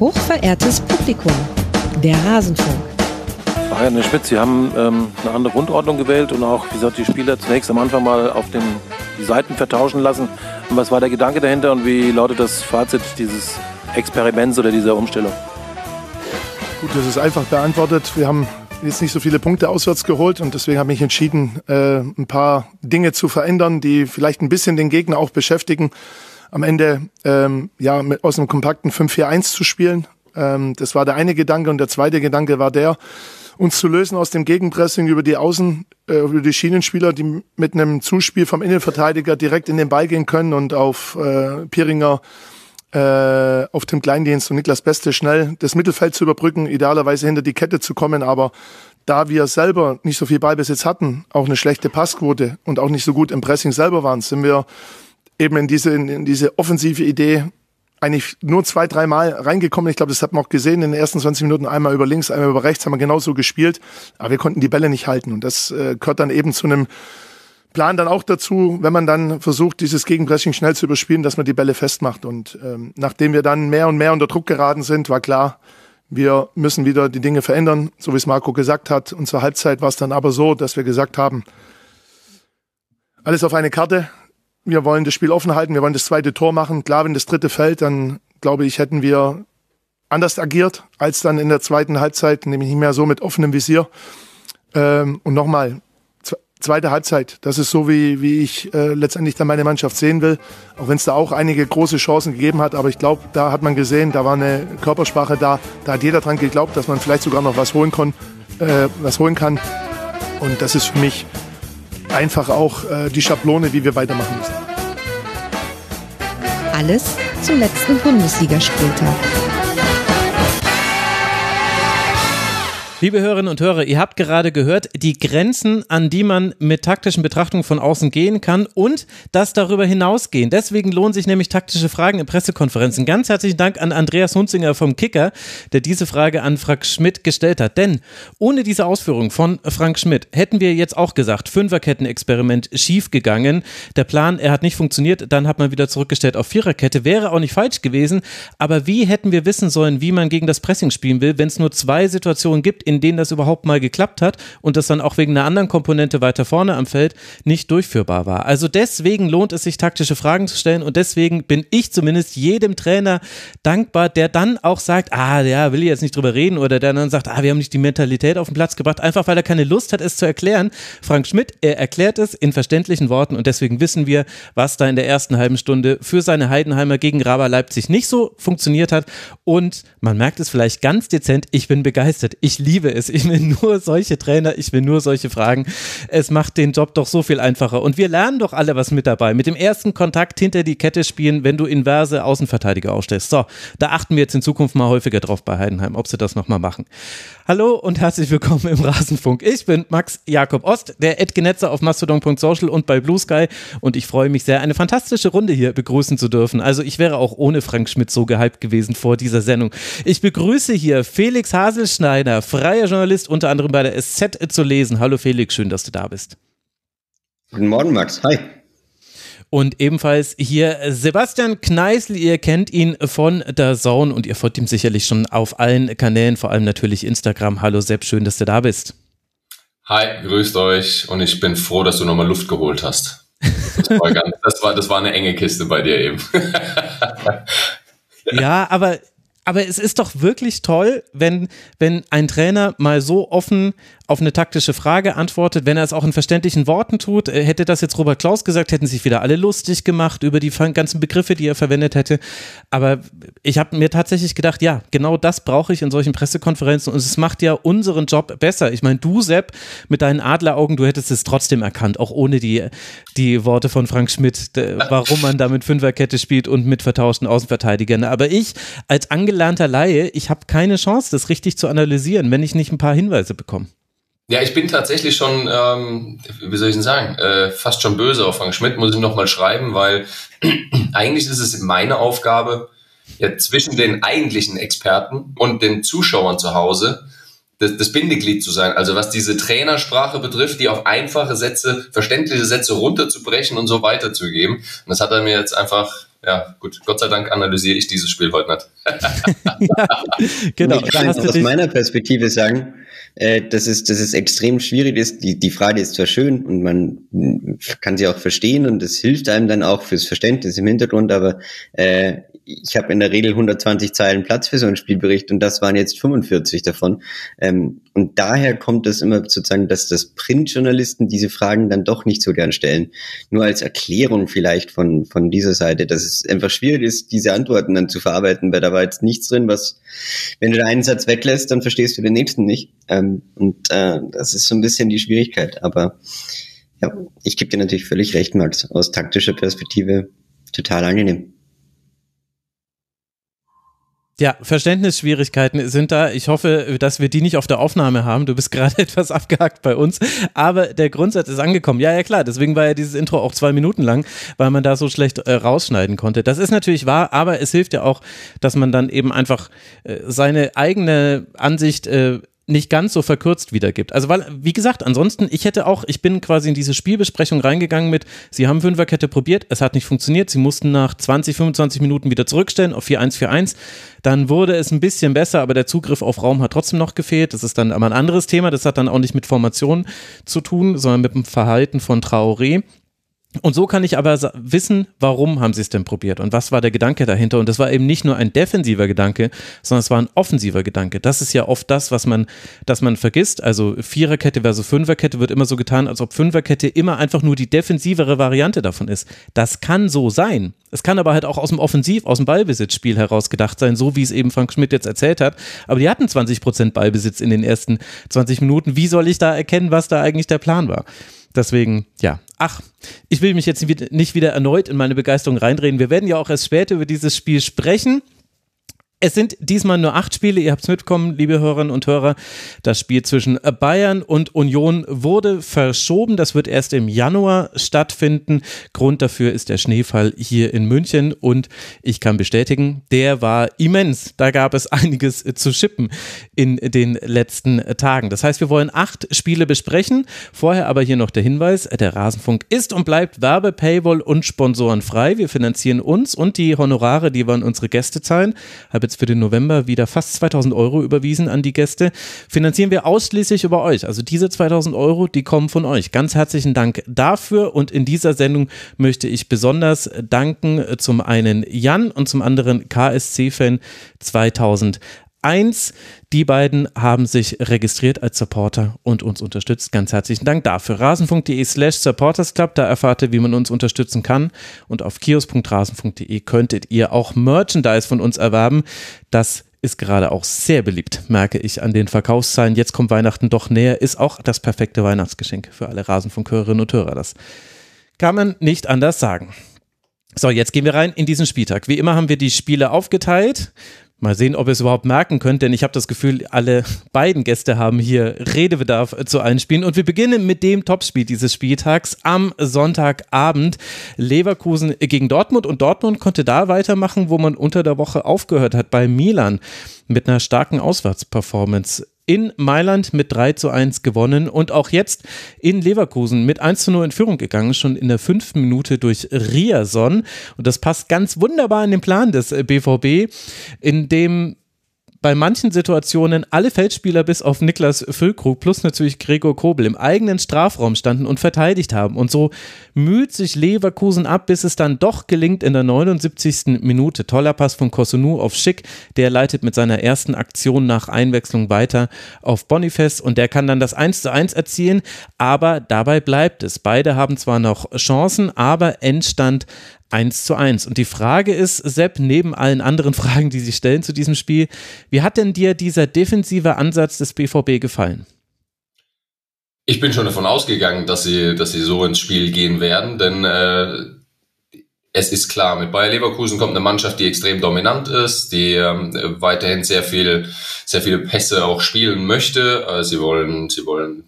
Hochverehrtes Publikum, der Rasenfunk. Ach ja, Herr Schmidt, Sie haben ähm, eine andere Grundordnung gewählt und auch, wie gesagt, die Spieler zunächst am Anfang mal auf den die Seiten vertauschen lassen. Und was war der Gedanke dahinter und wie lautet das Fazit dieses Experiments oder dieser Umstellung? Gut, das ist einfach beantwortet. Wir haben jetzt nicht so viele Punkte auswärts geholt und deswegen habe ich entschieden, äh, ein paar Dinge zu verändern, die vielleicht ein bisschen den Gegner auch beschäftigen. Am Ende ähm, ja mit, aus einem kompakten 5-4-1 zu spielen. Ähm, das war der eine Gedanke und der zweite Gedanke war der, uns zu lösen aus dem Gegenpressing über die Außen, äh, über die Schienenspieler, die mit einem Zuspiel vom Innenverteidiger direkt in den Ball gehen können und auf äh, Piringer äh, auf dem Kleindienst und Niklas Beste schnell das Mittelfeld zu überbrücken, idealerweise hinter die Kette zu kommen, aber da wir selber nicht so viel Ballbesitz hatten, auch eine schlechte Passquote und auch nicht so gut im Pressing selber waren, sind wir eben in diese, in diese offensive Idee eigentlich nur zwei, dreimal reingekommen. Ich glaube, das hat man auch gesehen in den ersten 20 Minuten. Einmal über links, einmal über rechts haben wir genauso gespielt. Aber wir konnten die Bälle nicht halten. Und das äh, gehört dann eben zu einem Plan dann auch dazu, wenn man dann versucht, dieses Gegenpressing schnell zu überspielen, dass man die Bälle festmacht. Und ähm, nachdem wir dann mehr und mehr unter Druck geraten sind, war klar, wir müssen wieder die Dinge verändern, so wie es Marco gesagt hat. Und zur Halbzeit war es dann aber so, dass wir gesagt haben, alles auf eine Karte. Wir wollen das Spiel offen halten, wir wollen das zweite Tor machen. Klar, wenn das dritte fällt, dann glaube ich, hätten wir anders agiert als dann in der zweiten Halbzeit, nämlich nicht mehr so mit offenem Visier. Ähm, und nochmal, zweite Halbzeit. Das ist so, wie, wie ich äh, letztendlich dann meine Mannschaft sehen will. Auch wenn es da auch einige große Chancen gegeben hat. Aber ich glaube, da hat man gesehen, da war eine Körpersprache da. Da hat jeder dran geglaubt, dass man vielleicht sogar noch was holen, kann. Äh, was holen kann. Und das ist für mich einfach auch äh, die Schablone, wie wir weitermachen müssen. Alles zum letzten Bundesligaspieltag. Liebe Hörerinnen und Hörer, ihr habt gerade gehört, die Grenzen, an die man mit taktischen Betrachtungen von außen gehen kann und das darüber hinausgehen. Deswegen lohnen sich nämlich taktische Fragen in Pressekonferenzen. Ganz herzlichen Dank an Andreas Hunzinger vom Kicker, der diese Frage an Frank Schmidt gestellt hat. Denn ohne diese Ausführung von Frank Schmidt hätten wir jetzt auch gesagt, Fünferketten-Experiment schiefgegangen. Der Plan, er hat nicht funktioniert, dann hat man wieder zurückgestellt auf Viererkette. Wäre auch nicht falsch gewesen. Aber wie hätten wir wissen sollen, wie man gegen das Pressing spielen will, wenn es nur zwei Situationen gibt, in denen das überhaupt mal geklappt hat und das dann auch wegen einer anderen Komponente weiter vorne am Feld nicht durchführbar war. Also deswegen lohnt es sich, taktische Fragen zu stellen und deswegen bin ich zumindest jedem Trainer dankbar, der dann auch sagt, ah, ja, will ich jetzt nicht drüber reden oder der dann sagt, ah, wir haben nicht die Mentalität auf den Platz gebracht, einfach weil er keine Lust hat, es zu erklären. Frank Schmidt, er erklärt es in verständlichen Worten und deswegen wissen wir, was da in der ersten halben Stunde für seine Heidenheimer gegen Raber Leipzig nicht so funktioniert hat und man merkt es vielleicht ganz dezent, ich bin begeistert. Ich liebe liebe es. Ich will nur solche Trainer, ich will nur solche Fragen. Es macht den Job doch so viel einfacher. Und wir lernen doch alle was mit dabei. Mit dem ersten Kontakt hinter die Kette spielen, wenn du inverse Außenverteidiger aufstellst. So, da achten wir jetzt in Zukunft mal häufiger drauf bei Heidenheim, ob sie das nochmal machen. Hallo und herzlich willkommen im Rasenfunk. Ich bin Max Jakob Ost, der Edgenetzer auf mastodon.social und bei Blue Sky und ich freue mich sehr, eine fantastische Runde hier begrüßen zu dürfen. Also ich wäre auch ohne Frank Schmidt so gehypt gewesen vor dieser Sendung. Ich begrüße hier Felix Haselschneider, freier Journalist, unter anderem bei der SZ zu lesen. Hallo Felix, schön, dass du da bist. Guten Morgen, Max. Hi. Und ebenfalls hier Sebastian Kneißl, ihr kennt ihn von der Zone und ihr folgt ihm sicherlich schon auf allen Kanälen, vor allem natürlich Instagram. Hallo Sepp, schön, dass du da bist. Hi, grüßt euch und ich bin froh, dass du nochmal Luft geholt hast. Das war, ganz, das, war, das war eine enge Kiste bei dir eben. ja, aber aber es ist doch wirklich toll, wenn, wenn ein Trainer mal so offen auf eine taktische Frage antwortet, wenn er es auch in verständlichen Worten tut. Äh, hätte das jetzt Robert Klaus gesagt, hätten sich wieder alle lustig gemacht über die ganzen Begriffe, die er verwendet hätte. Aber ich habe mir tatsächlich gedacht, ja, genau das brauche ich in solchen Pressekonferenzen und es macht ja unseren Job besser. Ich meine, du, Sepp, mit deinen Adleraugen, du hättest es trotzdem erkannt, auch ohne die, die Worte von Frank Schmidt, warum man da mit Fünferkette spielt und mit vertauschten Außenverteidigern. Aber ich als angelernter Laie, ich habe keine Chance, das richtig zu analysieren, wenn ich nicht ein paar Hinweise bekomme. Ja, ich bin tatsächlich schon, ähm, wie soll ich denn sagen, äh, fast schon böse auf Frank Schmidt, muss ich nochmal schreiben, weil eigentlich ist es meine Aufgabe, ja zwischen den eigentlichen Experten und den Zuschauern zu Hause das, das Bindeglied zu sein. Also was diese Trainersprache betrifft, die auf einfache Sätze, verständliche Sätze runterzubrechen und so weiterzugeben. Und das hat er mir jetzt einfach ja, gut, Gott sei Dank analysiere ich dieses Spiel heute nicht. ja, genau. Ich kann aus meiner Perspektive sagen, äh, dass, es, dass es extrem schwierig ist. Die, die Frage ist zwar schön und man kann sie auch verstehen und es hilft einem dann auch fürs Verständnis im Hintergrund, aber äh, ich habe in der Regel 120 Zeilen Platz für so einen Spielbericht und das waren jetzt 45 davon. Ähm, und daher kommt es immer sozusagen, dass das Printjournalisten diese Fragen dann doch nicht so gern stellen. Nur als Erklärung vielleicht von, von dieser Seite, dass es einfach schwierig ist, diese Antworten dann zu verarbeiten, weil da war jetzt nichts drin, was, wenn du den einen Satz weglässt, dann verstehst du den nächsten nicht. Ähm, und äh, das ist so ein bisschen die Schwierigkeit. Aber ja, ich gebe dir natürlich völlig recht, Max, aus taktischer Perspektive total angenehm. Ja, Verständnisschwierigkeiten sind da. Ich hoffe, dass wir die nicht auf der Aufnahme haben. Du bist gerade etwas abgehackt bei uns. Aber der Grundsatz ist angekommen. Ja, ja, klar. Deswegen war ja dieses Intro auch zwei Minuten lang, weil man da so schlecht äh, rausschneiden konnte. Das ist natürlich wahr, aber es hilft ja auch, dass man dann eben einfach äh, seine eigene Ansicht äh, nicht ganz so verkürzt wiedergibt. Also weil, wie gesagt, ansonsten, ich hätte auch, ich bin quasi in diese Spielbesprechung reingegangen mit, sie haben Fünferkette probiert, es hat nicht funktioniert, sie mussten nach 20, 25 Minuten wieder zurückstellen auf 4-1-4-1. Dann wurde es ein bisschen besser, aber der Zugriff auf Raum hat trotzdem noch gefehlt. Das ist dann aber ein anderes Thema, das hat dann auch nicht mit Formation zu tun, sondern mit dem Verhalten von Traoré. Und so kann ich aber wissen, warum haben sie es denn probiert und was war der Gedanke dahinter. Und das war eben nicht nur ein defensiver Gedanke, sondern es war ein offensiver Gedanke. Das ist ja oft das, was man, dass man vergisst. Also Viererkette versus Fünferkette wird immer so getan, als ob Fünferkette immer einfach nur die defensivere Variante davon ist. Das kann so sein. Es kann aber halt auch aus dem Offensiv, aus dem Ballbesitzspiel heraus gedacht sein, so wie es eben Frank Schmidt jetzt erzählt hat. Aber die hatten 20 Prozent Ballbesitz in den ersten 20 Minuten. Wie soll ich da erkennen, was da eigentlich der Plan war? Deswegen, ja. Ach, ich will mich jetzt nicht wieder erneut in meine Begeisterung reindrehen. Wir werden ja auch erst später über dieses Spiel sprechen. Es sind diesmal nur acht Spiele, ihr habt es mitbekommen, liebe Hörerinnen und Hörer. Das Spiel zwischen Bayern und Union wurde verschoben. Das wird erst im Januar stattfinden. Grund dafür ist der Schneefall hier in München und ich kann bestätigen, der war immens. Da gab es einiges zu schippen in den letzten Tagen. Das heißt, wir wollen acht Spiele besprechen. Vorher aber hier noch der Hinweis, der Rasenfunk ist und bleibt Werbe, Paywall und Sponsoren frei. Wir finanzieren uns und die Honorare, die wir an unsere Gäste zahlen. Jetzt für den November wieder fast 2000 Euro überwiesen an die Gäste. Finanzieren wir ausschließlich über euch. Also diese 2000 Euro, die kommen von euch. Ganz herzlichen Dank dafür. Und in dieser Sendung möchte ich besonders danken zum einen Jan und zum anderen KSC-Fan 2000 1. Die beiden haben sich registriert als Supporter und uns unterstützt. Ganz herzlichen Dank dafür. Rasen.de slash supportersclub, da erfahrt ihr, wie man uns unterstützen kann. Und auf kios.rasen.de könntet ihr auch Merchandise von uns erwerben. Das ist gerade auch sehr beliebt, merke ich an den Verkaufszahlen. Jetzt kommt Weihnachten doch näher, ist auch das perfekte Weihnachtsgeschenk für alle Rasenfunkhörerinnen und Hörer. Das kann man nicht anders sagen. So, jetzt gehen wir rein in diesen Spieltag. Wie immer haben wir die Spiele aufgeteilt. Mal sehen, ob ihr es überhaupt merken könnt, denn ich habe das Gefühl, alle beiden Gäste haben hier Redebedarf zu einspielen. Und wir beginnen mit dem Topspiel dieses Spieltags am Sonntagabend. Leverkusen gegen Dortmund und Dortmund konnte da weitermachen, wo man unter der Woche aufgehört hat, bei Milan mit einer starken Auswärtsperformance in Mailand mit 3 zu 1 gewonnen und auch jetzt in Leverkusen mit 1 zu 0 in Führung gegangen, schon in der fünften Minute durch Riason. Und das passt ganz wunderbar in den Plan des BVB, in dem bei manchen Situationen alle Feldspieler bis auf Niklas Füllkrug plus natürlich Gregor Kobel im eigenen Strafraum standen und verteidigt haben. Und so müht sich Leverkusen ab, bis es dann doch gelingt in der 79. Minute. Toller Pass von Kosunu auf Schick. Der leitet mit seiner ersten Aktion nach Einwechslung weiter auf Boniface und der kann dann das 1 zu 1 erzielen. Aber dabei bleibt es. Beide haben zwar noch Chancen, aber Endstand 1 zu 1. Und die Frage ist, Sepp, neben allen anderen Fragen, die sich stellen zu diesem Spiel, wie hat denn dir dieser defensive Ansatz des BVB gefallen? Ich bin schon davon ausgegangen, dass sie, dass sie so ins Spiel gehen werden, denn äh, es ist klar, mit Bayer Leverkusen kommt eine Mannschaft, die extrem dominant ist, die ähm, weiterhin sehr viel, sehr viele Pässe auch spielen möchte. Äh, sie wollen, sie wollen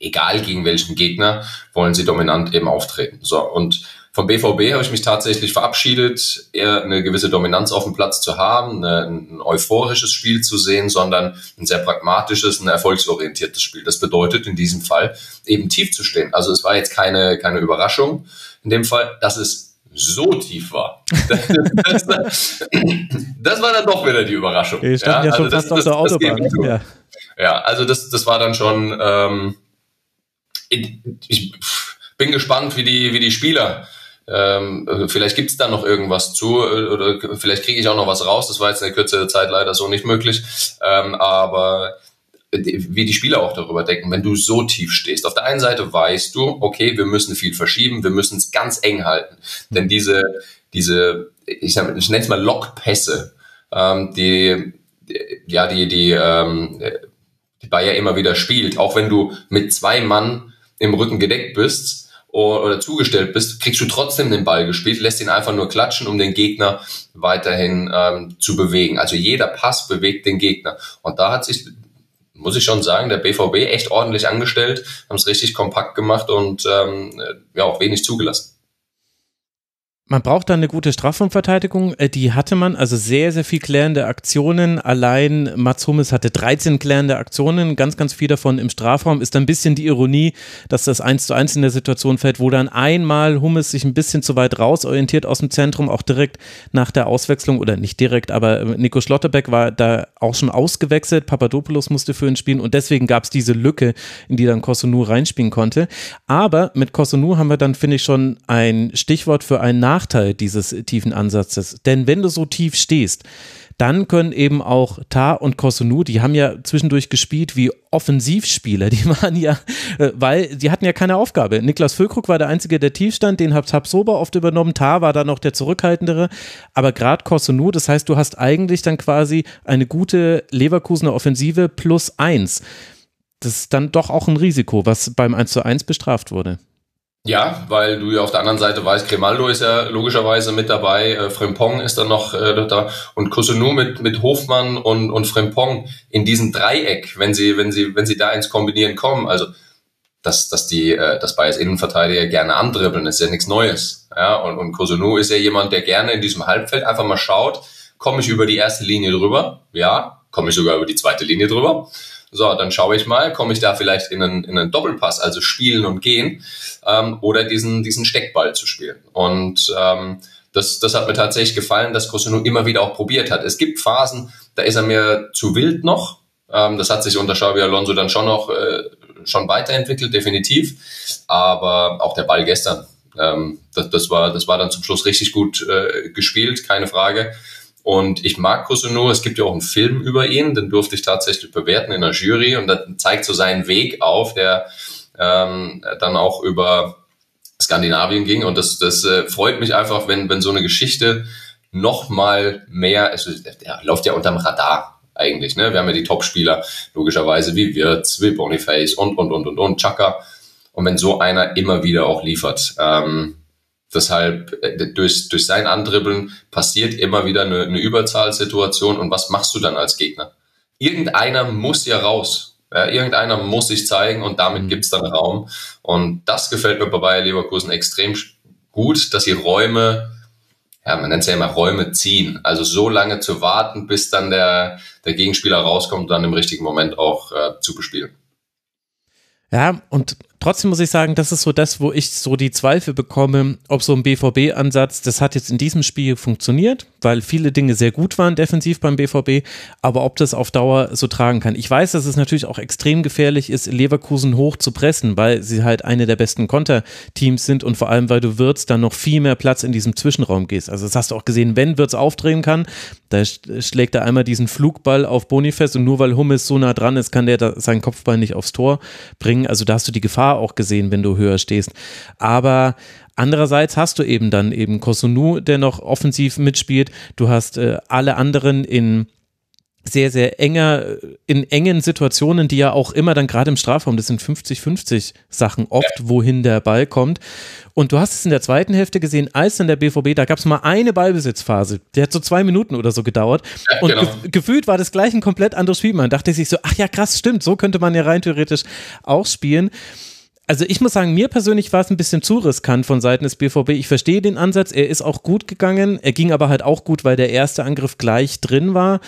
egal gegen welchen Gegner, wollen sie dominant eben auftreten. So und vom BVB habe ich mich tatsächlich verabschiedet, eher eine gewisse Dominanz auf dem Platz zu haben, eine, ein euphorisches Spiel zu sehen, sondern ein sehr pragmatisches, ein erfolgsorientiertes Spiel. Das bedeutet in diesem Fall eben tief zu stehen. Also es war jetzt keine, keine Überraschung in dem Fall, dass es so tief war. Das, das, das, war dann doch wieder die Überraschung. Wir standen ja, ja schon also fast auf der Autobahn. Ja. ja, also das, das war dann schon. Ähm, ich bin gespannt, wie die, wie die Spieler. Ähm, vielleicht gibt's da noch irgendwas zu oder vielleicht kriege ich auch noch was raus. Das war jetzt in der Kürze der Zeit leider so nicht möglich. Ähm, aber wie die Spieler auch darüber denken, wenn du so tief stehst. Auf der einen Seite weißt du, okay, wir müssen viel verschieben, wir müssen es ganz eng halten. Denn diese, diese, ich, sag, ich nenne es mal Lockpässe, ähm, die, ja, die, die, ähm, die Bayer immer wieder spielt, auch wenn du mit zwei Mann im Rücken gedeckt bist oder zugestellt bist, kriegst du trotzdem den Ball gespielt, lässt ihn einfach nur klatschen, um den Gegner weiterhin ähm, zu bewegen. Also jeder Pass bewegt den Gegner. Und da hat sich muss ich schon sagen, der BVB echt ordentlich angestellt, haben es richtig kompakt gemacht und ähm, ja auch wenig zugelassen. Man braucht da eine gute Strafraumverteidigung. Äh, die hatte man, also sehr, sehr viel klärende Aktionen. Allein Mats Hummels hatte 13 klärende Aktionen, ganz, ganz viel davon im Strafraum. Ist ein bisschen die Ironie, dass das 1 zu 1 in der Situation fällt, wo dann einmal Hummels sich ein bisschen zu weit rausorientiert aus dem Zentrum, auch direkt nach der Auswechslung, oder nicht direkt, aber äh, Nico Schlotterbeck war da auch schon ausgewechselt. Papadopoulos musste für ihn spielen und deswegen gab es diese Lücke, in die dann Kosunu reinspielen konnte. Aber mit Kosunu haben wir dann, finde ich, schon ein Stichwort für einen Nach Nachteil dieses tiefen Ansatzes. Denn wenn du so tief stehst, dann können eben auch Tar und Kosunu, die haben ja zwischendurch gespielt wie Offensivspieler, die waren ja, äh, weil die hatten ja keine Aufgabe. Niklas Füllkrug war der Einzige, der tief stand, den hat Habsober oft übernommen, Tar war da noch der Zurückhaltendere, aber gerade Kosunu, das heißt, du hast eigentlich dann quasi eine gute Leverkusener Offensive plus eins. Das ist dann doch auch ein Risiko, was beim 1 zu 1 bestraft wurde. Ja, weil du ja auf der anderen Seite weißt, Grimaldo ist ja logischerweise mit dabei, äh, Frimpong ist dann noch äh, da und Kusunu mit mit Hofmann und und Frimpong in diesem Dreieck, wenn sie wenn sie wenn sie da ins Kombinieren kommen, also dass dass die äh, das Bayers Innenverteidiger gerne andribbeln, ist ja nichts Neues, ja. Und und Kusunu ist ja jemand, der gerne in diesem Halbfeld einfach mal schaut, komme ich über die erste Linie drüber, ja, komme ich sogar über die zweite Linie drüber so, dann schaue ich mal, komme ich da vielleicht in einen, in einen Doppelpass, also spielen und gehen, ähm, oder diesen, diesen Steckball zu spielen. Und ähm, das, das hat mir tatsächlich gefallen, dass Cosino immer wieder auch probiert hat. Es gibt Phasen, da ist er mir zu wild noch. Ähm, das hat sich unter Xabi Alonso dann schon noch äh, schon weiterentwickelt, definitiv. Aber auch der Ball gestern, ähm, das, das, war, das war dann zum Schluss richtig gut äh, gespielt, keine Frage. Und ich mag Cousino, es gibt ja auch einen Film über ihn, den durfte ich tatsächlich bewerten in der Jury und da zeigt so seinen Weg auf, der ähm, dann auch über Skandinavien ging. Und das, das äh, freut mich einfach, wenn, wenn so eine Geschichte noch mal mehr, also der läuft ja unterm Radar eigentlich. Ne? Wir haben ja die Topspieler, logischerweise, wie Wirtz, wie Boniface und, und, und, und, und, Chaka. Und wenn so einer immer wieder auch liefert, ähm, Deshalb, äh, durch, durch sein Andribbeln passiert immer wieder eine, eine Überzahlsituation. Und was machst du dann als Gegner? Irgendeiner muss ja raus. Ja, irgendeiner muss sich zeigen und damit mhm. gibt's dann Raum. Und das gefällt mir bei Bayer Leverkusen extrem gut, dass sie Räume, ja, man nennt es ja immer Räume ziehen. Also so lange zu warten, bis dann der, der Gegenspieler rauskommt und dann im richtigen Moment auch äh, zu bespielen. Ja, und trotzdem muss ich sagen, das ist so das, wo ich so die Zweifel bekomme, ob so ein BVB-Ansatz, das hat jetzt in diesem Spiel funktioniert, weil viele Dinge sehr gut waren defensiv beim BVB, aber ob das auf Dauer so tragen kann. Ich weiß, dass es natürlich auch extrem gefährlich ist, Leverkusen hoch zu pressen, weil sie halt eine der besten Konterteams sind und vor allem, weil du Wirtz dann noch viel mehr Platz in diesem Zwischenraum gehst. Also das hast du auch gesehen, wenn Wirtz aufdrehen kann, da schlägt er einmal diesen Flugball auf Bonifest und nur weil Hummels so nah dran ist, kann der seinen Kopfball nicht aufs Tor bringen. Also da hast du die Gefahr Gefahr auch gesehen, wenn du höher stehst. Aber Andererseits hast du eben dann eben Kosunu, der noch offensiv mitspielt. Du hast äh, alle anderen in sehr, sehr enger, in engen Situationen, die ja auch immer dann gerade im Strafraum, das sind 50-50 Sachen oft, wohin der Ball kommt. Und du hast es in der zweiten Hälfte gesehen, als dann der BVB, da gab es mal eine Ballbesitzphase, die hat so zwei Minuten oder so gedauert. Ja, und genau. ge gefühlt war das gleich ein komplett anderes Spiel. Man dachte sich so, ach ja, krass, stimmt, so könnte man ja rein theoretisch auch spielen also ich muss sagen, mir persönlich war es ein bisschen zu riskant von Seiten des BVB. Ich verstehe den Ansatz, er ist auch gut gegangen. Er ging aber halt auch gut, weil der erste Angriff gleich drin war.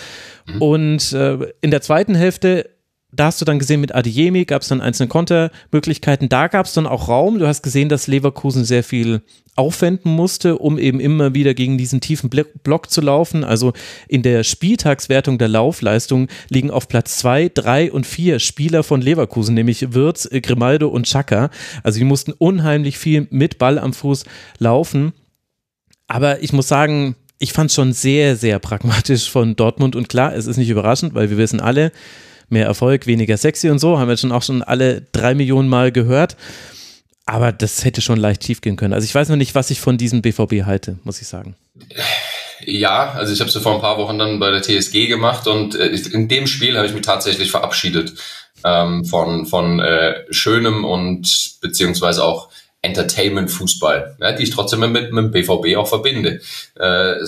Mhm. Und äh, in der zweiten Hälfte da hast du dann gesehen, mit Adiemi gab es dann einzelne Kontermöglichkeiten. Da gab es dann auch Raum. Du hast gesehen, dass Leverkusen sehr viel aufwenden musste, um eben immer wieder gegen diesen tiefen Block zu laufen. Also in der Spieltagswertung der Laufleistung liegen auf Platz zwei, drei und vier Spieler von Leverkusen, nämlich Wirtz, Grimaldo und Chaka. Also die mussten unheimlich viel mit Ball am Fuß laufen. Aber ich muss sagen, ich fand es schon sehr, sehr pragmatisch von Dortmund. Und klar, es ist nicht überraschend, weil wir wissen alle, mehr Erfolg, weniger sexy und so, haben wir schon auch schon alle drei Millionen Mal gehört. Aber das hätte schon leicht schief gehen können. Also ich weiß noch nicht, was ich von diesem BVB halte, muss ich sagen. Ja, also ich habe es vor ein paar Wochen dann bei der TSG gemacht und äh, in dem Spiel habe ich mich tatsächlich verabschiedet ähm, von, von äh, schönem und beziehungsweise auch Entertainment-Fußball, ja, die ich trotzdem mit, mit dem BVB auch verbinde. Äh,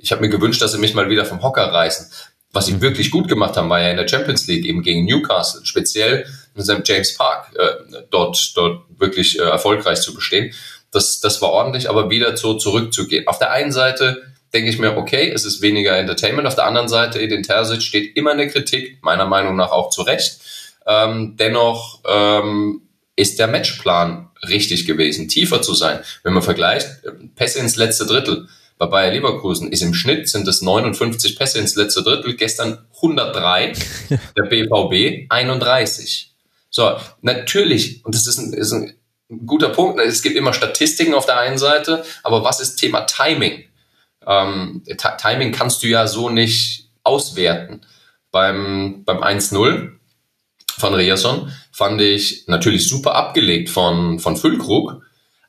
ich habe mir gewünscht, dass sie mich mal wieder vom Hocker reißen. Was sie wirklich gut gemacht haben, war ja in der Champions League eben gegen Newcastle, speziell in seinem James Park, äh, dort, dort wirklich äh, erfolgreich zu bestehen. Das, das war ordentlich, aber wieder so zurückzugehen. Auf der einen Seite denke ich mir, okay, es ist weniger Entertainment. Auf der anderen Seite, Edin Terzic steht immer in der Kritik, meiner Meinung nach auch zu Recht. Ähm, dennoch ähm, ist der Matchplan richtig gewesen, tiefer zu sein. Wenn man vergleicht, äh, Pässe ins letzte Drittel, bei Bayer Leverkusen ist im Schnitt sind es 59 Pässe ins letzte Drittel, gestern 103, der BVB 31. So, natürlich, und das ist ein, ist ein guter Punkt, es gibt immer Statistiken auf der einen Seite, aber was ist Thema Timing? Ähm, Timing kannst du ja so nicht auswerten. Beim, beim 1-0 von Riasson fand ich natürlich super abgelegt von, von Füllkrug,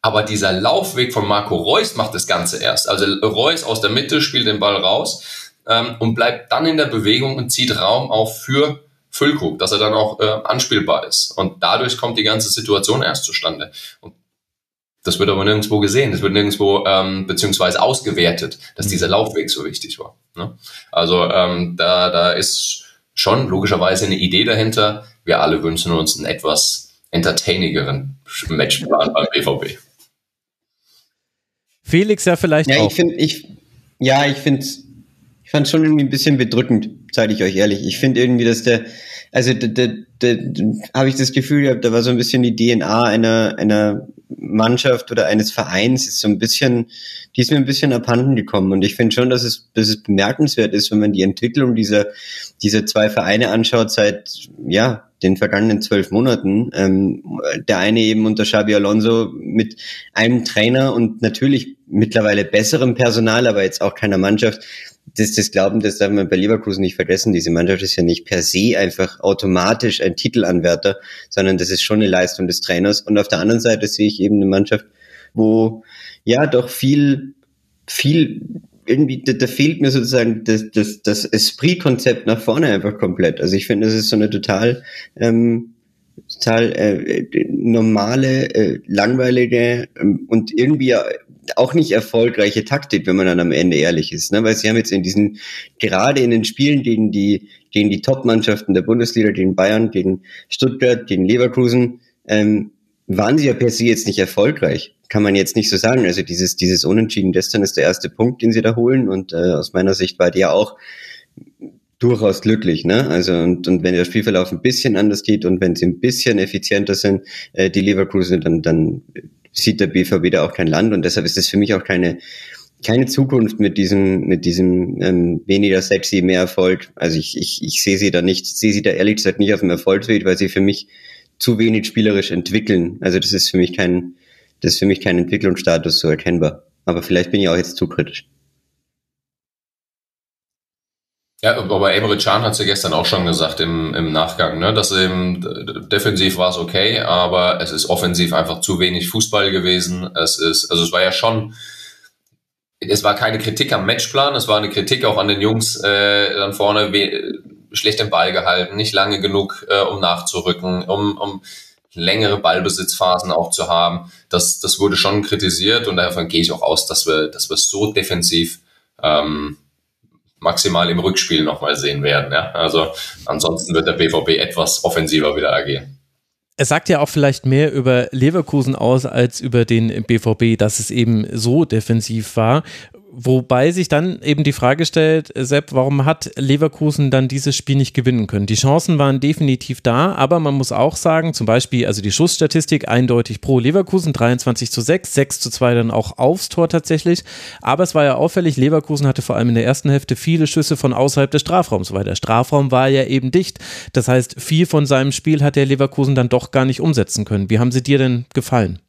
aber dieser Laufweg von Marco Reus macht das Ganze erst. Also Reus aus der Mitte spielt den Ball raus ähm, und bleibt dann in der Bewegung und zieht Raum auf für Füllkrug, dass er dann auch äh, anspielbar ist. Und dadurch kommt die ganze Situation erst zustande. Und das wird aber nirgendwo gesehen, das wird nirgendwo ähm, beziehungsweise ausgewertet, dass dieser Laufweg so wichtig war. Ne? Also ähm, da, da ist schon logischerweise eine Idee dahinter. Wir alle wünschen uns einen etwas entertainigeren Matchplan beim BVB. Felix ja vielleicht ja, auch. Ich find, ich, ja, ich finde ich fand schon irgendwie ein bisschen bedrückend, sage ich euch ehrlich. Ich finde irgendwie, dass der, also da, da, da, da habe ich das Gefühl gehabt, da war so ein bisschen die DNA einer, einer Mannschaft oder eines Vereins ist so ein bisschen, die ist mir ein bisschen abhanden gekommen. Und ich finde schon, dass es, dass es bemerkenswert ist, wenn man die Entwicklung dieser, dieser zwei Vereine anschaut seit, ja, den vergangenen zwölf Monaten. Ähm, der eine eben unter Xabi Alonso mit einem Trainer und natürlich mittlerweile besserem Personal, aber jetzt auch keiner Mannschaft. Das, das Glauben, das darf man bei Leverkusen nicht vergessen. Diese Mannschaft ist ja nicht per se einfach automatisch ein Titelanwärter, sondern das ist schon eine Leistung des Trainers. Und auf der anderen Seite sehe ich eben eine Mannschaft, wo ja doch viel, viel irgendwie, da, da fehlt mir sozusagen das, das, das Esprit-Konzept nach vorne einfach komplett. Also ich finde, das ist so eine total, ähm, total äh, normale, äh, langweilige ähm, und irgendwie auch nicht erfolgreiche Taktik, wenn man dann am Ende ehrlich ist. Ne? Weil sie haben jetzt in diesen, gerade in den Spielen gegen die, gegen die Top-Mannschaften der Bundesliga, gegen Bayern, gegen Stuttgart, gegen Leverkusen, ähm, waren sie ja per se jetzt nicht erfolgreich. Kann man jetzt nicht so sagen. Also dieses, dieses Unentschieden gestern ist der erste Punkt, den sie da holen. Und äh, aus meiner Sicht war der auch durchaus glücklich, ne? Also und, und wenn der Spielverlauf ein bisschen anders geht und wenn sie ein bisschen effizienter sind, äh, die Leverkusen, dann, dann sieht der BVB da auch kein Land und deshalb ist es für mich auch keine keine Zukunft mit diesem mit diesem ähm, weniger sexy mehr Erfolg. Also ich, ich, ich sehe sie da nicht, sehe sie da ehrlich gesagt nicht auf dem Erfolgsweg, weil sie für mich zu wenig spielerisch entwickeln. Also das ist für mich kein, das ist für mich kein Entwicklungsstatus so erkennbar. Aber vielleicht bin ich auch jetzt zu kritisch. Ja, aber Emre Can hat es ja gestern auch schon gesagt im, im Nachgang, ne, dass eben defensiv war es okay, aber es ist offensiv einfach zu wenig Fußball gewesen. Es ist, also es war ja schon, es war keine Kritik am Matchplan, es war eine Kritik auch an den Jungs äh, dann vorne, schlecht den Ball gehalten, nicht lange genug, äh, um nachzurücken, um, um längere Ballbesitzphasen auch zu haben. Das, das wurde schon kritisiert und davon gehe ich auch aus, dass wir, dass wir so defensiv ähm, maximal im Rückspiel nochmal sehen werden. Ja? Also ansonsten wird der BVB etwas offensiver wieder agieren. Es sagt ja auch vielleicht mehr über Leverkusen aus als über den BVB, dass es eben so defensiv war Wobei sich dann eben die Frage stellt, Sepp, warum hat Leverkusen dann dieses Spiel nicht gewinnen können? Die Chancen waren definitiv da, aber man muss auch sagen, zum Beispiel, also die Schussstatistik eindeutig pro Leverkusen, 23 zu 6, 6 zu 2 dann auch aufs Tor tatsächlich. Aber es war ja auffällig, Leverkusen hatte vor allem in der ersten Hälfte viele Schüsse von außerhalb des Strafraums, weil der Strafraum war ja eben dicht. Das heißt, viel von seinem Spiel hat der Leverkusen dann doch gar nicht umsetzen können. Wie haben sie dir denn gefallen?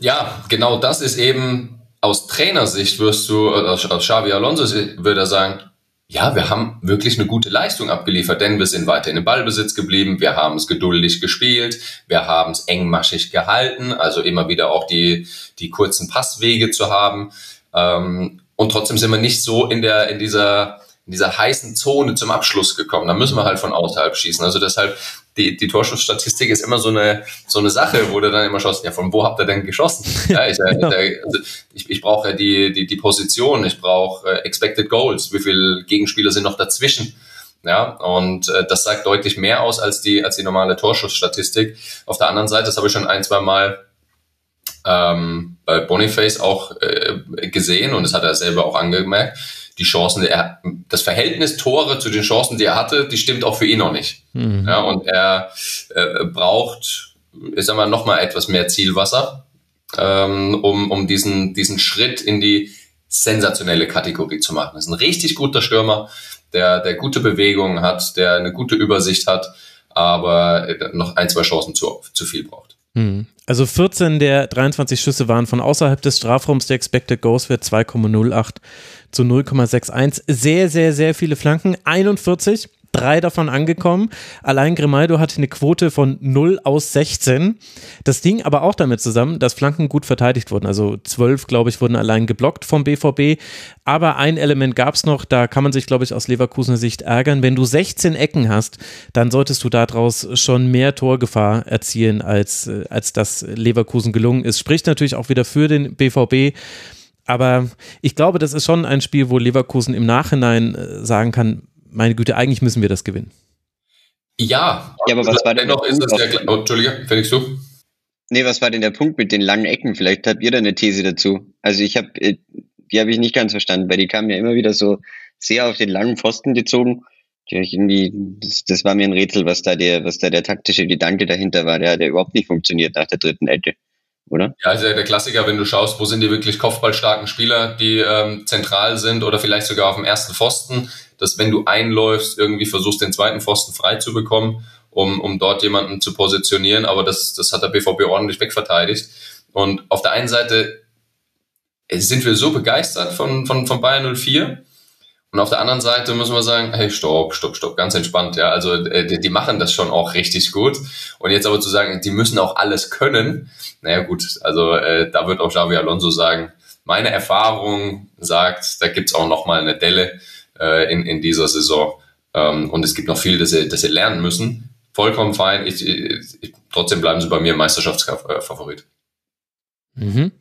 Ja, genau das ist eben aus Trainersicht wirst du, äh, aus, Xavi Alonso würde er sagen, ja, wir haben wirklich eine gute Leistung abgeliefert, denn wir sind weiter in den Ballbesitz geblieben, wir haben es geduldig gespielt, wir haben es engmaschig gehalten, also immer wieder auch die, die kurzen Passwege zu haben. Ähm, und trotzdem sind wir nicht so in der, in dieser, in dieser heißen Zone zum Abschluss gekommen. Da müssen wir halt von außerhalb schießen. Also deshalb die, die Torschussstatistik ist immer so eine, so eine Sache, wo du dann immer schaust, ja, von wo habt ihr denn geschossen? Ja, ich, äh, genau. also ich, ich brauche ja die, die, die Position, ich brauche äh, Expected Goals, wie viele Gegenspieler sind noch dazwischen? Ja, und äh, das sagt deutlich mehr aus als die, als die normale Torschussstatistik. Auf der anderen Seite, das habe ich schon ein, zwei Mal ähm, bei Boniface auch äh, gesehen und das hat er selber auch angemerkt, die Chancen, er, das Verhältnis Tore zu den Chancen, die er hatte, die stimmt auch für ihn noch nicht. Mhm. Ja, und er äh, braucht, ich sag mal, noch mal etwas mehr Zielwasser, ähm, um, um diesen, diesen Schritt in die sensationelle Kategorie zu machen. Das ist ein richtig guter Stürmer, der, der gute Bewegungen hat, der eine gute Übersicht hat, aber noch ein, zwei Chancen zu, zu viel braucht. Mhm. Also 14 der 23 Schüsse waren von außerhalb des Strafraums. Der Expected Goals Wert 2,08 zu 0,61. Sehr, sehr, sehr viele Flanken. 41 drei davon angekommen. Allein Grimaldo hatte eine Quote von 0 aus 16. Das ging aber auch damit zusammen, dass Flanken gut verteidigt wurden. Also 12, glaube ich, wurden allein geblockt vom BVB. Aber ein Element gab es noch, da kann man sich, glaube ich, aus Leverkusener Sicht ärgern. Wenn du 16 Ecken hast, dann solltest du daraus schon mehr Torgefahr erzielen, als, äh, als das Leverkusen gelungen ist. Spricht natürlich auch wieder für den BVB. Aber ich glaube, das ist schon ein Spiel, wo Leverkusen im Nachhinein äh, sagen kann, meine Güte, eigentlich müssen wir das gewinnen. Ja, ja aber was war denn dennoch ist es ja, oh, Entschuldige, Felix, du? Nee, was war denn der Punkt mit den langen Ecken? Vielleicht habt ihr da eine These dazu. Also ich habe, äh, die habe ich nicht ganz verstanden, weil die kamen ja immer wieder so sehr auf den langen Pfosten gezogen. Die ich irgendwie, das, das war mir ein Rätsel, was da der, was da der taktische Gedanke dahinter war. Der hat ja überhaupt nicht funktioniert nach der dritten Ecke oder? Ja, also der Klassiker, wenn du schaust, wo sind die wirklich kopfballstarken Spieler, die ähm, zentral sind oder vielleicht sogar auf dem ersten Pfosten, dass wenn du einläufst, irgendwie versuchst, den zweiten Pfosten frei zu bekommen, um, um dort jemanden zu positionieren, aber das, das hat der BVB ordentlich wegverteidigt. Und auf der einen Seite sind wir so begeistert von, von, von Bayern 04, und auf der anderen Seite müssen wir sagen, hey, stopp, stopp, stopp, ganz entspannt, ja. Also äh, die, die machen das schon auch richtig gut. Und jetzt aber zu sagen, die müssen auch alles können, naja gut, also äh, da wird auch Xavi Alonso sagen, meine Erfahrung sagt, da gibt's auch noch mal eine Delle äh, in, in dieser Saison. Ähm, und es gibt noch viel, das sie, das sie lernen müssen. Vollkommen fein. Ich, ich, trotzdem bleiben sie bei mir Meisterschaftsfavorit. Mhm.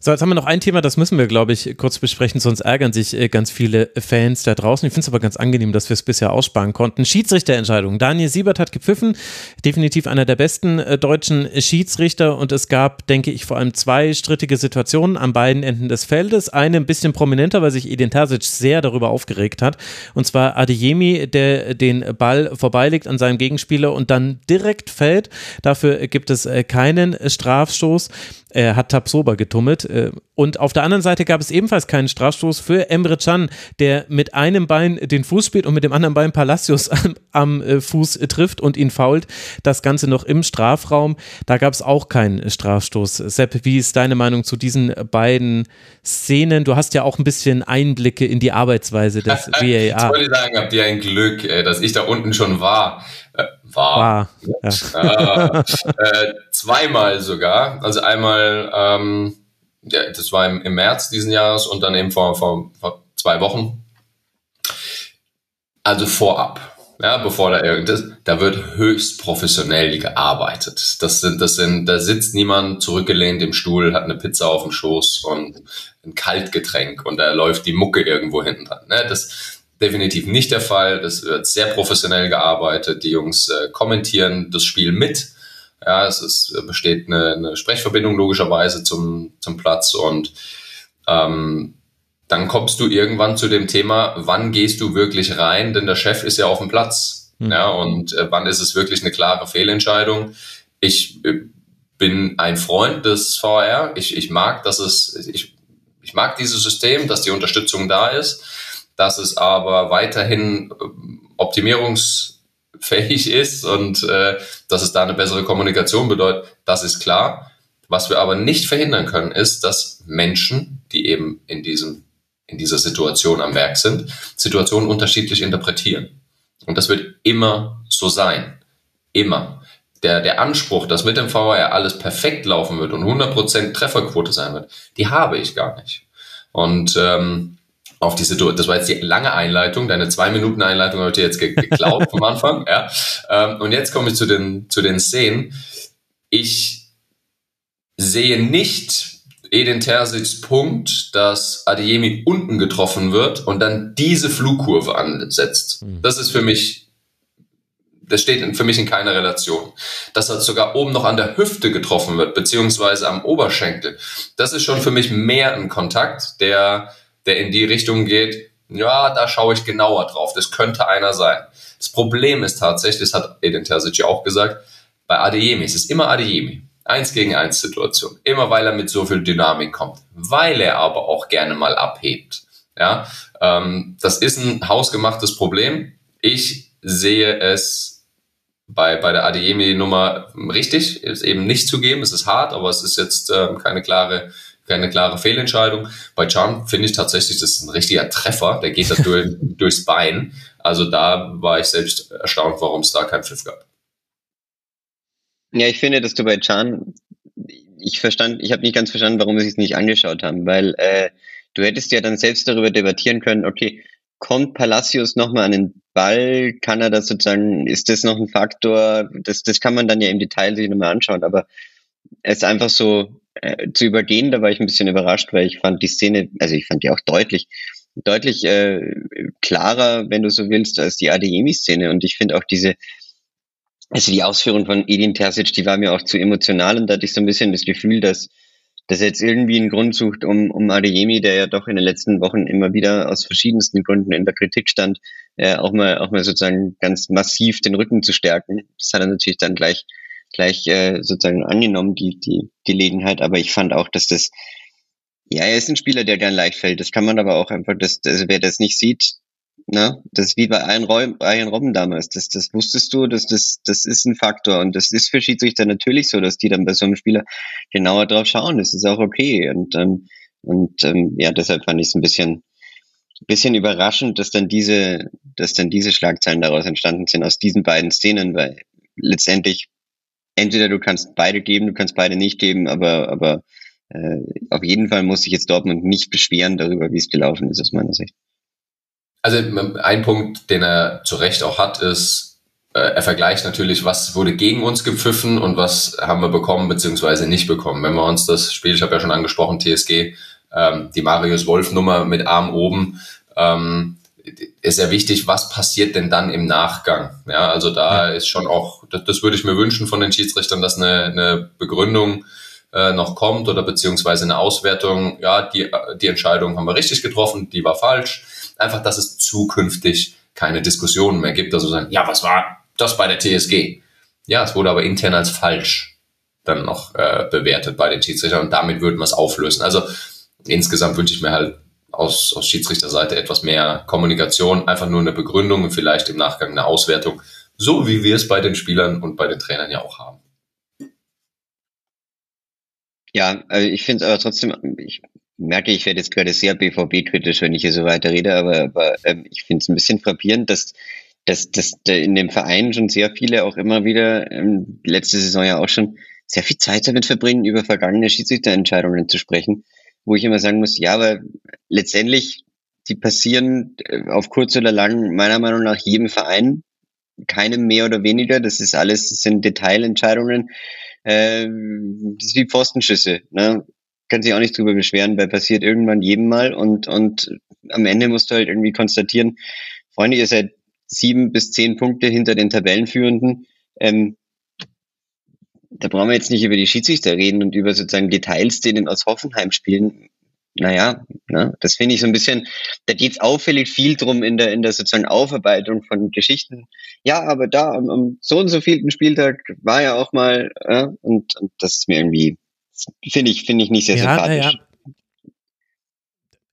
So, jetzt haben wir noch ein Thema, das müssen wir, glaube ich, kurz besprechen, sonst ärgern sich äh, ganz viele Fans da draußen. Ich finde es aber ganz angenehm, dass wir es bisher aussparen konnten. Schiedsrichterentscheidung. Daniel Siebert hat gepfiffen, definitiv einer der besten äh, deutschen Schiedsrichter und es gab, denke ich, vor allem zwei strittige Situationen an beiden Enden des Feldes. Eine ein bisschen prominenter, weil sich Edin Terzic sehr darüber aufgeregt hat und zwar Adeyemi, der den Ball vorbeilegt an seinem Gegenspieler und dann direkt fällt. Dafür gibt es äh, keinen Strafstoß. Er hat Tabsoba getummelt. Äh, und auf der anderen Seite gab es ebenfalls keinen Strafstoß für Emre Can, der mit einem Bein den Fuß spielt und mit dem anderen Bein Palacios am, am äh, Fuß trifft und ihn fault. Das Ganze noch im Strafraum. Da gab es auch keinen Strafstoß. Sepp, wie ist deine Meinung zu diesen beiden Szenen? Du hast ja auch ein bisschen Einblicke in die Arbeitsweise des VAR. ich wollte sagen, habt ihr ein Glück, äh, dass ich da unten schon war. War. war ja. Zweimal sogar. Also einmal, ähm, ja, das war im, im März diesen Jahres und dann eben vor, vor, vor zwei Wochen. Also vorab. Ja, bevor da irgendwas, da wird höchst professionell gearbeitet. Das sind, das sind, da sitzt niemand zurückgelehnt im Stuhl, hat eine Pizza auf dem Schoß und ein Kaltgetränk und da läuft die Mucke irgendwo hinten dran. Ne? Das, definitiv nicht der Fall. Das wird sehr professionell gearbeitet. Die Jungs äh, kommentieren das Spiel mit. Ja, es ist, besteht eine, eine Sprechverbindung logischerweise zum, zum Platz und ähm, dann kommst du irgendwann zu dem Thema, wann gehst du wirklich rein, denn der Chef ist ja auf dem Platz. Mhm. Ja, und äh, wann ist es wirklich eine klare Fehlentscheidung? Ich äh, bin ein Freund des VR. Ich, ich mag, dass es, ich, ich mag dieses System, dass die Unterstützung da ist, dass es aber weiterhin äh, optimierungsfähig ist und äh, dass es da eine bessere Kommunikation bedeutet, das ist klar. Was wir aber nicht verhindern können, ist, dass Menschen, die eben in diesem in dieser Situation am Werk sind, Situationen unterschiedlich interpretieren. Und das wird immer so sein. Immer. Der, der Anspruch, dass mit dem VR alles perfekt laufen wird und 100% Trefferquote sein wird, die habe ich gar nicht. Und ähm, auf die Situation, das war jetzt die lange Einleitung, deine zwei Minuten Einleitung habe ich dir jetzt geklaut vom Anfang, ja. Ähm, und jetzt komme ich zu den, zu den Szenen. Ich sehe nicht Edin Terzic's Punkt, dass Adeyemi unten getroffen wird und dann diese Flugkurve ansetzt. Mhm. Das ist für mich, das steht für mich in keiner Relation. Dass er sogar oben noch an der Hüfte getroffen wird, beziehungsweise am Oberschenkel. Das ist schon für mich mehr ein Kontakt, der, der in die Richtung geht, ja, da schaue ich genauer drauf. Das könnte einer sein. Das Problem ist tatsächlich, das hat Edin Terzic auch gesagt, bei Adeyemi, es ist immer Adeyemi. Eins gegen eins Situation. Immer weil er mit so viel Dynamik kommt. Weil er aber auch gerne mal abhebt. Ja, ähm, das ist ein hausgemachtes Problem. Ich sehe es bei, bei der Adeyemi-Nummer richtig. Ist eben nicht zu geben. Es ist hart, aber es ist jetzt ähm, keine klare keine klare Fehlentscheidung. Bei Charm finde ich tatsächlich, das ist ein richtiger Treffer, der geht da durch, durchs Bein. Also da war ich selbst erstaunt, warum es da keinen Pfiff gab. Ja, ich finde, dass du bei Chan, ich verstand, ich habe nicht ganz verstanden, warum sie es nicht angeschaut haben, weil äh, du hättest ja dann selbst darüber debattieren können, okay, kommt Palacios nochmal an den Ball, kann er das sozusagen, ist das noch ein Faktor, das, das kann man dann ja im Detail sich nochmal anschauen, aber es einfach so äh, zu übergehen, da war ich ein bisschen überrascht, weil ich fand die Szene, also ich fand die auch deutlich, deutlich äh, klarer, wenn du so willst, als die Adeyemi-Szene und ich finde auch diese, also die Ausführung von Edin Terzic, die war mir auch zu emotional und da hatte ich so ein bisschen das Gefühl, dass, er jetzt irgendwie einen Grund sucht, um, um Adeyemi, der ja doch in den letzten Wochen immer wieder aus verschiedensten Gründen in der Kritik stand, äh, auch mal, auch mal sozusagen ganz massiv den Rücken zu stärken. Das hat er natürlich dann gleich, gleich äh, sozusagen angenommen, die, die Gelegenheit. Aber ich fand auch, dass das, ja, er ist ein Spieler, der gern leicht fällt. Das kann man aber auch einfach, das, also wer das nicht sieht, Ne? Das ist wie bei Ian Robben damals. Das, das wusstest du, dass das, das ist ein Faktor. Und das ist für Schiedsrichter natürlich so, dass die dann bei so einem Spieler genauer drauf schauen. Das ist auch okay. Und, ähm, und ähm, ja, deshalb fand ich es ein bisschen, bisschen überraschend, dass dann diese, dass dann diese Schlagzeilen daraus entstanden sind aus diesen beiden Szenen, weil letztendlich entweder du kannst beide geben, du kannst beide nicht geben, aber, aber äh, auf jeden Fall muss sich jetzt Dortmund nicht beschweren darüber, wie es gelaufen ist, aus meiner Sicht. Also ein Punkt, den er zu Recht auch hat, ist, äh, er vergleicht natürlich, was wurde gegen uns gepfiffen und was haben wir bekommen beziehungsweise nicht bekommen. Wenn wir uns das Spiel, ich habe ja schon angesprochen, TSG, ähm, die Marius Wolf Nummer mit Arm oben, ähm, ist ja wichtig, was passiert denn dann im Nachgang? Ja, also da ja. ist schon auch, das, das, würde ich mir wünschen von den Schiedsrichtern, dass eine, eine Begründung äh, noch kommt oder beziehungsweise eine Auswertung. Ja, die, die Entscheidung haben wir richtig getroffen, die war falsch einfach, dass es zukünftig keine Diskussionen mehr gibt, also sagen, ja, was war das bei der TSG? Ja, es wurde aber intern als falsch dann noch äh, bewertet bei den Schiedsrichtern und damit würden wir es auflösen. Also insgesamt wünsche ich mir halt aus, aus Schiedsrichterseite etwas mehr Kommunikation, einfach nur eine Begründung und vielleicht im Nachgang eine Auswertung, so wie wir es bei den Spielern und bei den Trainern ja auch haben. Ja, also ich finde es aber trotzdem, ich merke, ich werde jetzt gerade sehr BVB-kritisch, wenn ich hier so weiter rede, aber, aber ähm, ich finde es ein bisschen frappierend, dass, dass, dass in dem Verein schon sehr viele auch immer wieder, ähm, letzte Saison ja auch schon, sehr viel Zeit damit verbringen, über vergangene Schiedsrichterentscheidungen zu sprechen, wo ich immer sagen muss, ja, aber letztendlich, die passieren äh, auf kurz oder lang meiner Meinung nach jedem Verein, keinem mehr oder weniger, das ist alles, das sind Detailentscheidungen, äh, das ist wie Pfostenschüsse. Ne? kann sich auch nicht drüber beschweren, weil passiert irgendwann jedem mal und, und am Ende musst du halt irgendwie konstatieren, Freunde, ihr seid sieben bis zehn Punkte hinter den Tabellenführenden. Ähm, da brauchen wir jetzt nicht über die Schiedsrichter reden und über sozusagen Details, denen aus Hoffenheim spielen. naja, ne, das finde ich so ein bisschen, da geht es auffällig viel drum in der, in der sozusagen Aufarbeitung von Geschichten. Ja, aber da am, am so und so vielten Spieltag war ja auch mal, äh, und, und das ist mir irgendwie, finde ich, finde ich nicht sehr ja, sympathisch. Ja.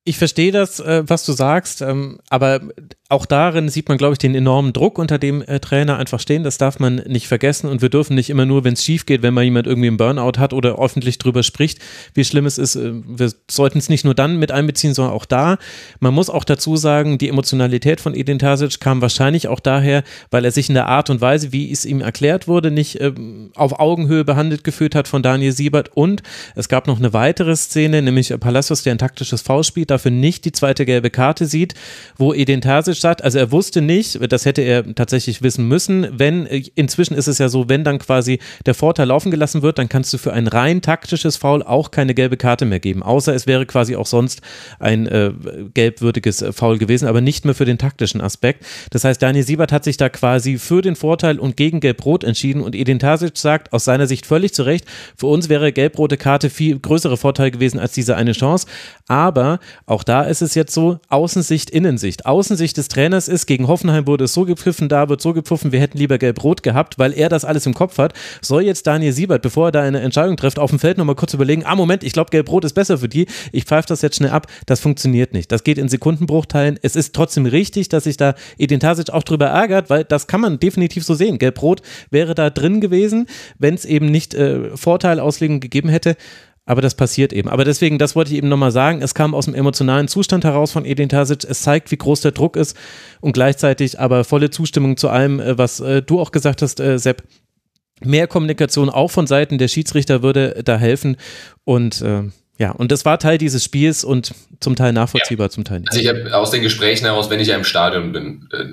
Ich verstehe das, äh, was du sagst, ähm, aber auch darin sieht man, glaube ich, den enormen Druck, unter dem äh, Trainer einfach stehen. Das darf man nicht vergessen. Und wir dürfen nicht immer nur, wenn es schief geht, wenn mal jemand irgendwie einen Burnout hat oder öffentlich drüber spricht, wie schlimm es ist. Äh, wir sollten es nicht nur dann mit einbeziehen, sondern auch da. Man muss auch dazu sagen, die Emotionalität von Edin Tasic kam wahrscheinlich auch daher, weil er sich in der Art und Weise, wie es ihm erklärt wurde, nicht äh, auf Augenhöhe behandelt gefühlt hat von Daniel Siebert. Und es gab noch eine weitere Szene, nämlich Palacios, der ein taktisches Foul spielt, dafür nicht die zweite gelbe Karte sieht, wo Edin Tasic Sagt, also er wusste nicht, das hätte er tatsächlich wissen müssen, wenn, inzwischen ist es ja so, wenn dann quasi der Vorteil laufen gelassen wird, dann kannst du für ein rein taktisches Foul auch keine gelbe Karte mehr geben, außer es wäre quasi auch sonst ein äh, gelbwürdiges Foul gewesen, aber nicht mehr für den taktischen Aspekt. Das heißt, Daniel Siebert hat sich da quasi für den Vorteil und gegen Gelb-Rot entschieden und Edin Terzic sagt aus seiner Sicht völlig zu Recht, für uns wäre gelb-rote Karte viel größere Vorteil gewesen als diese eine Chance, aber auch da ist es jetzt so, Außensicht, Innensicht. Außensicht ist des Trainers ist. Gegen Hoffenheim wurde es so gepfiffen, da wird so gepfiffen, wir hätten lieber gelb-rot gehabt, weil er das alles im Kopf hat. Soll jetzt Daniel Siebert, bevor er da eine Entscheidung trifft, auf dem Feld nochmal kurz überlegen, ah Moment, ich glaube gelb-rot ist besser für die, ich pfeife das jetzt schnell ab. Das funktioniert nicht. Das geht in Sekundenbruchteilen. Es ist trotzdem richtig, dass sich da Edin Tasic auch drüber ärgert, weil das kann man definitiv so sehen. Gelb-rot wäre da drin gewesen, wenn es eben nicht äh, Vorteilauslegung gegeben hätte. Aber das passiert eben. Aber deswegen, das wollte ich eben nochmal sagen. Es kam aus dem emotionalen Zustand heraus von Edin Tasic. Es zeigt, wie groß der Druck ist und gleichzeitig aber volle Zustimmung zu allem, äh, was äh, du auch gesagt hast, äh, Sepp. Mehr Kommunikation auch von Seiten der Schiedsrichter würde da helfen. Und äh, ja, und das war Teil dieses Spiels und zum Teil nachvollziehbar, ja. zum Teil nicht. Also ich habe aus den Gesprächen heraus, wenn ich ja im Stadion bin, äh,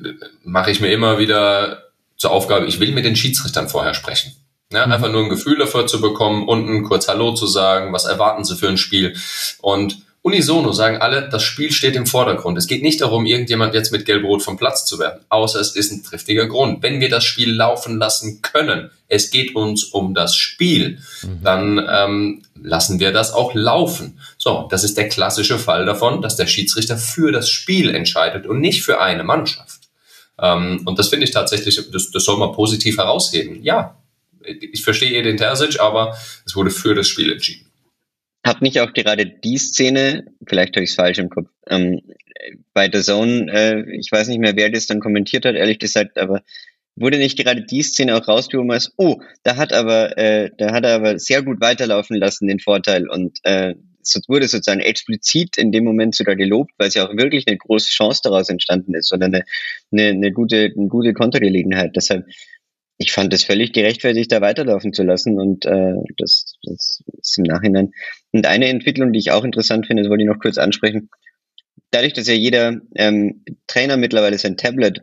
mache ich mir immer wieder zur Aufgabe, ich will mit den Schiedsrichtern vorher sprechen. Ja, mhm. einfach nur ein Gefühl dafür zu bekommen, unten kurz Hallo zu sagen, was erwarten sie für ein Spiel. Und unisono sagen alle, das Spiel steht im Vordergrund. Es geht nicht darum, irgendjemand jetzt mit Gelb-Rot vom Platz zu werden, außer es ist ein triftiger Grund. Wenn wir das Spiel laufen lassen können, es geht uns um das Spiel, mhm. dann ähm, lassen wir das auch laufen. So, das ist der klassische Fall davon, dass der Schiedsrichter für das Spiel entscheidet und nicht für eine Mannschaft. Ähm, und das finde ich tatsächlich, das, das soll man positiv herausheben. Ja, ich verstehe Edin Terzic, aber es wurde für das Spiel entschieden. Hat nicht auch gerade die Szene, vielleicht habe ich es falsch im Kopf, ähm, bei der Zone, äh, ich weiß nicht mehr, wer das dann kommentiert hat, ehrlich gesagt, aber wurde nicht gerade die Szene auch rausgehoben als, oh, da hat aber, äh, da hat er aber sehr gut weiterlaufen lassen, den Vorteil. Und äh, wurde sozusagen explizit in dem Moment sogar gelobt, weil es ja auch wirklich eine große Chance daraus entstanden ist oder eine, eine, eine gute, eine gute Kontergelegenheit. Deshalb ich fand es völlig gerechtfertigt, da weiterlaufen zu lassen und äh, das, das ist im Nachhinein. Und eine Entwicklung, die ich auch interessant finde, das wollte ich noch kurz ansprechen. Dadurch, dass ja jeder ähm, Trainer mittlerweile sein Tablet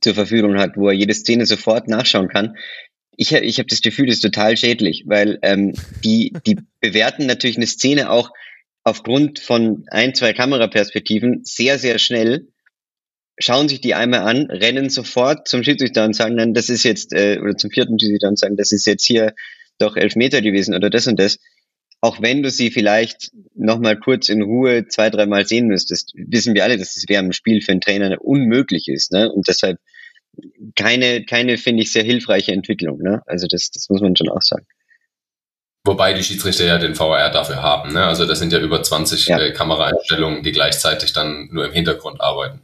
zur Verfügung hat, wo er jede Szene sofort nachschauen kann, ich, ich habe das Gefühl, das ist total schädlich, weil ähm, die, die bewerten natürlich eine Szene auch aufgrund von ein, zwei Kameraperspektiven sehr, sehr schnell schauen sich die einmal an, rennen sofort zum Schiedsrichter und sagen dann, das ist jetzt, äh, oder zum vierten Schiedsrichter und sagen, das ist jetzt hier doch elf Meter gewesen oder das und das. Auch wenn du sie vielleicht nochmal kurz in Ruhe zwei, dreimal sehen müsstest, wissen wir alle, dass das während dem Spiel für einen Trainer unmöglich ist. Ne? Und deshalb keine, keine finde ich, sehr hilfreiche Entwicklung. Ne? Also das, das muss man schon auch sagen. Wobei die Schiedsrichter ja den VR dafür haben. Ne? Also das sind ja über 20 ja. äh, Kameraeinstellungen, die gleichzeitig dann nur im Hintergrund arbeiten.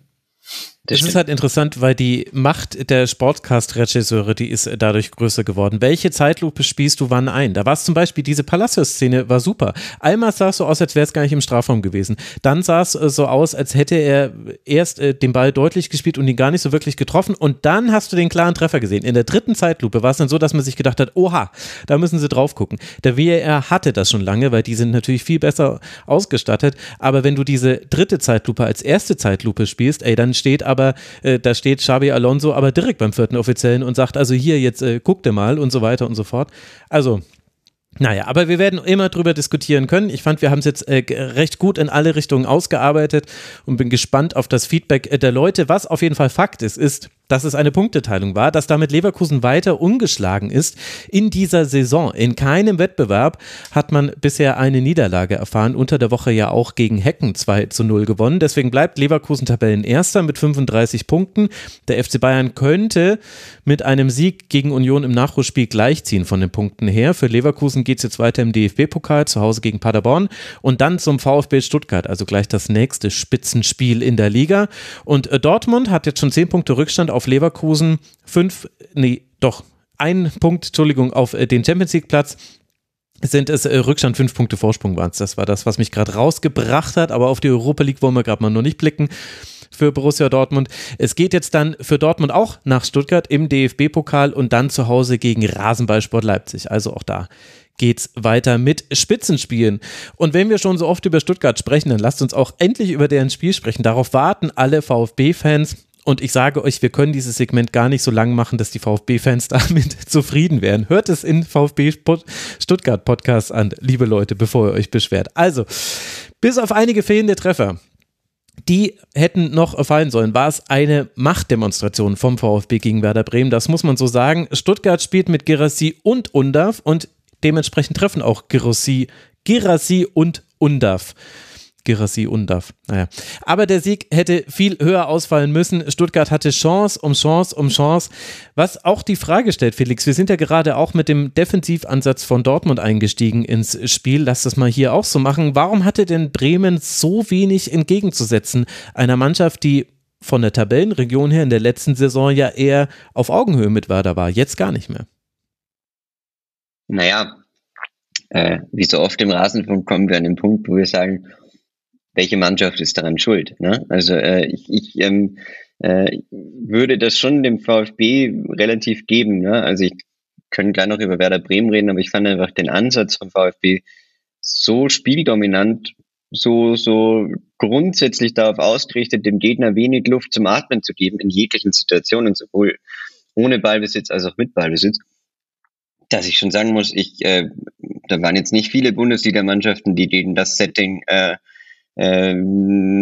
Das, das ist halt interessant, weil die Macht der Sportcast-Regisseure, die ist dadurch größer geworden. Welche Zeitlupe spielst du wann ein? Da war es zum Beispiel, diese Palacios-Szene war super. Einmal sah es so aus, als wäre es gar nicht im Strafraum gewesen. Dann sah es äh, so aus, als hätte er erst äh, den Ball deutlich gespielt und ihn gar nicht so wirklich getroffen. Und dann hast du den klaren Treffer gesehen. In der dritten Zeitlupe war es dann so, dass man sich gedacht hat, oha, da müssen sie drauf gucken. Der WR hatte das schon lange, weil die sind natürlich viel besser ausgestattet. Aber wenn du diese dritte Zeitlupe als erste Zeitlupe spielst, ey, dann steht aber äh, da steht Xabi Alonso aber direkt beim vierten Offiziellen und sagt, also hier, jetzt äh, guck dir mal und so weiter und so fort. Also, naja, aber wir werden immer drüber diskutieren können. Ich fand, wir haben es jetzt äh, recht gut in alle Richtungen ausgearbeitet und bin gespannt auf das Feedback äh, der Leute. Was auf jeden Fall Fakt ist, ist, dass es eine Punkteteilung war, dass damit Leverkusen weiter ungeschlagen ist in dieser Saison. In keinem Wettbewerb hat man bisher eine Niederlage erfahren. Unter der Woche ja auch gegen Hecken 2 zu 0 gewonnen. Deswegen bleibt Leverkusen Tabellenerster mit 35 Punkten. Der FC Bayern könnte mit einem Sieg gegen Union im Nachholspiel gleichziehen von den Punkten her. Für Leverkusen geht es jetzt weiter im DFB-Pokal zu Hause gegen Paderborn und dann zum VfB Stuttgart, also gleich das nächste Spitzenspiel in der Liga. Und äh, Dortmund hat jetzt schon 10 Punkte Rückstand auf Leverkusen, 5, nee, doch, ein Punkt, Entschuldigung, auf äh, den Champions League Platz sind es äh, Rückstand fünf Punkte Vorsprung waren es. Das war das, was mich gerade rausgebracht hat. Aber auf die Europa League wollen wir gerade mal noch nicht blicken für Borussia Dortmund. Es geht jetzt dann für Dortmund auch nach Stuttgart im DFB-Pokal und dann zu Hause gegen Rasenballsport Leipzig. Also auch da geht's weiter mit Spitzenspielen. Und wenn wir schon so oft über Stuttgart sprechen, dann lasst uns auch endlich über deren Spiel sprechen. Darauf warten alle VfB-Fans. Und ich sage euch, wir können dieses Segment gar nicht so lang machen, dass die VfB-Fans damit zufrieden wären. Hört es in VfB Stuttgart Podcast an, liebe Leute, bevor ihr euch beschwert. Also, bis auf einige fehlende Treffer die hätten noch fallen sollen. War es eine Machtdemonstration vom VfB gegen Werder Bremen? Das muss man so sagen. Stuttgart spielt mit Girassi und Undav und dementsprechend treffen auch Girassi, Girassi und Undav. Girassi Undav. Naja. Aber der Sieg hätte viel höher ausfallen müssen. Stuttgart hatte Chance um Chance um Chance. Was auch die Frage stellt, Felix, wir sind ja gerade auch mit dem Defensivansatz von Dortmund eingestiegen ins Spiel. Lass das mal hier auch so machen. Warum hatte denn Bremen so wenig entgegenzusetzen? Einer Mannschaft, die von der Tabellenregion her in der letzten Saison ja eher auf Augenhöhe mit Werder war, jetzt gar nicht mehr. Naja, äh, wie so oft im Rasenfunk kommen wir an den Punkt, wo wir sagen, welche Mannschaft ist daran schuld? Ne? Also äh, ich, ich ähm, äh, würde das schon dem VfB relativ geben. Ne? Also ich können gleich noch über Werder Bremen reden, aber ich fand einfach den Ansatz vom VfB so spieldominant, so, so grundsätzlich darauf ausgerichtet, dem Gegner wenig Luft zum Atmen zu geben in jeglichen Situationen, sowohl ohne Ballbesitz als auch mit Ballbesitz, dass ich schon sagen muss, ich, äh, da waren jetzt nicht viele Bundesligamannschaften, die gegen das Setting äh, äh,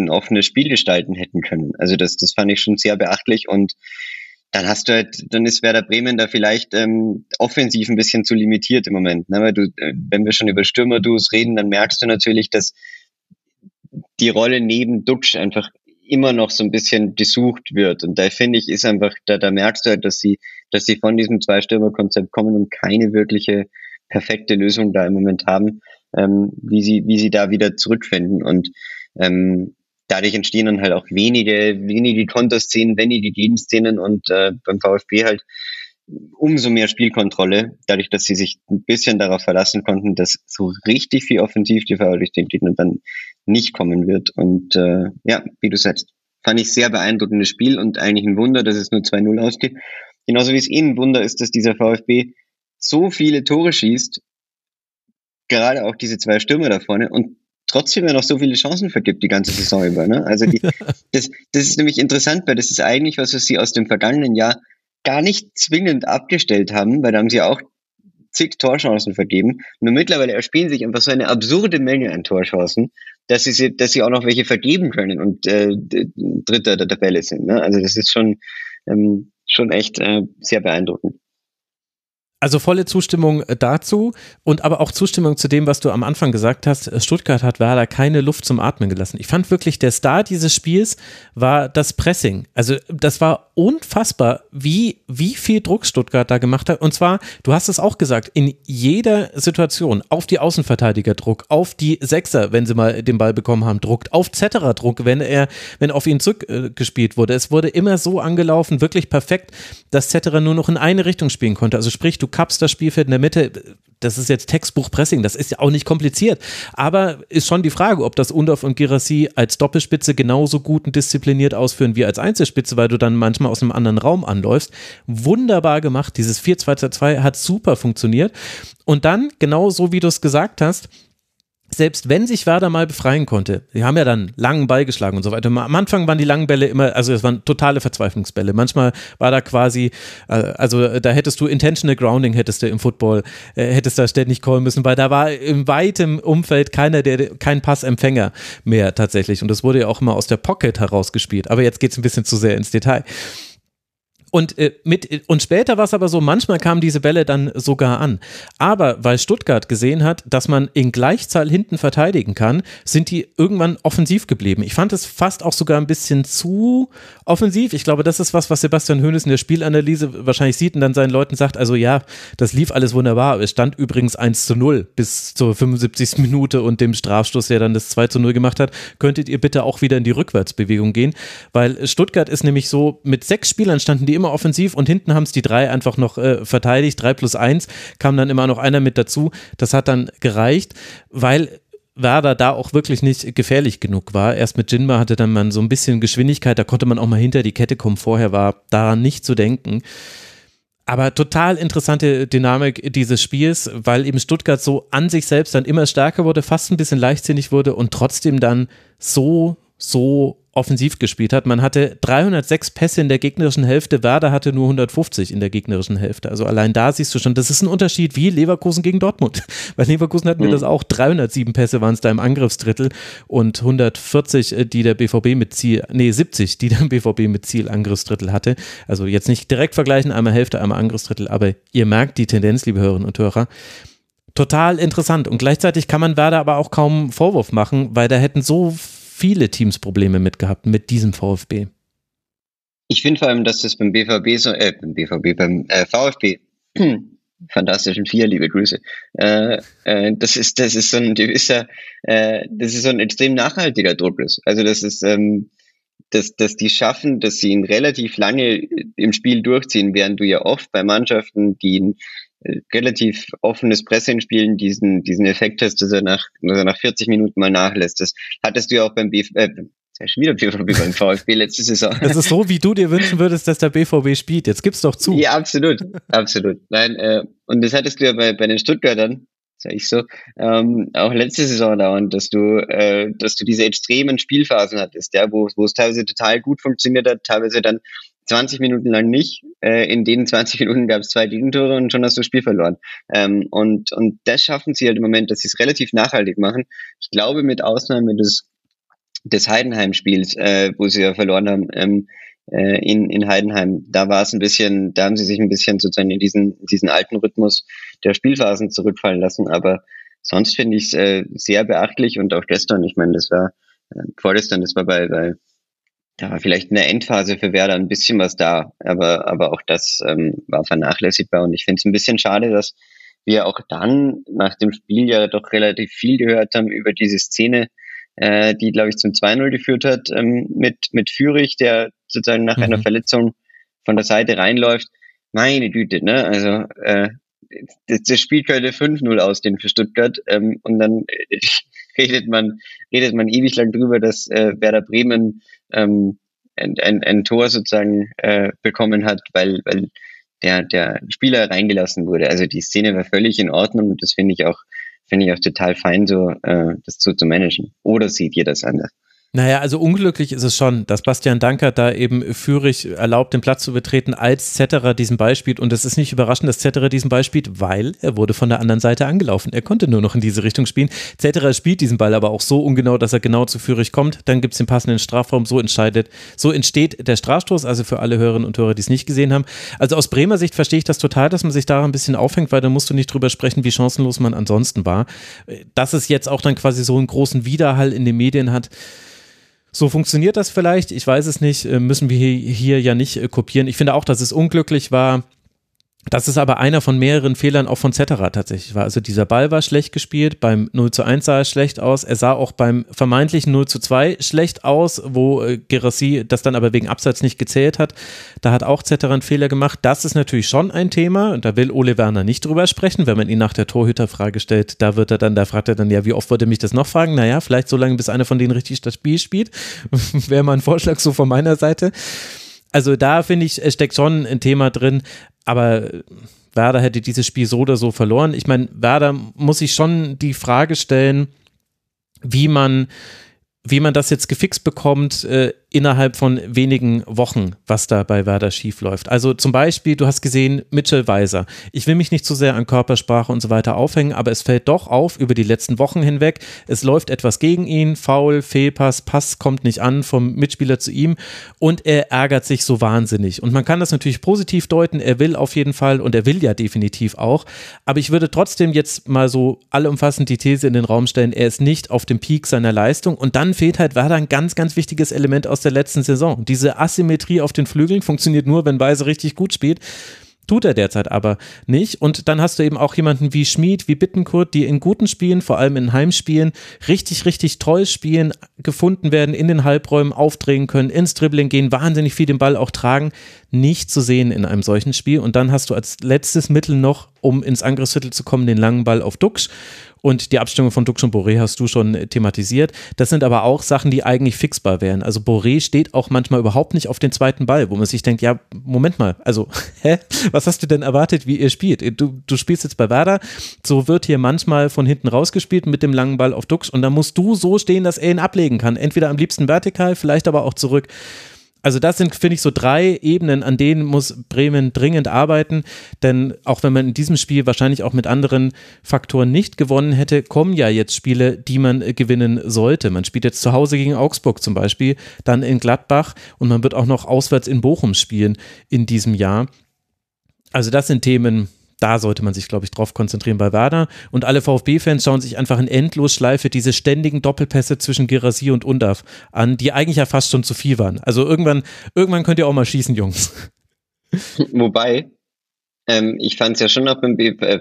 offenes Spiel gestalten hätten können. Also das, das fand ich schon sehr beachtlich und dann hast du halt, dann ist Werder Bremen da vielleicht ähm, offensiv ein bisschen zu limitiert im Moment. Ne? Weil du, äh, wenn wir schon über Stürmerduos reden, dann merkst du natürlich, dass die Rolle neben Dutsch einfach immer noch so ein bisschen gesucht wird. Und da finde ich, ist einfach, da, da merkst du halt, dass sie, dass sie von diesem Zwei-Stürmer-Konzept kommen und keine wirkliche perfekte Lösung da im Moment haben ähm, wie sie, wie sie da wieder zurückfinden. Und ähm, dadurch entstehen dann halt auch wenige, wenige Konterszenen, wenige Gegenszenen und äh, beim VfB halt umso mehr Spielkontrolle, dadurch, dass sie sich ein bisschen darauf verlassen konnten, dass so richtig viel offensiv die durch den Gegner dann nicht kommen wird. Und äh, ja, wie du sagst, fand ich sehr beeindruckendes Spiel und eigentlich ein Wunder, dass es nur 2-0 ausgeht. Genauso wie es eh ein Wunder ist, dass dieser VfB so viele Tore schießt gerade auch diese zwei Stürmer da vorne und trotzdem ja noch so viele Chancen vergibt die ganze Saison über. Ne? Also die, das, das ist nämlich interessant, weil das ist eigentlich was, was sie aus dem vergangenen Jahr gar nicht zwingend abgestellt haben, weil da haben sie auch zig Torchancen vergeben. Nur mittlerweile erspielen sich einfach so eine absurde Menge an Torchancen, dass sie, dass sie auch noch welche vergeben können und äh, Dritter der Tabelle sind. Ne? Also das ist schon, ähm, schon echt äh, sehr beeindruckend. Also volle Zustimmung äh, dazu und aber auch Zustimmung zu dem, was du am Anfang gesagt hast. Äh, Stuttgart hat Werder keine Luft zum Atmen gelassen. Ich fand wirklich, der Star dieses Spiels war das Pressing. Also das war unfassbar, wie, wie viel Druck Stuttgart da gemacht hat. Und zwar, du hast es auch gesagt, in jeder Situation auf die Außenverteidiger Druck, auf die Sechser, wenn sie mal den Ball bekommen haben, Druck, auf Zetterer Druck, wenn er, wenn auf ihn zurückgespielt wurde. Es wurde immer so angelaufen, wirklich perfekt, dass Zetterer nur noch in eine Richtung spielen konnte. Also sprich, du kappst das Spielfeld in der Mitte. Das ist jetzt Textbuch-Pressing, das ist ja auch nicht kompliziert. Aber ist schon die Frage, ob das Undorf und Girassi als Doppelspitze genauso gut und diszipliniert ausführen wie als Einzelspitze, weil du dann manchmal aus einem anderen Raum anläufst. Wunderbar gemacht. Dieses 4-2-2 hat super funktioniert. Und dann, genau so wie du es gesagt hast, selbst wenn sich Werder mal befreien konnte, die haben ja dann langen Ball geschlagen und so weiter. Am Anfang waren die langen Bälle immer, also es waren totale Verzweiflungsbälle. Manchmal war da quasi, äh, also da hättest du intentional grounding hättest du im Football, äh, hättest da ständig callen müssen, weil da war im weitem Umfeld keiner, der kein Passempfänger mehr tatsächlich. Und das wurde ja auch immer aus der Pocket herausgespielt. Aber jetzt geht es ein bisschen zu sehr ins Detail. Und, äh, mit, und später war es aber so, manchmal kamen diese Bälle dann sogar an. Aber weil Stuttgart gesehen hat, dass man in Gleichzahl hinten verteidigen kann, sind die irgendwann offensiv geblieben. Ich fand es fast auch sogar ein bisschen zu offensiv. Ich glaube, das ist was, was Sebastian Hoeneß in der Spielanalyse wahrscheinlich sieht und dann seinen Leuten sagt, also ja, das lief alles wunderbar. Es stand übrigens 1 zu 0 bis zur 75. Minute und dem Strafstoß, der dann das 2 zu 0 gemacht hat, könntet ihr bitte auch wieder in die Rückwärtsbewegung gehen, weil Stuttgart ist nämlich so, mit sechs Spielern standen die immer offensiv und hinten haben es die drei einfach noch äh, verteidigt. Drei plus eins kam dann immer noch einer mit dazu. Das hat dann gereicht, weil Werder da auch wirklich nicht gefährlich genug war. Erst mit Jinma hatte dann man so ein bisschen Geschwindigkeit, da konnte man auch mal hinter die Kette kommen. Vorher war daran nicht zu denken. Aber total interessante Dynamik dieses Spiels, weil eben Stuttgart so an sich selbst dann immer stärker wurde, fast ein bisschen leichtsinnig wurde und trotzdem dann so, so offensiv gespielt hat. Man hatte 306 Pässe in der gegnerischen Hälfte, Werder hatte nur 150 in der gegnerischen Hälfte. Also allein da siehst du schon, das ist ein Unterschied wie Leverkusen gegen Dortmund. Bei Leverkusen hatten wir das auch, 307 Pässe waren es da im Angriffsdrittel und 140, äh, die der BVB mit Ziel, nee 70, die der BVB mit Ziel Angriffsdrittel hatte. Also jetzt nicht direkt vergleichen, einmal Hälfte, einmal Angriffsdrittel, aber ihr merkt die Tendenz, liebe Hörerinnen und Hörer. Total interessant und gleichzeitig kann man Werder aber auch kaum Vorwurf machen, weil da hätten so viele Teams Probleme mit gehabt mit diesem VfB. Ich finde vor allem, dass das beim BVB so, äh, beim BVB, beim äh, VfB, fantastischen Vier, liebe Grüße, äh, äh, das ist, das ist so ein gewisser, äh, das ist so ein extrem nachhaltiger Druck ist. Also das ist, ähm, dass, dass die schaffen, dass sie ihn relativ lange im Spiel durchziehen, während du ja oft bei Mannschaften, die äh, relativ offenes Pressing spielen, diesen, diesen Effekt hast, dass er nach, dass er nach 40 Minuten mal nachlässt. Das hattest du ja auch beim BF, äh, ja schon wieder BVB beim VfB letzte Saison. Das ist so, wie du dir wünschen würdest, dass der BVB spielt. Jetzt gib's doch zu. Ja, absolut, absolut. Nein, äh, und das hattest du ja bei, bei den Stuttgartern, sag ich so, ähm, auch letzte Saison dauernd, dass du, äh, dass du diese extremen Spielphasen hattest, ja, wo, wo es teilweise total gut funktioniert hat, teilweise dann 20 Minuten lang nicht. Äh, in den 20 Minuten gab es zwei Gegentore und schon hast du das Spiel verloren. Ähm, und, und das schaffen sie halt im Moment, dass sie es relativ nachhaltig machen. Ich glaube, mit Ausnahme des, des Heidenheim-Spiels, äh, wo sie ja verloren haben, ähm, äh, in, in Heidenheim, da war es ein bisschen, da haben sie sich ein bisschen sozusagen in diesen, diesen alten Rhythmus der Spielphasen zurückfallen lassen. Aber sonst finde ich es äh, sehr beachtlich und auch gestern, ich meine, das war äh, vorgestern, das war bei, bei da war vielleicht in der Endphase für Werder ein bisschen was da, aber, aber auch das ähm, war vernachlässigbar und ich finde es ein bisschen schade, dass wir auch dann nach dem Spiel ja doch relativ viel gehört haben über diese Szene, äh, die, glaube ich, zum 2-0 geführt hat, ähm, mit, mit Fürich, der sozusagen nach mhm. einer Verletzung von der Seite reinläuft. Meine Güte, ne? Also äh, das, das Spiel könnte 5-0 ausgehen für Stuttgart ähm, und dann äh, redet man redet man ewig lang drüber, dass äh, Werder Bremen ähm, ein, ein, ein Tor sozusagen äh, bekommen hat, weil, weil der, der Spieler reingelassen wurde. Also die Szene war völlig in Ordnung und das finde ich auch, finde ich auch total fein, so äh, das so zu managen. Oder sieht ihr das anders? Naja, also unglücklich ist es schon, dass Bastian Dankert da eben Führig erlaubt, den Platz zu betreten, als Zetterer diesen Ball spielt. Und es ist nicht überraschend, dass Zetterer diesen Ball spielt, weil er wurde von der anderen Seite angelaufen. Er konnte nur noch in diese Richtung spielen. Zetterer spielt diesen Ball aber auch so ungenau, dass er genau zu Führig kommt. Dann gibt es den passenden Strafraum. So entscheidet, so entsteht der Strafstoß. Also für alle Hörerinnen und Hörer, die es nicht gesehen haben. Also aus Bremer Sicht verstehe ich das total, dass man sich da ein bisschen aufhängt, weil dann musst du nicht drüber sprechen, wie chancenlos man ansonsten war. Dass es jetzt auch dann quasi so einen großen Widerhall in den Medien hat, so funktioniert das vielleicht, ich weiß es nicht, äh, müssen wir hier, ja nicht äh, kopieren. Ich finde auch, dass es unglücklich war, das ist aber einer von mehreren Fehlern auch von Zetterer tatsächlich war. Also dieser Ball war schlecht gespielt, beim 0 zu 1 sah er schlecht aus, er sah auch beim vermeintlichen 0 zu 2 schlecht aus, wo äh, Gerassi das dann aber wegen Abseits nicht gezählt hat. Da hat auch Zetterer einen Fehler gemacht. Das ist natürlich schon ein Thema und da will Ole Werner nicht drüber sprechen, wenn man ihn nach der Torhüterfrage stellt. Da wird er dann, da fragt er dann, ja, wie oft wollte mich das noch fragen? Naja, vielleicht so lange, bis einer von denen richtig das Spiel spielt. Wäre mal ein Vorschlag so von meiner Seite. Also da finde ich, steckt schon ein Thema drin aber Werder hätte dieses Spiel so oder so verloren. Ich meine, Werder muss sich schon die Frage stellen, wie man wie man das jetzt gefixt bekommt, äh, innerhalb von wenigen Wochen, was da bei Werder schief läuft. Also zum Beispiel, du hast gesehen, Mitchell Weiser. Ich will mich nicht zu sehr an Körpersprache und so weiter aufhängen, aber es fällt doch auf über die letzten Wochen hinweg. Es läuft etwas gegen ihn, Foul, Fehlpass, Pass kommt nicht an vom Mitspieler zu ihm und er ärgert sich so wahnsinnig. Und man kann das natürlich positiv deuten, er will auf jeden Fall und er will ja definitiv auch, aber ich würde trotzdem jetzt mal so allumfassend die These in den Raum stellen, er ist nicht auf dem Peak seiner Leistung und dann fehlt halt Werder ein ganz, ganz wichtiges Element aus der letzten Saison. Diese Asymmetrie auf den Flügeln funktioniert nur, wenn Weise richtig gut spielt. Tut er derzeit aber nicht. Und dann hast du eben auch jemanden wie Schmid, wie Bittenkurt, die in guten Spielen, vor allem in Heimspielen, richtig, richtig toll spielen, gefunden werden, in den Halbräumen aufdrehen können, ins Dribbling gehen, wahnsinnig viel den Ball auch tragen. Nicht zu sehen in einem solchen Spiel. Und dann hast du als letztes Mittel noch, um ins Angriffsviertel zu kommen, den langen Ball auf Duxch und die Abstimmung von Dux und Boré hast du schon thematisiert. Das sind aber auch Sachen, die eigentlich fixbar wären. Also Boré steht auch manchmal überhaupt nicht auf den zweiten Ball, wo man sich denkt, ja, Moment mal, also, hä? Was hast du denn erwartet, wie ihr spielt? Du, du spielst jetzt bei Werder, so wird hier manchmal von hinten rausgespielt mit dem langen Ball auf Dux und dann musst du so stehen, dass er ihn ablegen kann. Entweder am liebsten vertikal, vielleicht aber auch zurück also das sind, finde ich, so drei Ebenen, an denen muss Bremen dringend arbeiten. Denn auch wenn man in diesem Spiel wahrscheinlich auch mit anderen Faktoren nicht gewonnen hätte, kommen ja jetzt Spiele, die man äh, gewinnen sollte. Man spielt jetzt zu Hause gegen Augsburg zum Beispiel, dann in Gladbach und man wird auch noch auswärts in Bochum spielen in diesem Jahr. Also das sind Themen, da sollte man sich, glaube ich, drauf konzentrieren bei Werder. Und alle VfB-Fans schauen sich einfach in Endlosschleife diese ständigen Doppelpässe zwischen Girassi und Undaf an, die eigentlich ja fast schon zu viel waren. Also irgendwann, irgendwann könnt ihr auch mal schießen, Jungs. Wobei, ähm, ich fand es ja schon noch beim B äh,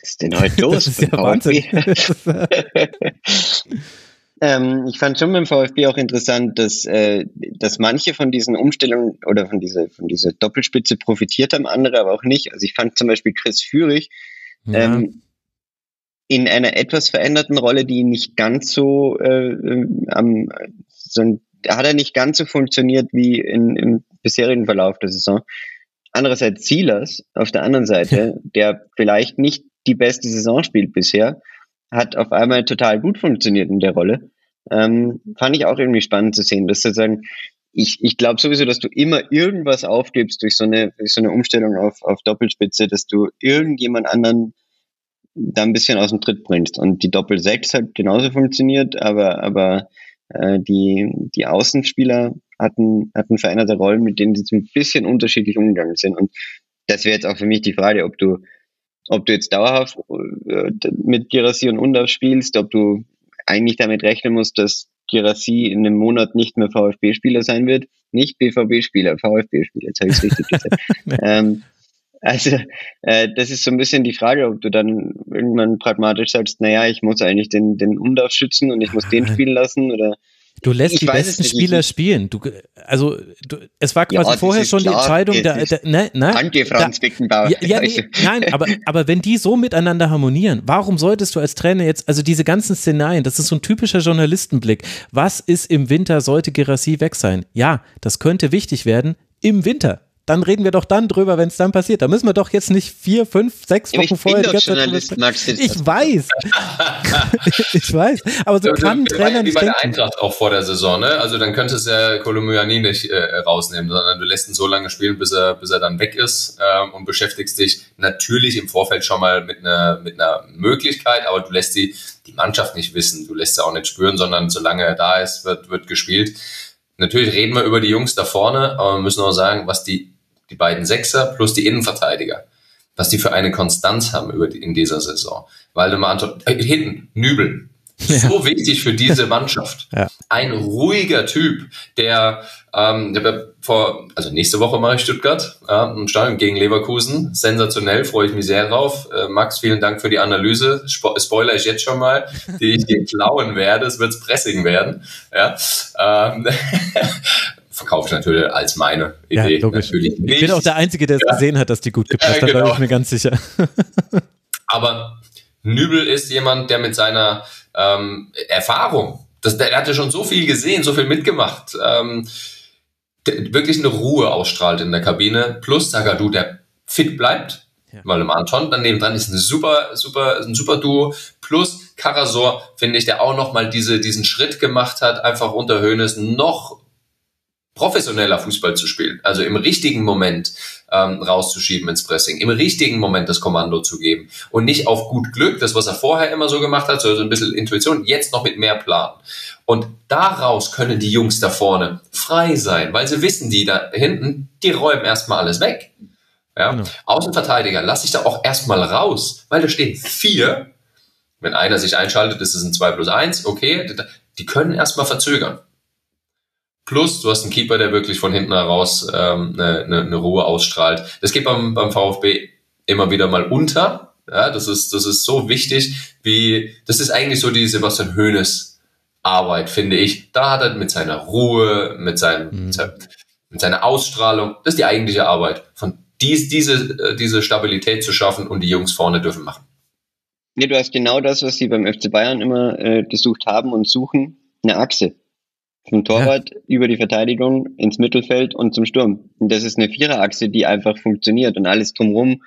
was ist denn heute los? Das ist ja Wahnsinn. Ähm, ich fand schon beim VfB auch interessant, dass, äh, dass manche von diesen Umstellungen oder von dieser, von dieser Doppelspitze profitiert haben, andere aber auch nicht. Also ich fand zum Beispiel Chris Führig ja. ähm, in einer etwas veränderten Rolle, die nicht ganz so äh, am so ein, hat er nicht ganz so funktioniert wie in, im bisherigen Verlauf der Saison. Andererseits Silas auf der anderen Seite, der vielleicht nicht die beste Saison spielt bisher, hat auf einmal total gut funktioniert in der Rolle. Ähm, fand ich auch irgendwie spannend zu sehen, dass sozusagen, ich, ich glaube sowieso, dass du immer irgendwas aufgibst durch so eine, durch so eine Umstellung auf, auf Doppelspitze, dass du irgendjemand anderen da ein bisschen aus dem Tritt bringst. Und die Doppel 6 hat genauso funktioniert, aber, aber äh, die, die Außenspieler hatten, hatten veränderte Rollen, mit denen sie ein bisschen unterschiedlich umgegangen sind. Und das wäre jetzt auch für mich die Frage, ob du ob du jetzt dauerhaft äh, mit Girassi und Undaf spielst, ob du eigentlich damit rechnen musst, dass Girassi in einem Monat nicht mehr VfB-Spieler sein wird. Nicht BVB-Spieler, VfB-Spieler, jetzt habe ich es richtig gesagt. ähm, also äh, das ist so ein bisschen die Frage, ob du dann irgendwann pragmatisch sagst, naja, ich muss eigentlich den, den Undaf schützen und ich muss den spielen lassen oder Du lässt ich die besten Spieler spielen. Du, also du, es war quasi ja, vorher schon klar, die Entscheidung der, der ne, ne, Danke, Franz da, Beckenbauer. Ja, ja, nee, nein, aber, aber wenn die so miteinander harmonieren, warum solltest du als Trainer jetzt, also diese ganzen Szenarien, das ist so ein typischer Journalistenblick. Was ist im Winter, sollte Gerassi weg sein? Ja, das könnte wichtig werden im Winter dann reden wir doch dann drüber, wenn es dann passiert. Da müssen wir doch jetzt nicht vier, fünf, sechs Wochen ich vorher. Bin doch Journalist, Max, ich weiß. ich weiß. Aber so kann ein Trainer nicht. Wie bei der Eintracht auch vor der Saison, ne? Also dann könnte es ja Kolomyani nicht äh, rausnehmen, sondern du lässt ihn so lange spielen, bis er, bis er dann weg ist ähm, und beschäftigst dich natürlich im Vorfeld schon mal mit einer, mit einer Möglichkeit, aber du lässt die, die Mannschaft nicht wissen, du lässt sie auch nicht spüren, sondern solange er da ist, wird, wird gespielt. Natürlich reden wir über die Jungs da vorne, aber wir müssen auch sagen, was die die beiden Sechser plus die Innenverteidiger, was die für eine Konstanz haben über die, in dieser Saison. Waldemar Anton, äh, hinten, Nübel, ja. so wichtig für diese Mannschaft. Ja. Ein ruhiger Typ, der, ähm, der vor, also nächste Woche mache ich Stuttgart ja, im Stadion gegen Leverkusen. Sensationell, freue ich mich sehr drauf. Äh, Max, vielen Dank für die Analyse. Spo Spoiler ich jetzt schon mal, die ich dir klauen werde. Es wird Pressing werden. Ja. Ähm, verkaufe ich natürlich als meine Idee. Ja, logisch. Natürlich nicht. Ich bin auch der Einzige, der es ja. gesehen hat, dass die gut gepasst ja, genau. hat, da bin ich mir ganz sicher. Aber Nübel ist jemand, der mit seiner ähm, Erfahrung, das, der hatte schon so viel gesehen, so viel mitgemacht, ähm, wirklich eine Ruhe ausstrahlt in der Kabine. Plus Sagadu, der fit bleibt, ja. weil im Anton daneben dran ist ein super, super, ein super Duo. Plus Karasor, finde ich, der auch noch mal diese, diesen Schritt gemacht hat, einfach unter Höhnes noch professioneller Fußball zu spielen, also im richtigen Moment ähm, rauszuschieben ins Pressing, im richtigen Moment das Kommando zu geben und nicht auf gut Glück, das was er vorher immer so gemacht hat, so ein bisschen Intuition, jetzt noch mit mehr Plan. Und daraus können die Jungs da vorne frei sein, weil sie wissen, die da hinten, die räumen erstmal alles weg. Ja? Genau. Außenverteidiger, lass ich da auch erstmal raus, weil da stehen vier. Wenn einer sich einschaltet, ist es ein 2 plus 1, okay, die können erstmal verzögern. Plus, du hast einen Keeper, der wirklich von hinten heraus ähm, eine, eine, eine Ruhe ausstrahlt. Das geht beim, beim VfB immer wieder mal unter. Ja, das ist, das ist so wichtig, wie, das ist eigentlich so die Sebastian Hoeneß Arbeit, finde ich. Da hat er mit seiner Ruhe, mit, seinem, mhm. mit seiner Ausstrahlung, das ist die eigentliche Arbeit. Von dies, diese, äh, diese Stabilität zu schaffen und die Jungs vorne dürfen machen. Ja, du hast genau das, was sie beim FC Bayern immer äh, gesucht haben und suchen, eine Achse. Vom Torwart ja. über die Verteidigung ins Mittelfeld und zum Sturm. Und das ist eine Viererachse, die einfach funktioniert und alles drumherum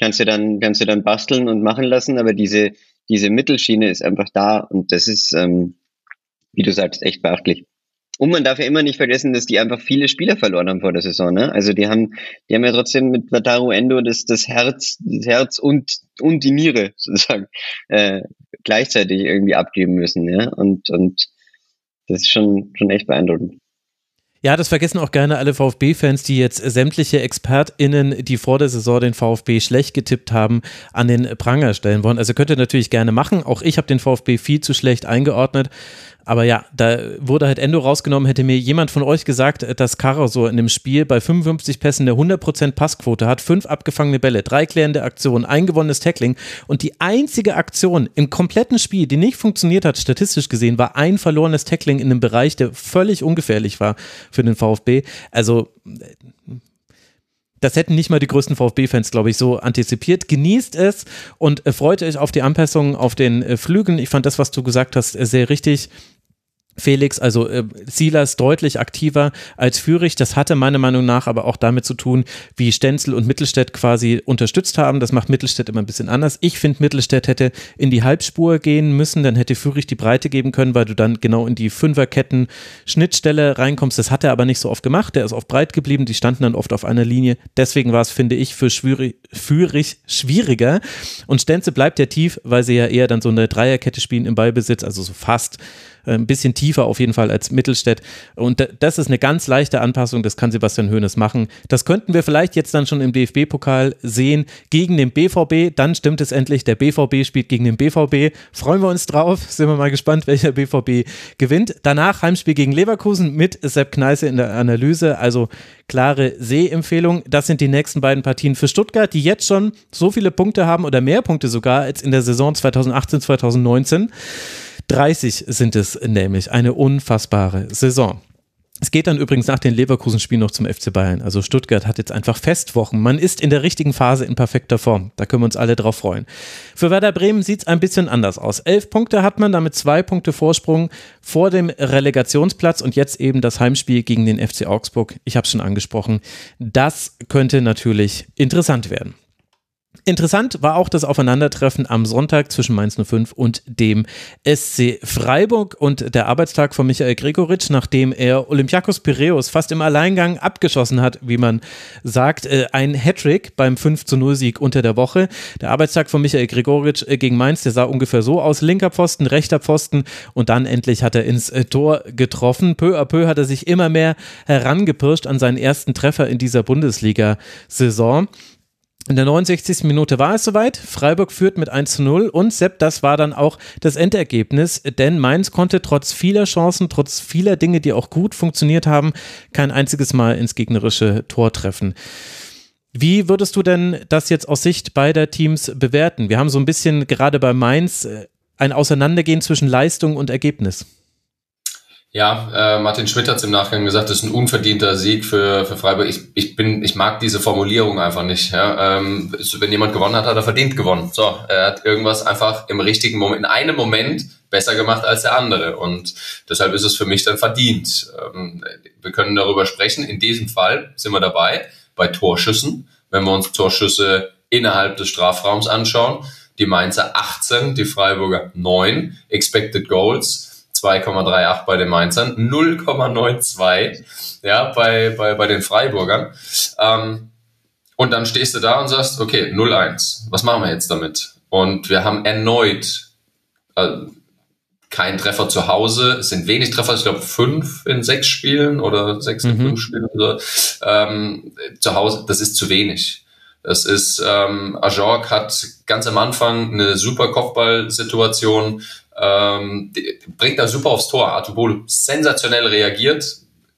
kannst du dann, kannst du dann basteln und machen lassen, aber diese, diese Mittelschiene ist einfach da und das ist, ähm, wie du sagst, echt beachtlich. Und man darf ja immer nicht vergessen, dass die einfach viele Spieler verloren haben vor der Saison. Ne? Also die haben, die haben ja trotzdem mit Wataru Endo das, das Herz, das Herz und und die Niere sozusagen äh, gleichzeitig irgendwie abgeben müssen. Ja? Und und das ist schon, schon echt beeindruckend. Ja, das vergessen auch gerne alle VfB-Fans, die jetzt sämtliche ExpertInnen, die vor der Saison den VfB schlecht getippt haben, an den Pranger stellen wollen. Also könnt ihr natürlich gerne machen. Auch ich habe den VfB viel zu schlecht eingeordnet. Aber ja, da wurde halt Endo rausgenommen. Hätte mir jemand von euch gesagt, dass Caruso in dem Spiel bei 55 Pässen eine 100% Passquote hat, fünf abgefangene Bälle, drei klärende Aktionen, ein gewonnenes Tackling und die einzige Aktion im kompletten Spiel, die nicht funktioniert hat, statistisch gesehen, war ein verlorenes Tackling in einem Bereich, der völlig ungefährlich war für den VfB. Also das hätten nicht mal die größten VfB-Fans, glaube ich, so antizipiert. Genießt es und freut euch auf die Anpassungen auf den äh, Flügeln. Ich fand das, was du gesagt hast, sehr richtig. Felix, also äh, Silas deutlich aktiver als Fürich. Das hatte meiner Meinung nach aber auch damit zu tun, wie Stenzel und Mittelstädt quasi unterstützt haben. Das macht Mittelstädt immer ein bisschen anders. Ich finde, Mittelstädt hätte in die Halbspur gehen müssen, dann hätte Fürich die Breite geben können, weil du dann genau in die Fünferketten Schnittstelle reinkommst. Das hat er aber nicht so oft gemacht. Der ist auf breit geblieben. Die standen dann oft auf einer Linie. Deswegen war es, finde ich, für Fürich schwieriger. Und Stenzel bleibt ja tief, weil sie ja eher dann so eine Dreierkette spielen im Ballbesitz, also so fast ein bisschen tiefer auf jeden Fall als Mittelstädt. Und das ist eine ganz leichte Anpassung, das kann Sebastian Hoeneß machen. Das könnten wir vielleicht jetzt dann schon im DFB-Pokal sehen gegen den BVB. Dann stimmt es endlich, der BVB spielt gegen den BVB. Freuen wir uns drauf, sind wir mal gespannt, welcher BVB gewinnt. Danach Heimspiel gegen Leverkusen mit Sepp Kneiße in der Analyse. Also klare Sehempfehlung. Das sind die nächsten beiden Partien für Stuttgart, die jetzt schon so viele Punkte haben oder mehr Punkte sogar als in der Saison 2018, 2019. 30 sind es nämlich. Eine unfassbare Saison. Es geht dann übrigens nach den Leverkusen-Spielen noch zum FC Bayern. Also Stuttgart hat jetzt einfach Festwochen. Man ist in der richtigen Phase in perfekter Form. Da können wir uns alle drauf freuen. Für Werder Bremen sieht es ein bisschen anders aus. Elf Punkte hat man, damit zwei Punkte Vorsprung vor dem Relegationsplatz und jetzt eben das Heimspiel gegen den FC Augsburg. Ich habe es schon angesprochen. Das könnte natürlich interessant werden. Interessant war auch das Aufeinandertreffen am Sonntag zwischen Mainz 05 und dem SC Freiburg und der Arbeitstag von Michael Gregoritsch, nachdem er Olympiakos Piraeus fast im Alleingang abgeschossen hat, wie man sagt, äh, ein Hattrick beim 5 zu 0 Sieg unter der Woche. Der Arbeitstag von Michael Gregoritsch äh, gegen Mainz, der sah ungefähr so aus, linker Pfosten, rechter Pfosten und dann endlich hat er ins äh, Tor getroffen. Peu à peu hat er sich immer mehr herangepirscht an seinen ersten Treffer in dieser Bundesliga-Saison. In der 69. Minute war es soweit. Freiburg führt mit 1 zu 0 und Sepp, das war dann auch das Endergebnis, denn Mainz konnte trotz vieler Chancen, trotz vieler Dinge, die auch gut funktioniert haben, kein einziges Mal ins gegnerische Tor treffen. Wie würdest du denn das jetzt aus Sicht beider Teams bewerten? Wir haben so ein bisschen gerade bei Mainz äh, ein Auseinandergehen zwischen Leistung und Ergebnis. Ja, äh, Martin Schmidt hat es im Nachgang gesagt, das ist ein unverdienter Sieg für, für Freiburg. Ich, ich, bin, ich mag diese Formulierung einfach nicht. Ja? Ähm, wenn jemand gewonnen hat, hat er verdient gewonnen. So, er hat irgendwas einfach im richtigen Moment, in einem Moment besser gemacht als der andere. Und deshalb ist es für mich dann verdient. Ähm, wir können darüber sprechen. In diesem Fall sind wir dabei bei Torschüssen. Wenn wir uns Torschüsse innerhalb des Strafraums anschauen, die Mainzer 18, die Freiburger 9, Expected Goals 2,38 bei den Mainzern, 0,92 ja, bei, bei, bei den Freiburgern. Ähm, und dann stehst du da und sagst, okay, 0-1, was machen wir jetzt damit? Und wir haben erneut äh, keinen Treffer zu Hause. Es sind wenig Treffer, ich glaube fünf in sechs Spielen oder sechs in mhm. fünf Spielen. Oder, ähm, zu Hause, das ist zu wenig. Das ist, ähm, Ajork hat ganz am Anfang eine super Kopfballsituation, ähm, bringt da super aufs Tor. Atubol sensationell reagiert,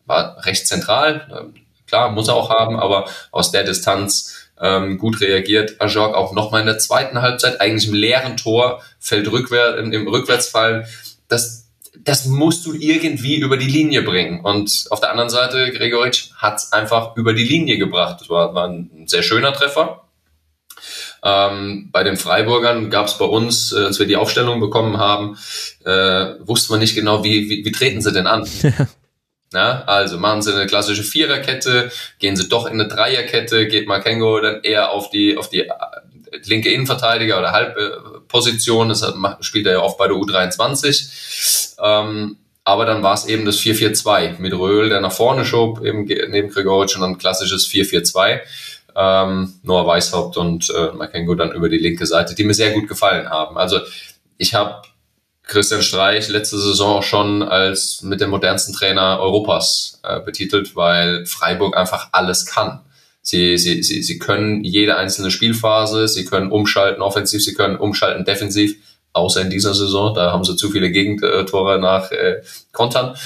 war recht zentral, klar, muss er auch haben, aber aus der Distanz ähm, gut reagiert. Ajork auch nochmal in der zweiten Halbzeit, eigentlich im leeren Tor, fällt rückwärts, im, im Rückwärtsfall. Das, das musst du irgendwie über die Linie bringen. Und auf der anderen Seite, Gregoritsch hat es einfach über die Linie gebracht. Das war, war ein sehr schöner Treffer. Ähm, bei den Freiburgern gab es bei uns, äh, als wir die Aufstellung bekommen haben, äh, wusste man nicht genau, wie, wie, wie treten sie denn an. Ja, also machen sie eine klassische Viererkette, gehen sie doch in eine Dreierkette, geht Makengo dann eher auf die, auf die äh, linke Innenverteidiger oder Halbposition, das spielt er ja oft bei der U23. Ähm, aber dann war es eben das 4-4-2 mit Röhl, der nach vorne schob, eben neben Gregoritsch und dann ein klassisches 4-4-2. Ähm, Noah Weishaupt und äh, Makengo dann über die linke Seite, die mir sehr gut gefallen haben. Also ich habe Christian Streich letzte Saison schon als mit dem modernsten Trainer Europas äh, betitelt, weil Freiburg einfach alles kann. Sie, sie, sie, sie können jede einzelne Spielphase, sie können umschalten offensiv, sie können umschalten defensiv, außer in dieser Saison, da haben sie zu viele Gegentore nach äh, Kontern.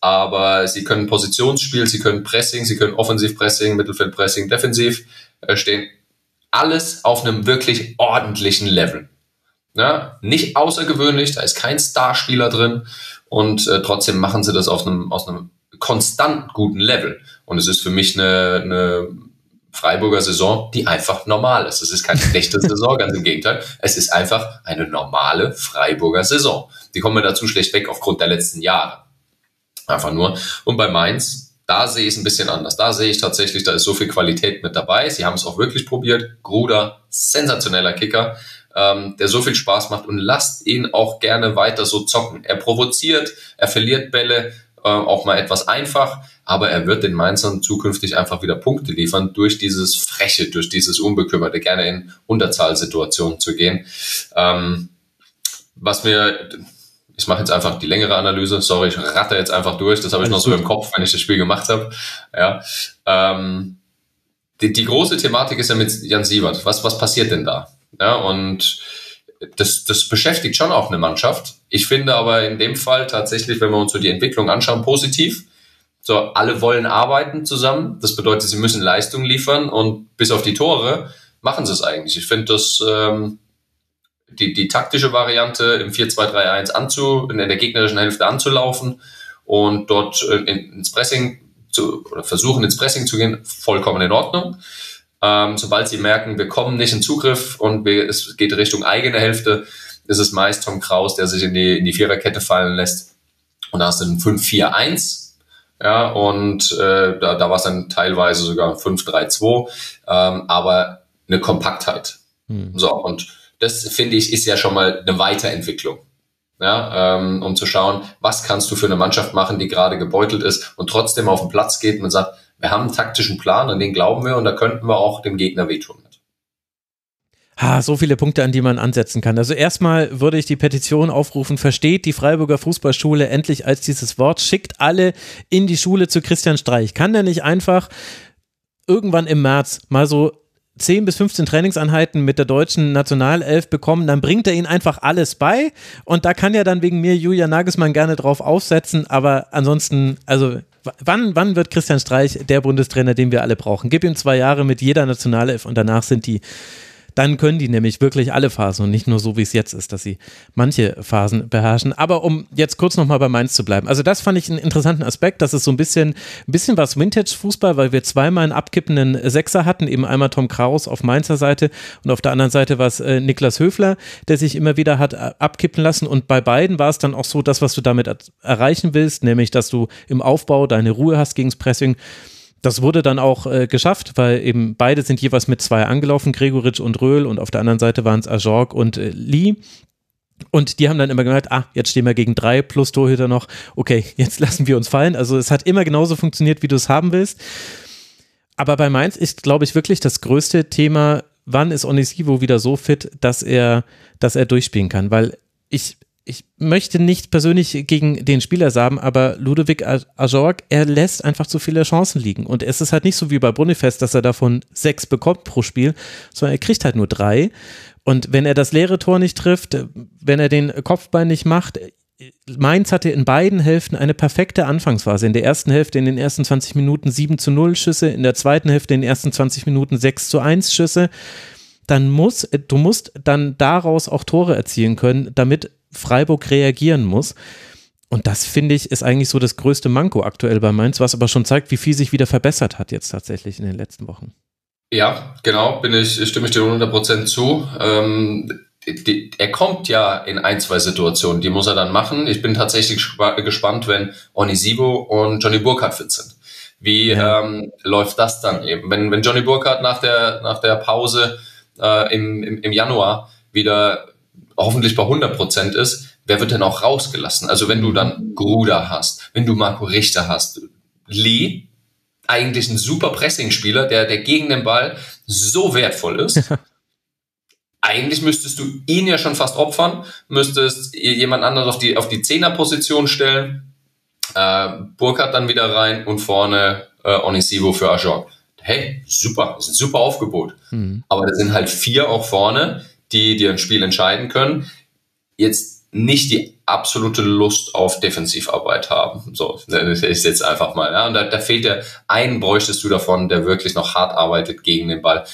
Aber sie können Positionsspiel, sie können Pressing, sie können Offensivpressing, Mittelfeldpressing, Defensiv äh, stehen. Alles auf einem wirklich ordentlichen Level. Ja, nicht außergewöhnlich, da ist kein Starspieler drin und äh, trotzdem machen sie das auf einem, aus einem konstant guten Level. Und es ist für mich eine, eine Freiburger Saison, die einfach normal ist. Es ist keine schlechte Saison, ganz im Gegenteil. Es ist einfach eine normale Freiburger Saison. Die kommen mir dazu schlecht weg aufgrund der letzten Jahre. Einfach nur. Und bei Mainz, da sehe ich es ein bisschen anders. Da sehe ich tatsächlich, da ist so viel Qualität mit dabei. Sie haben es auch wirklich probiert. Gruder, sensationeller Kicker ähm, der so viel Spaß macht und lasst ihn auch gerne weiter so zocken. Er provoziert, er verliert Bälle, äh, auch mal etwas einfach, aber er wird den Mainzern zukünftig einfach wieder Punkte liefern durch dieses Freche, durch dieses Unbekümmerte, gerne in Unterzahlsituationen zu gehen. Ähm, was mir, ich mache jetzt einfach die längere Analyse, sorry, ich ratte jetzt einfach durch, das habe ich noch so im Kopf, wenn ich das Spiel gemacht habe. Ja, ähm, die, die große Thematik ist ja mit Jan Siebert. Was, was passiert denn da? Ja, und das, das beschäftigt schon auch eine Mannschaft. Ich finde aber in dem Fall tatsächlich, wenn wir uns so die Entwicklung anschauen, positiv. So, alle wollen arbeiten zusammen. Das bedeutet, sie müssen Leistung liefern und bis auf die Tore machen sie es eigentlich. Ich finde das ähm, die, die taktische Variante im 4-2-3-1 anzu, in der gegnerischen Hälfte anzulaufen und dort äh, ins Pressing zu, oder versuchen ins Pressing zu gehen, vollkommen in Ordnung. Ähm, sobald sie merken, wir kommen nicht in Zugriff und wir, es geht Richtung eigene Hälfte, ist es meist Tom Kraus, der sich in die, in die Viererkette fallen lässt. Und da hast du ein 5-4-1. Ja, und äh, da, da war es dann teilweise sogar 5-3-2, ähm, aber eine Kompaktheit. Hm. So, und das finde ich ist ja schon mal eine Weiterentwicklung. Ja, ähm, um zu schauen, was kannst du für eine Mannschaft machen, die gerade gebeutelt ist und trotzdem auf den Platz geht und sagt, wir haben einen taktischen Plan, an den glauben wir und da könnten wir auch dem Gegner wehtun. Ha, so viele Punkte, an die man ansetzen kann. Also erstmal würde ich die Petition aufrufen, versteht die Freiburger Fußballschule endlich als dieses Wort, schickt alle in die Schule zu Christian Streich. Kann der nicht einfach irgendwann im März mal so 10 bis 15 Trainingseinheiten mit der deutschen Nationalelf bekommen, dann bringt er ihnen einfach alles bei und da kann ja dann wegen mir Julia Nagelsmann gerne drauf aufsetzen, aber ansonsten, also wann, wann wird Christian Streich der Bundestrainer, den wir alle brauchen? Gib ihm zwei Jahre mit jeder Nationalelf und danach sind die dann können die nämlich wirklich alle Phasen und nicht nur so, wie es jetzt ist, dass sie manche Phasen beherrschen. Aber um jetzt kurz nochmal bei Mainz zu bleiben. Also das fand ich einen interessanten Aspekt. Das ist so ein bisschen, ein bisschen was Vintage-Fußball, weil wir zweimal einen abkippenden Sechser hatten. Eben einmal Tom Kraus auf Mainzer Seite und auf der anderen Seite war es äh, Niklas Höfler, der sich immer wieder hat äh, abkippen lassen. Und bei beiden war es dann auch so, das, was du damit erreichen willst, nämlich, dass du im Aufbau deine Ruhe hast gegens Pressing das wurde dann auch äh, geschafft, weil eben beide sind jeweils mit zwei angelaufen, Gregoritsch und Röhl und auf der anderen Seite waren es Ajorg und äh, Lee. Und die haben dann immer gemerkt, ah, jetzt stehen wir gegen drei plus Torhüter noch. Okay, jetzt lassen wir uns fallen. Also es hat immer genauso funktioniert, wie du es haben willst. Aber bei Mainz ist, glaube ich, wirklich das größte Thema, wann ist Onisivo wieder so fit, dass er, dass er durchspielen kann. Weil ich, ich möchte nicht persönlich gegen den Spieler sagen, aber Ludovic Ajorg, er lässt einfach zu viele Chancen liegen. Und es ist halt nicht so wie bei Bonifest, dass er davon sechs bekommt pro Spiel, sondern er kriegt halt nur drei. Und wenn er das leere Tor nicht trifft, wenn er den Kopfbein nicht macht, Mainz hatte in beiden Hälften eine perfekte Anfangsphase. In der ersten Hälfte in den ersten 20 Minuten 7 zu 0 Schüsse, in der zweiten Hälfte in den ersten 20 Minuten 6 zu 1 Schüsse. Dann muss, du musst dann daraus auch Tore erzielen können, damit Freiburg reagieren muss. Und das finde ich ist eigentlich so das größte Manko aktuell bei Mainz, was aber schon zeigt, wie viel sich wieder verbessert hat jetzt tatsächlich in den letzten Wochen. Ja, genau, bin ich, stimme ich dir 100% zu. Ähm, die, er kommt ja in ein, zwei Situationen, die muss er dann machen. Ich bin tatsächlich gespannt, wenn Onisivo und Johnny Burkhardt fit sind. Wie ja. ähm, läuft das dann eben? Wenn, wenn Johnny Burkhardt nach der, nach der Pause äh, im, im, im Januar wieder hoffentlich bei 100% ist, wer wird denn auch rausgelassen? Also wenn du dann Gruder hast, wenn du Marco Richter hast, Lee, eigentlich ein super Pressing-Spieler, der, der gegen den Ball so wertvoll ist. eigentlich müsstest du ihn ja schon fast opfern, müsstest jemand anderes auf die, auf die Zehner-Position stellen, äh, Burkhardt dann wieder rein und vorne äh, Onisivo für Ajok. Hey, super, ist ein super Aufgebot. Mhm. Aber da sind halt vier auch vorne, die dir ein Spiel entscheiden können. Jetzt nicht die absolute Lust auf Defensivarbeit haben. So, ist jetzt einfach mal. Ja. Und da, da fehlt dir, einen bräuchtest du davon, der wirklich noch hart arbeitet gegen den Ball.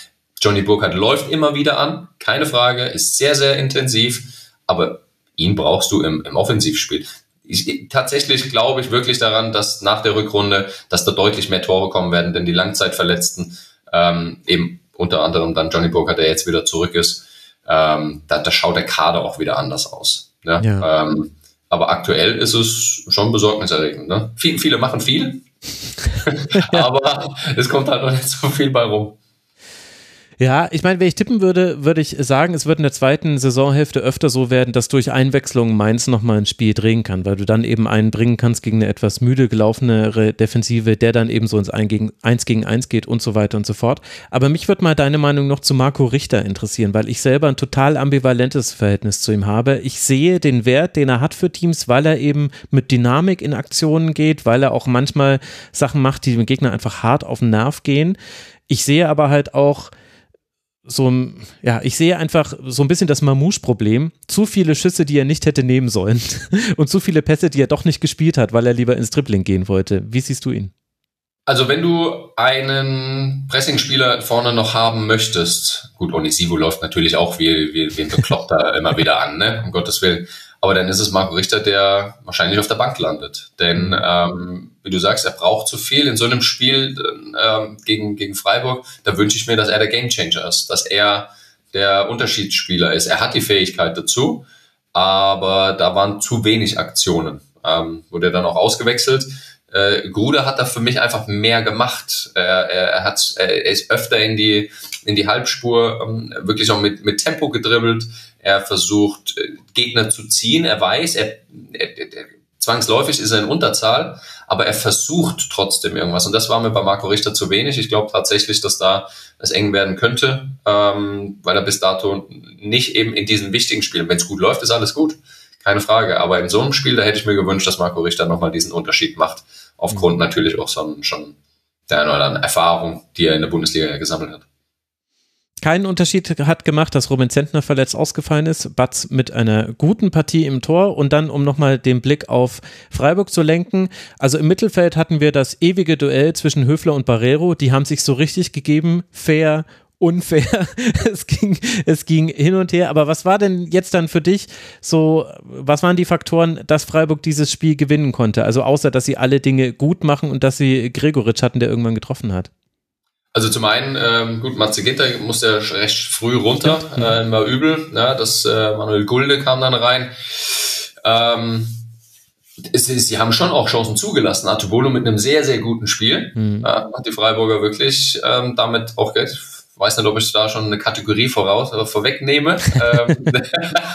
Johnny Burkhardt läuft immer wieder an, keine Frage, ist sehr, sehr intensiv, aber ihn brauchst du im, im Offensivspiel. Ich, tatsächlich glaube ich wirklich daran, dass nach der Rückrunde, dass da deutlich mehr Tore kommen werden, denn die Langzeitverletzten, ähm, eben unter anderem dann Johnny Burkhardt, der jetzt wieder zurück ist, ähm, da, da schaut der Kader auch wieder anders aus. Ne? Ja. Ähm, aber aktuell ist es schon besorgniserregend. Ne? Viele, viele machen viel, aber es kommt halt noch nicht so viel bei rum. Ja, ich meine, wenn ich tippen würde, würde ich sagen, es wird in der zweiten Saisonhälfte öfter so werden, dass durch Einwechslung Mainz nochmal ein Spiel drehen kann, weil du dann eben einen bringen kannst gegen eine etwas müde gelaufenere Defensive, der dann eben so ins 1 gegen 1, gegen 1 geht und so weiter und so fort. Aber mich würde mal deine Meinung noch zu Marco Richter interessieren, weil ich selber ein total ambivalentes Verhältnis zu ihm habe. Ich sehe den Wert, den er hat für Teams, weil er eben mit Dynamik in Aktionen geht, weil er auch manchmal Sachen macht, die dem Gegner einfach hart auf den Nerv gehen. Ich sehe aber halt auch, so, ja, ich sehe einfach so ein bisschen das Mamouche-Problem. Zu viele Schüsse, die er nicht hätte nehmen sollen und zu viele Pässe, die er doch nicht gespielt hat, weil er lieber ins Dribbling gehen wollte. Wie siehst du ihn? Also wenn du einen Pressingspieler vorne noch haben möchtest, gut, Onisivo läuft natürlich auch wie, wie, wie ein Bekloppter immer wieder an, ne? um Gottes Willen. Aber dann ist es Marco Richter, der wahrscheinlich auf der Bank landet. Denn mhm. ähm, wie du sagst, er braucht zu viel in so einem Spiel ähm, gegen, gegen Freiburg. Da wünsche ich mir, dass er der Gamechanger ist, dass er der Unterschiedsspieler ist. Er hat die Fähigkeit dazu, aber da waren zu wenig Aktionen. Ähm, wurde dann auch ausgewechselt. Äh, Gruder hat da für mich einfach mehr gemacht. Er, er, er hat, er ist öfter in die in die Halbspur, ähm, wirklich auch mit mit Tempo gedribbelt. Er versucht äh, Gegner zu ziehen. Er weiß, er, er, er zwangsläufig ist er in Unterzahl, aber er versucht trotzdem irgendwas. Und das war mir bei Marco Richter zu wenig. Ich glaube tatsächlich, dass da es eng werden könnte, ähm, weil er bis dato nicht eben in diesen wichtigen Spielen, wenn es gut läuft, ist alles gut. Keine Frage. Aber in so einem Spiel, da hätte ich mir gewünscht, dass Marco Richter nochmal diesen Unterschied macht aufgrund natürlich auch so, schon der einen oder anderen Erfahrung, die er in der Bundesliga ja gesammelt hat. Keinen Unterschied hat gemacht, dass Robin Zentner verletzt ausgefallen ist. Batz mit einer guten Partie im Tor und dann, um nochmal den Blick auf Freiburg zu lenken. Also im Mittelfeld hatten wir das ewige Duell zwischen Höfler und Barrero. Die haben sich so richtig gegeben, fair unfair. es ging, es ging hin und her. Aber was war denn jetzt dann für dich so, was waren die Faktoren, dass Freiburg dieses Spiel gewinnen konnte? Also außer, dass sie alle Dinge gut machen und dass sie Gregoritsch hatten, der irgendwann getroffen hat. Also zum einen, ähm, gut, Matze Ginter musste ja recht früh runter, äh, war übel. Ja, das äh, Manuel Gulde kam dann rein. Ähm, es, es, sie haben schon auch Chancen zugelassen. Artubolo mit einem sehr, sehr guten Spiel. Mhm. Ja, hat die Freiburger wirklich ähm, damit auch weiß nicht, ob ich da schon eine Kategorie voraus äh, vorwegnehme. Ähm,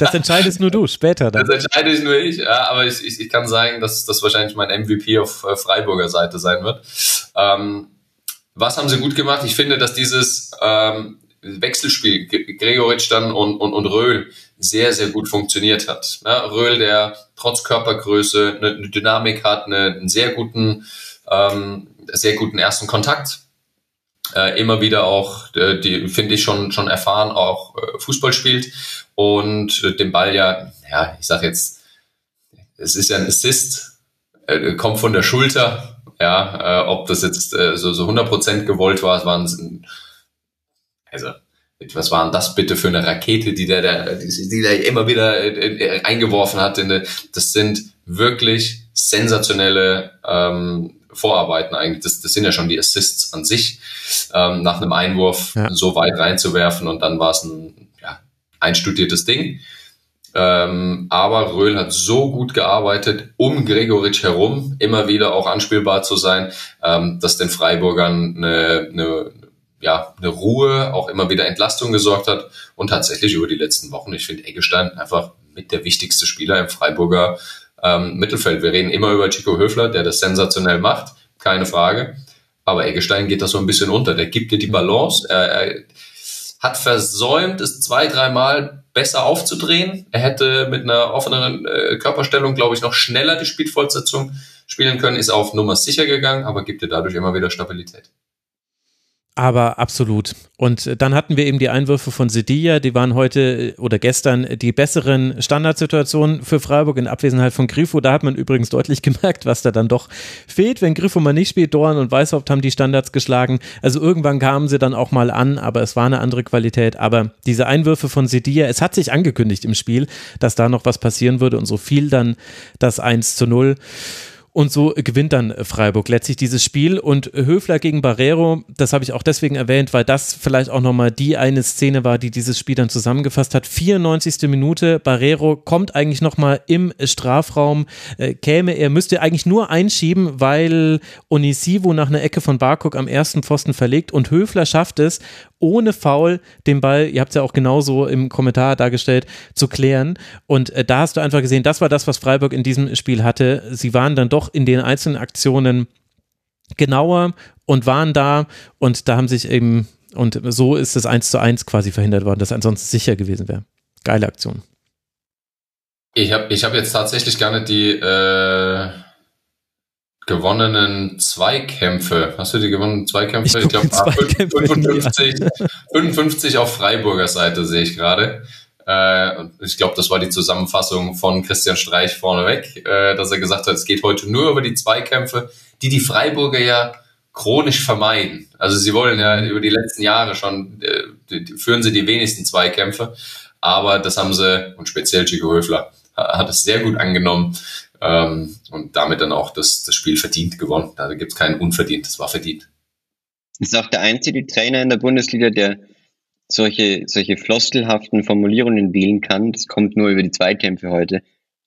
das entscheidest nur du, später dann. Das entscheide ich nur ich, ja, aber ich, ich, ich kann sagen, dass das wahrscheinlich mein MVP auf äh, Freiburger Seite sein wird. Ähm, was haben sie gut gemacht? Ich finde, dass dieses ähm, Wechselspiel Gregoritsch dann und, und, und Röhl sehr, sehr gut funktioniert hat. Ja, Röhl, der trotz Körpergröße eine Dynamik hat, eine, einen sehr guten, ähm, sehr guten ersten Kontakt äh, immer wieder auch, äh, die finde ich schon schon erfahren, auch äh, Fußball spielt und äh, den Ball ja, ja, ich sag jetzt, es ist ja ein Assist, äh, kommt von der Schulter, ja, äh, ob das jetzt äh, so so 100% gewollt war, es waren also was waren das bitte für eine Rakete, die der, der die, die der immer wieder äh, eingeworfen hat? In, das sind wirklich sensationelle ähm, Vorarbeiten eigentlich. Das, das sind ja schon die Assists an sich, ähm, nach einem Einwurf ja. so weit reinzuwerfen und dann war es ein ja, einstudiertes Ding. Ähm, aber Röhl hat so gut gearbeitet, um Gregoritsch herum, immer wieder auch anspielbar zu sein, ähm, dass den Freiburgern eine, eine, ja, eine Ruhe, auch immer wieder Entlastung gesorgt hat und tatsächlich über die letzten Wochen, ich finde Eggestein einfach mit der wichtigste Spieler im Freiburger ähm, Mittelfeld. Wir reden immer über Chico Höfler, der das sensationell macht, keine Frage. Aber Eggestein geht das so ein bisschen unter. Der gibt dir die Balance. Er, hat versäumt, es zwei, dreimal besser aufzudrehen. Er hätte mit einer offeneren äh, Körperstellung, glaube ich, noch schneller die Spielfortsetzung spielen können, ist auf Nummer sicher gegangen, aber gibt dir dadurch immer wieder Stabilität. Aber absolut. Und dann hatten wir eben die Einwürfe von Sedilla, die waren heute oder gestern die besseren Standardsituationen für Freiburg in Abwesenheit von Grifo. Da hat man übrigens deutlich gemerkt, was da dann doch fehlt, wenn Grifo mal nicht spielt. Dorn und Weißhaupt haben die Standards geschlagen. Also irgendwann kamen sie dann auch mal an, aber es war eine andere Qualität. Aber diese Einwürfe von Sedilla, es hat sich angekündigt im Spiel, dass da noch was passieren würde und so fiel dann das 1 zu 0. Und so gewinnt dann Freiburg letztlich dieses Spiel. Und Höfler gegen Barrero, das habe ich auch deswegen erwähnt, weil das vielleicht auch nochmal die eine Szene war, die dieses Spiel dann zusammengefasst hat. 94. Minute, Barrero kommt eigentlich nochmal im Strafraum, äh, käme, er müsste eigentlich nur einschieben, weil Onisivo nach einer Ecke von Barkok am ersten Pfosten verlegt und Höfler schafft es, ohne Foul den Ball, ihr habt es ja auch genauso im Kommentar dargestellt, zu klären. Und äh, da hast du einfach gesehen, das war das, was Freiburg in diesem Spiel hatte. Sie waren dann doch in den einzelnen Aktionen genauer und waren da und da haben sich eben, und so ist das 1 zu 1 quasi verhindert worden, das ansonsten sicher gewesen wäre. Geile Aktion. Ich habe ich hab jetzt tatsächlich nicht die äh, gewonnenen Zweikämpfe. Hast du die gewonnenen Zweikämpfe? Ich, ich glaube, 55, 55 auf Freiburger Seite sehe ich gerade. Äh, ich glaube, das war die Zusammenfassung von Christian Streich vorneweg, äh, dass er gesagt hat, es geht heute nur über die Zweikämpfe, die die Freiburger ja chronisch vermeiden. Also sie wollen ja über die letzten Jahre schon, äh, führen sie die wenigsten Zweikämpfe, aber das haben sie, und speziell Chico Höfler, hat es sehr gut angenommen ähm, und damit dann auch das, das Spiel verdient gewonnen. Da gibt es keinen unverdient, das war verdient. Ist auch der einzige Trainer in der Bundesliga, der solche, solche floskelhaften Formulierungen wählen kann. Das kommt nur über die Zweikämpfe heute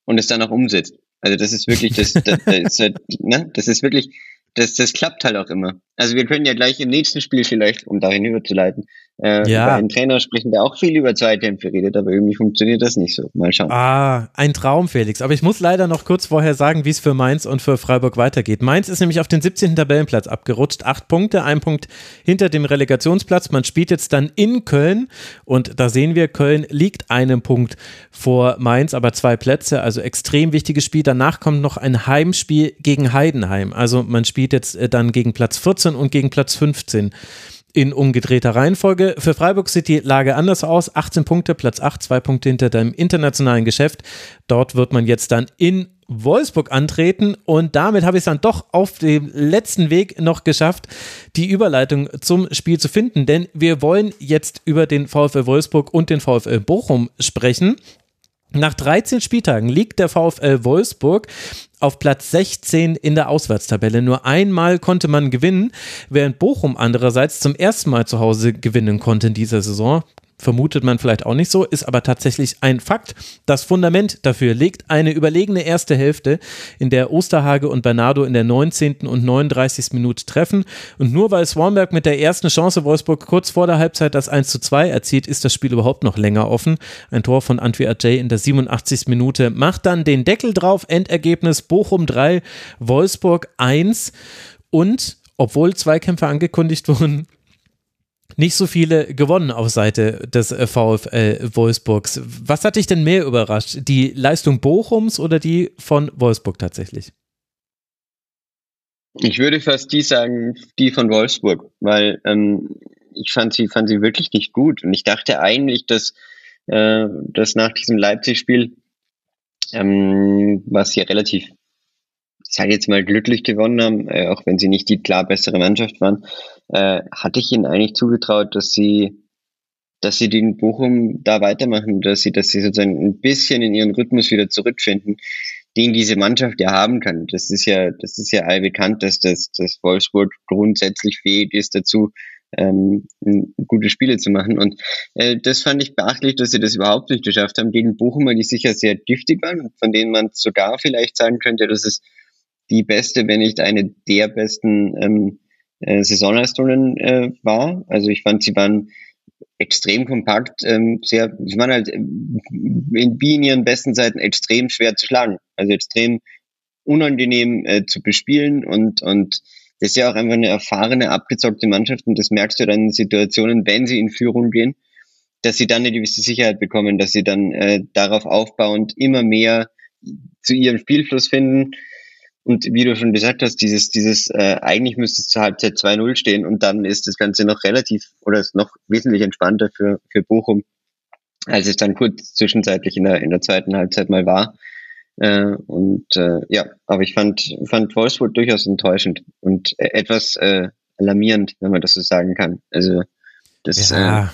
und es dann auch umsetzt. Also das ist wirklich, das, das, das, halt, ne? das ist wirklich, das, das klappt halt auch immer. Also wir können ja gleich im nächsten Spiel vielleicht, um dahin überzuleiten, äh, ja. über einen Trainer sprechen, der auch viel über Zweikämpfe redet, aber irgendwie funktioniert das nicht so. Mal schauen. Ah, ein Traum, Felix. Aber ich muss leider noch kurz vorher sagen, wie es für Mainz und für Freiburg weitergeht. Mainz ist nämlich auf den 17. Tabellenplatz abgerutscht. Acht Punkte, ein Punkt hinter dem Relegationsplatz. Man spielt jetzt dann in Köln und da sehen wir, Köln liegt einen Punkt vor Mainz, aber zwei Plätze, also extrem wichtiges Spiel. Danach kommt noch ein Heimspiel gegen Heidenheim. Also man spielt jetzt äh, dann gegen Platz 14 und gegen Platz 15 in umgedrehter Reihenfolge. Für Freiburg sieht die Lage anders aus. 18 Punkte, Platz 8, zwei Punkte hinter dem internationalen Geschäft. Dort wird man jetzt dann in Wolfsburg antreten und damit habe ich es dann doch auf dem letzten Weg noch geschafft, die Überleitung zum Spiel zu finden, denn wir wollen jetzt über den VfL Wolfsburg und den VfL Bochum sprechen. Nach 13 Spieltagen liegt der VfL Wolfsburg auf Platz 16 in der Auswärtstabelle. Nur einmal konnte man gewinnen, während Bochum andererseits zum ersten Mal zu Hause gewinnen konnte in dieser Saison. Vermutet man vielleicht auch nicht so, ist aber tatsächlich ein Fakt. Das Fundament dafür legt eine überlegene erste Hälfte, in der Osterhage und Bernardo in der 19. und 39. Minute treffen. Und nur weil Swanberg mit der ersten Chance Wolfsburg kurz vor der Halbzeit das 1 zu 2 erzielt, ist das Spiel überhaupt noch länger offen. Ein Tor von Antwi Ajay in der 87. Minute macht dann den Deckel drauf. Endergebnis Bochum 3, Wolfsburg 1. Und obwohl Zweikämpfe angekündigt wurden, nicht so viele gewonnen auf Seite des äh, VfL Wolfsburgs. Was hat dich denn mehr überrascht? Die Leistung Bochums oder die von Wolfsburg tatsächlich? Ich würde fast die sagen, die von Wolfsburg, weil ähm, ich fand sie, fand sie wirklich nicht gut. Und ich dachte eigentlich, dass, äh, dass nach diesem Leipzig-Spiel, ähm, was sie relativ, ich sage jetzt mal, glücklich gewonnen haben, äh, auch wenn sie nicht die klar bessere Mannschaft waren, äh, hatte ich ihnen eigentlich zugetraut, dass sie, dass sie den Bochum da weitermachen, dass sie, dass sie sozusagen ein bisschen in ihren Rhythmus wieder zurückfinden, den diese Mannschaft ja haben kann. Das ist ja, das ist ja allbekannt, dass das, dass Wolfsburg grundsätzlich fähig ist dazu, ähm, gute Spiele zu machen. Und äh, das fand ich beachtlich, dass sie das überhaupt nicht geschafft haben. Gegen Bochumer, die sicher sehr giftig waren, von denen man sogar vielleicht sagen könnte, dass es die beste, wenn nicht eine der besten ähm, äh, Saisonleistungen äh, war. Also ich fand, sie waren extrem kompakt, ähm, sehr, sie waren halt in, wie in ihren besten Seiten extrem schwer zu schlagen. Also extrem unangenehm äh, zu bespielen und, und das ist ja auch einfach eine erfahrene, abgezockte Mannschaft und das merkst du dann in Situationen, wenn sie in Führung gehen, dass sie dann eine gewisse Sicherheit bekommen, dass sie dann äh, darauf aufbauend immer mehr zu ihrem Spielfluss finden, und wie du schon gesagt hast, dieses, dieses, äh, eigentlich müsste es zur Halbzeit 2-0 stehen und dann ist das Ganze noch relativ oder ist noch wesentlich entspannter für, für Bochum, als es dann kurz zwischenzeitlich in der, in der zweiten Halbzeit mal war. Äh, und äh, ja, aber ich fand, fand Wolfsburg durchaus enttäuschend und äh, etwas äh, alarmierend, wenn man das so sagen kann. Also das ja,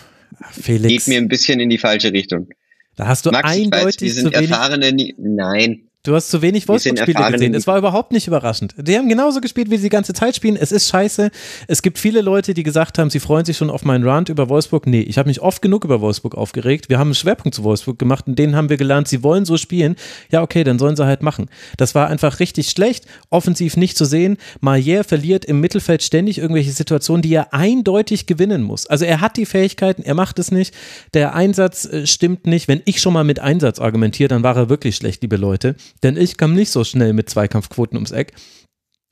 äh, geht mir ein bisschen in die falsche Richtung. Da hast du Max, eindeutig weiß, wir sind erfahrene, nein, Du hast zu wenig Wolfsburg-Spiele gesehen. Es war überhaupt nicht überraschend. Die haben genauso gespielt, wie sie die ganze Zeit spielen. Es ist scheiße. Es gibt viele Leute, die gesagt haben, sie freuen sich schon auf meinen Rant über Wolfsburg. Nee, ich habe mich oft genug über Wolfsburg aufgeregt. Wir haben einen Schwerpunkt zu Wolfsburg gemacht und denen haben wir gelernt, sie wollen so spielen. Ja, okay, dann sollen sie halt machen. Das war einfach richtig schlecht. Offensiv nicht zu sehen. Maier verliert im Mittelfeld ständig irgendwelche Situationen, die er eindeutig gewinnen muss. Also er hat die Fähigkeiten, er macht es nicht. Der Einsatz äh, stimmt nicht. Wenn ich schon mal mit Einsatz argumentiere, dann war er wirklich schlecht, liebe Leute denn ich kam nicht so schnell mit Zweikampfquoten ums Eck.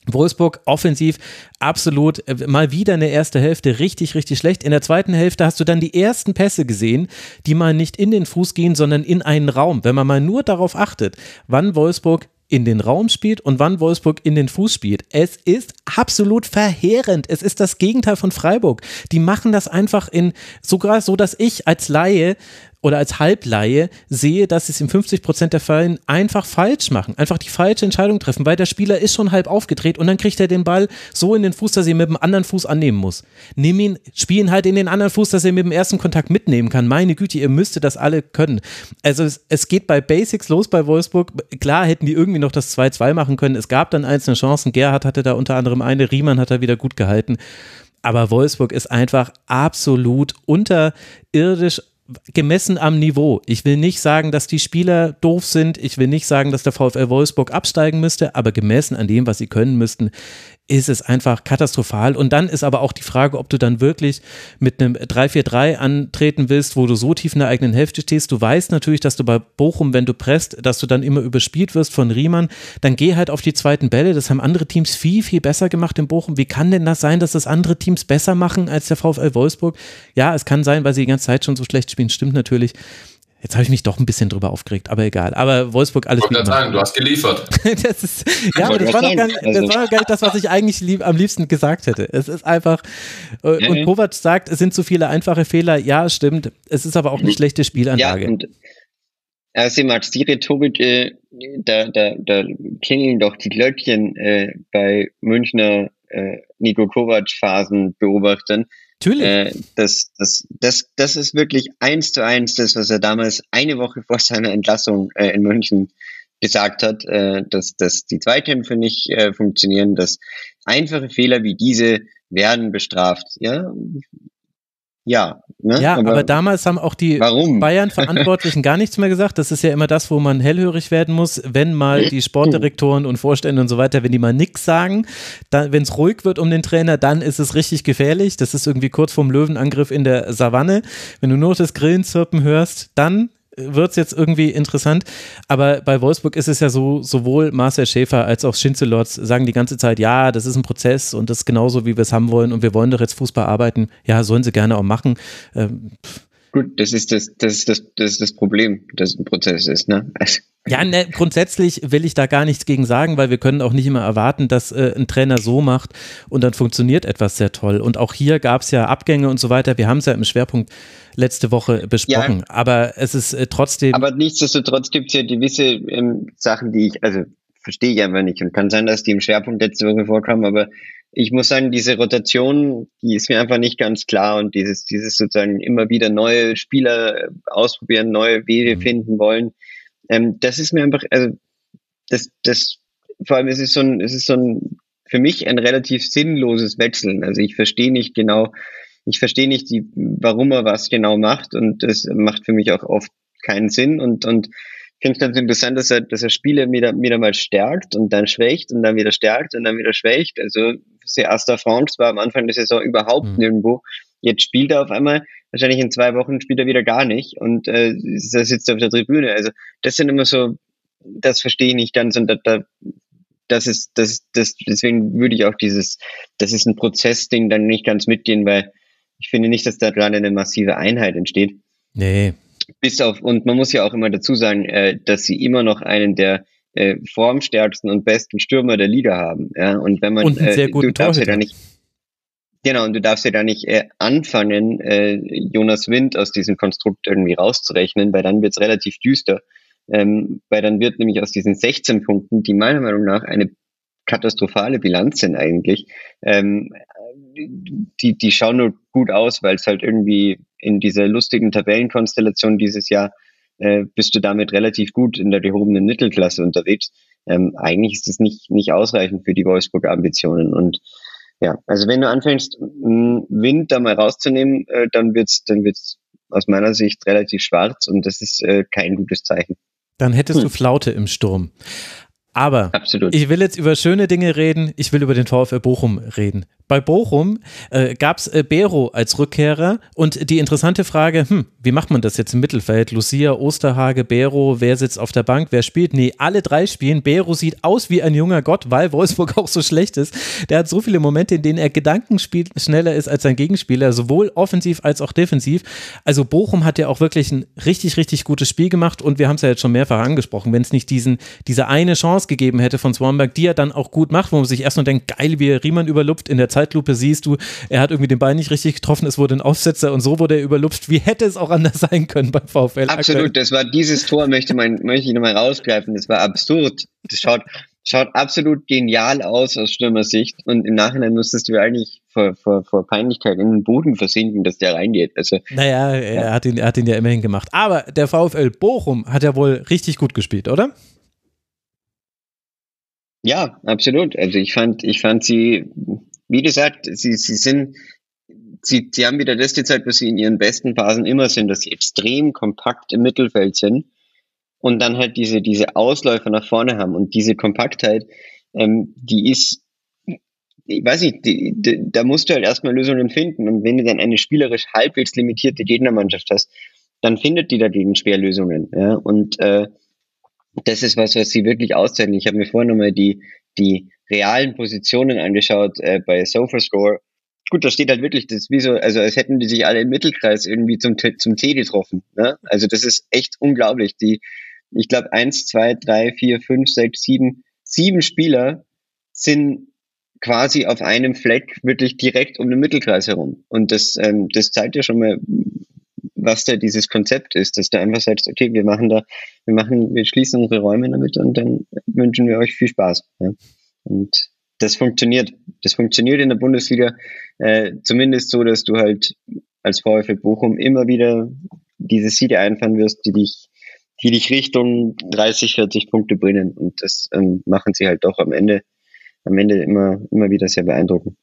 Wolfsburg offensiv absolut äh, mal wieder in der ersten Hälfte richtig, richtig schlecht. In der zweiten Hälfte hast du dann die ersten Pässe gesehen, die mal nicht in den Fuß gehen, sondern in einen Raum. Wenn man mal nur darauf achtet, wann Wolfsburg in den Raum spielt und wann Wolfsburg in den Fuß spielt. Es ist absolut verheerend. Es ist das Gegenteil von Freiburg. Die machen das einfach in sogar so, dass ich als Laie oder als Halbleihe sehe, dass sie es in 50 Prozent der Fällen einfach falsch machen, einfach die falsche Entscheidung treffen, weil der Spieler ist schon halb aufgedreht und dann kriegt er den Ball so in den Fuß, dass er ihn mit dem anderen Fuß annehmen muss. Nimm ihn, spiel ihn halt in den anderen Fuß, dass er mit dem ersten Kontakt mitnehmen kann. Meine Güte, ihr müsstet das alle können. Also es, es geht bei Basics los bei Wolfsburg. Klar hätten die irgendwie noch das 2-2 machen können. Es gab dann einzelne Chancen. Gerhard hatte da unter anderem eine, Riemann hat da wieder gut gehalten. Aber Wolfsburg ist einfach absolut unterirdisch gemessen am Niveau. Ich will nicht sagen, dass die Spieler doof sind. Ich will nicht sagen, dass der VfL Wolfsburg absteigen müsste, aber gemessen an dem, was sie können müssten, ist es einfach katastrophal. Und dann ist aber auch die Frage, ob du dann wirklich mit einem 3-4-3 antreten willst, wo du so tief in der eigenen Hälfte stehst. Du weißt natürlich, dass du bei Bochum, wenn du presst, dass du dann immer überspielt wirst von Riemann. Dann geh halt auf die zweiten Bälle. Das haben andere Teams viel, viel besser gemacht in Bochum. Wie kann denn das sein, dass das andere Teams besser machen als der VfL Wolfsburg? Ja, es kann sein, weil sie die ganze Zeit schon so schlecht spielen. Stimmt natürlich. Jetzt habe ich mich doch ein bisschen drüber aufgeregt, aber egal. Aber Wolfsburg alles. Ich wollte sagen, du hast geliefert. das ist, ja, aber das war, nicht, das also gar nicht das, was ich eigentlich lieb, am liebsten gesagt hätte. Es ist einfach, äh, und Kovac sagt, es sind zu viele einfache Fehler. Ja, stimmt. Es ist aber auch eine schlechte Spielanlage. Ja, und also Max, die Rhetorik, äh, da, da, da klingeln doch die Glöckchen äh, bei Münchner äh, Nico Kovac-Phasen beobachten. Natürlich. Äh, das, das, das, das ist wirklich eins zu eins das, was er damals eine Woche vor seiner Entlassung äh, in München gesagt hat, äh, dass, dass die Zweikämpfe nicht äh, funktionieren, dass einfache Fehler wie diese werden bestraft. Ja, ja. Ne? Ja, aber, aber, damals haben auch die Bayern-Verantwortlichen gar nichts mehr gesagt. Das ist ja immer das, wo man hellhörig werden muss, wenn mal die Sportdirektoren und Vorstände und so weiter, wenn die mal nichts sagen, wenn es ruhig wird um den Trainer, dann ist es richtig gefährlich. Das ist irgendwie kurz vorm Löwenangriff in der Savanne. Wenn du nur das Grillenzirpen hörst, dann wird es jetzt irgendwie interessant. Aber bei Wolfsburg ist es ja so, sowohl Marcel Schäfer als auch Schinzelotz sagen die ganze Zeit, ja, das ist ein Prozess und das ist genauso, wie wir es haben wollen und wir wollen doch jetzt Fußball arbeiten. Ja, sollen sie gerne auch machen. Ähm, Gut, das ist das, das das, das ist das Problem, dass es ein Prozess ist, ne? Also. Ja, ne, grundsätzlich will ich da gar nichts gegen sagen, weil wir können auch nicht immer erwarten, dass äh, ein Trainer so macht und dann funktioniert etwas sehr toll. Und auch hier gab es ja Abgänge und so weiter. Wir haben es ja im Schwerpunkt letzte Woche besprochen. Ja, aber es ist äh, trotzdem. Aber nichtsdestotrotz gibt es ja gewisse ähm, Sachen, die ich, also verstehe ich einfach nicht. Und kann sein, dass die im Schwerpunkt letzte Woche vorkamen, aber ich muss sagen, diese Rotation, die ist mir einfach nicht ganz klar und dieses, dieses sozusagen immer wieder neue Spieler ausprobieren, neue Wege mhm. finden wollen, ähm, das ist mir einfach, also das, das, vor allem ist es so ein, es ist so ein, für mich ein relativ sinnloses Wechseln. Also ich verstehe nicht genau, ich verstehe nicht, die, warum er was genau macht und das macht für mich auch oft keinen Sinn und, und ich finde es ganz interessant, dass er, dass er Spiele wieder, wieder mal stärkt und dann schwächt und dann wieder stärkt und dann wieder schwächt. Also Asta France war am Anfang der Saison überhaupt mhm. nirgendwo. Jetzt spielt er auf einmal, wahrscheinlich in zwei Wochen spielt er wieder gar nicht und äh, er sitzt auf der Tribüne. Also das sind immer so, das verstehe ich nicht ganz und da, da das ist, das, das, deswegen würde ich auch dieses, das ist ein Prozessding dann nicht ganz mitgehen, weil ich finde nicht, dass da gerade eine massive Einheit entsteht. Nee. Bis auf, und man muss ja auch immer dazu sagen, äh, dass sie immer noch einen der äh, formstärksten und besten Stürmer der Liga haben. Ja? Und wenn man, und einen sehr guten du darfst ja da nicht, genau, und du darfst ja da nicht äh, anfangen, äh, Jonas Wind aus diesem Konstrukt irgendwie rauszurechnen, weil dann wird's relativ düster. Ähm, weil dann wird nämlich aus diesen 16 Punkten, die meiner Meinung nach eine katastrophale Bilanz sind eigentlich, ähm, die, die schauen nur gut aus, weil es halt irgendwie in dieser lustigen Tabellenkonstellation dieses Jahr äh, bist du damit relativ gut in der gehobenen Mittelklasse unterwegs. Ähm, eigentlich ist es nicht, nicht ausreichend für die Wolfsburger Ambitionen. Und ja, also wenn du anfängst, Wind da mal rauszunehmen, äh, dann wird's, dann wird's aus meiner Sicht relativ schwarz und das ist äh, kein gutes Zeichen. Dann hättest hm. du Flaute im Sturm. Aber Absolut. ich will jetzt über schöne Dinge reden. Ich will über den VfL Bochum reden. Bei Bochum äh, gab es äh, Bero als Rückkehrer und die interessante Frage, hm, wie macht man das jetzt im Mittelfeld? Lucia, Osterhage, Bero, wer sitzt auf der Bank, wer spielt? Nee, alle drei spielen. Bero sieht aus wie ein junger Gott, weil Wolfsburg auch so schlecht ist. Der hat so viele Momente, in denen er Gedankenspiel schneller ist als sein Gegenspieler, sowohl offensiv als auch defensiv. Also Bochum hat ja auch wirklich ein richtig, richtig gutes Spiel gemacht und wir haben es ja jetzt schon mehrfach angesprochen, wenn es nicht diesen, diese eine Chance gegeben hätte von Swanberg, die er dann auch gut macht, wo man sich erst nur denkt, geil, wie er Riemann überlupft in der Zeit Zeitlupe siehst du, er hat irgendwie den Bein nicht richtig getroffen, es wurde ein Aufsetzer und so wurde er überlupft. Wie hätte es auch anders sein können beim VfL? Absolut, das war dieses Tor, möchte, man, möchte ich nochmal rausgreifen, das war absurd. Das schaut, schaut absolut genial aus aus Stürmersicht und im Nachhinein musstest du eigentlich vor, vor, vor Peinlichkeit in den Boden versinken, dass der reingeht. Also, naja, er, ja. hat ihn, er hat ihn ja immerhin gemacht. Aber der VfL Bochum hat ja wohl richtig gut gespielt, oder? Ja, absolut. Also ich fand, ich fand sie wie gesagt, sie, sie sind, sie, sie haben wieder das gezeigt, was sie in ihren besten Phasen immer sind, dass sie extrem kompakt im Mittelfeld sind und dann halt diese, diese Ausläufer nach vorne haben und diese Kompaktheit, ähm, die ist, ich weiß nicht, die, die, da musst du halt erstmal Lösungen finden und wenn du dann eine spielerisch halbwegs limitierte Gegnermannschaft hast, dann findet die dagegen schwer Lösungen. Ja? Und äh, das ist was, was sie wirklich auszeichnen. Ich habe mir vorhin nochmal die, die realen Positionen angeschaut äh, bei SofaScore. Gut, da steht halt wirklich das wie so, also als hätten die sich alle im Mittelkreis irgendwie zum, zum Tee getroffen. Ne? Also das ist echt unglaublich. Die, ich glaube, eins, zwei, drei, vier, fünf, sechs, sieben, sieben Spieler sind quasi auf einem Fleck wirklich direkt um den Mittelkreis herum. Und das, ähm, das zeigt ja schon mal, was da dieses Konzept ist, dass du einfach sagst, okay, wir machen da, wir machen, wir schließen unsere Räume damit und dann wünschen wir euch viel Spaß. Ja. Und das funktioniert. Das funktioniert in der Bundesliga äh, zumindest so, dass du halt als VfL Bochum immer wieder diese Siege einfahren wirst, die dich, die dich Richtung 30, 40 Punkte bringen. Und das ähm, machen sie halt doch am Ende, am Ende immer, immer wieder sehr beeindruckend.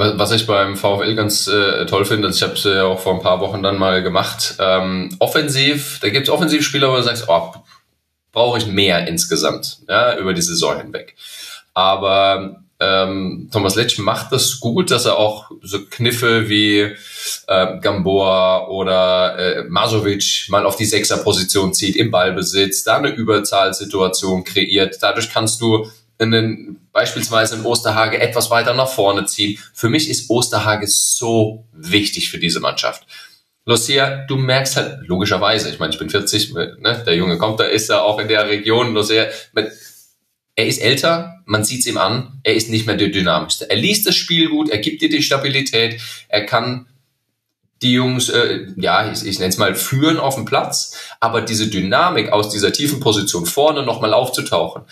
Was ich beim VfL ganz äh, toll finde, also ich habe es ja auch vor ein paar Wochen dann mal gemacht, ähm, offensiv, da gibt es Offensivspieler, wo du sagst, oh, brauche ich mehr insgesamt, ja, über die Saison hinweg. Aber ähm, Thomas Letsch macht das gut, dass er auch so Kniffe wie äh, Gamboa oder äh, Masovic mal auf die Sechserposition zieht, im Ballbesitz, da eine Überzahlsituation kreiert. Dadurch kannst du in beispielsweise in Osterhage etwas weiter nach vorne ziehen. Für mich ist Osterhage so wichtig für diese Mannschaft. Lucia, du merkst halt logischerweise, ich meine, ich bin 40, ne, der Junge kommt, da ist er auch in der Region. Lucia, mit, er ist älter, man sieht es ihm an, er ist nicht mehr der dynamischste. Er liest das Spiel gut, er gibt dir die Stabilität, er kann die Jungs, äh, ja, ich, ich nenne es mal, führen auf dem Platz, aber diese Dynamik aus dieser tiefen Position vorne nochmal aufzutauchen,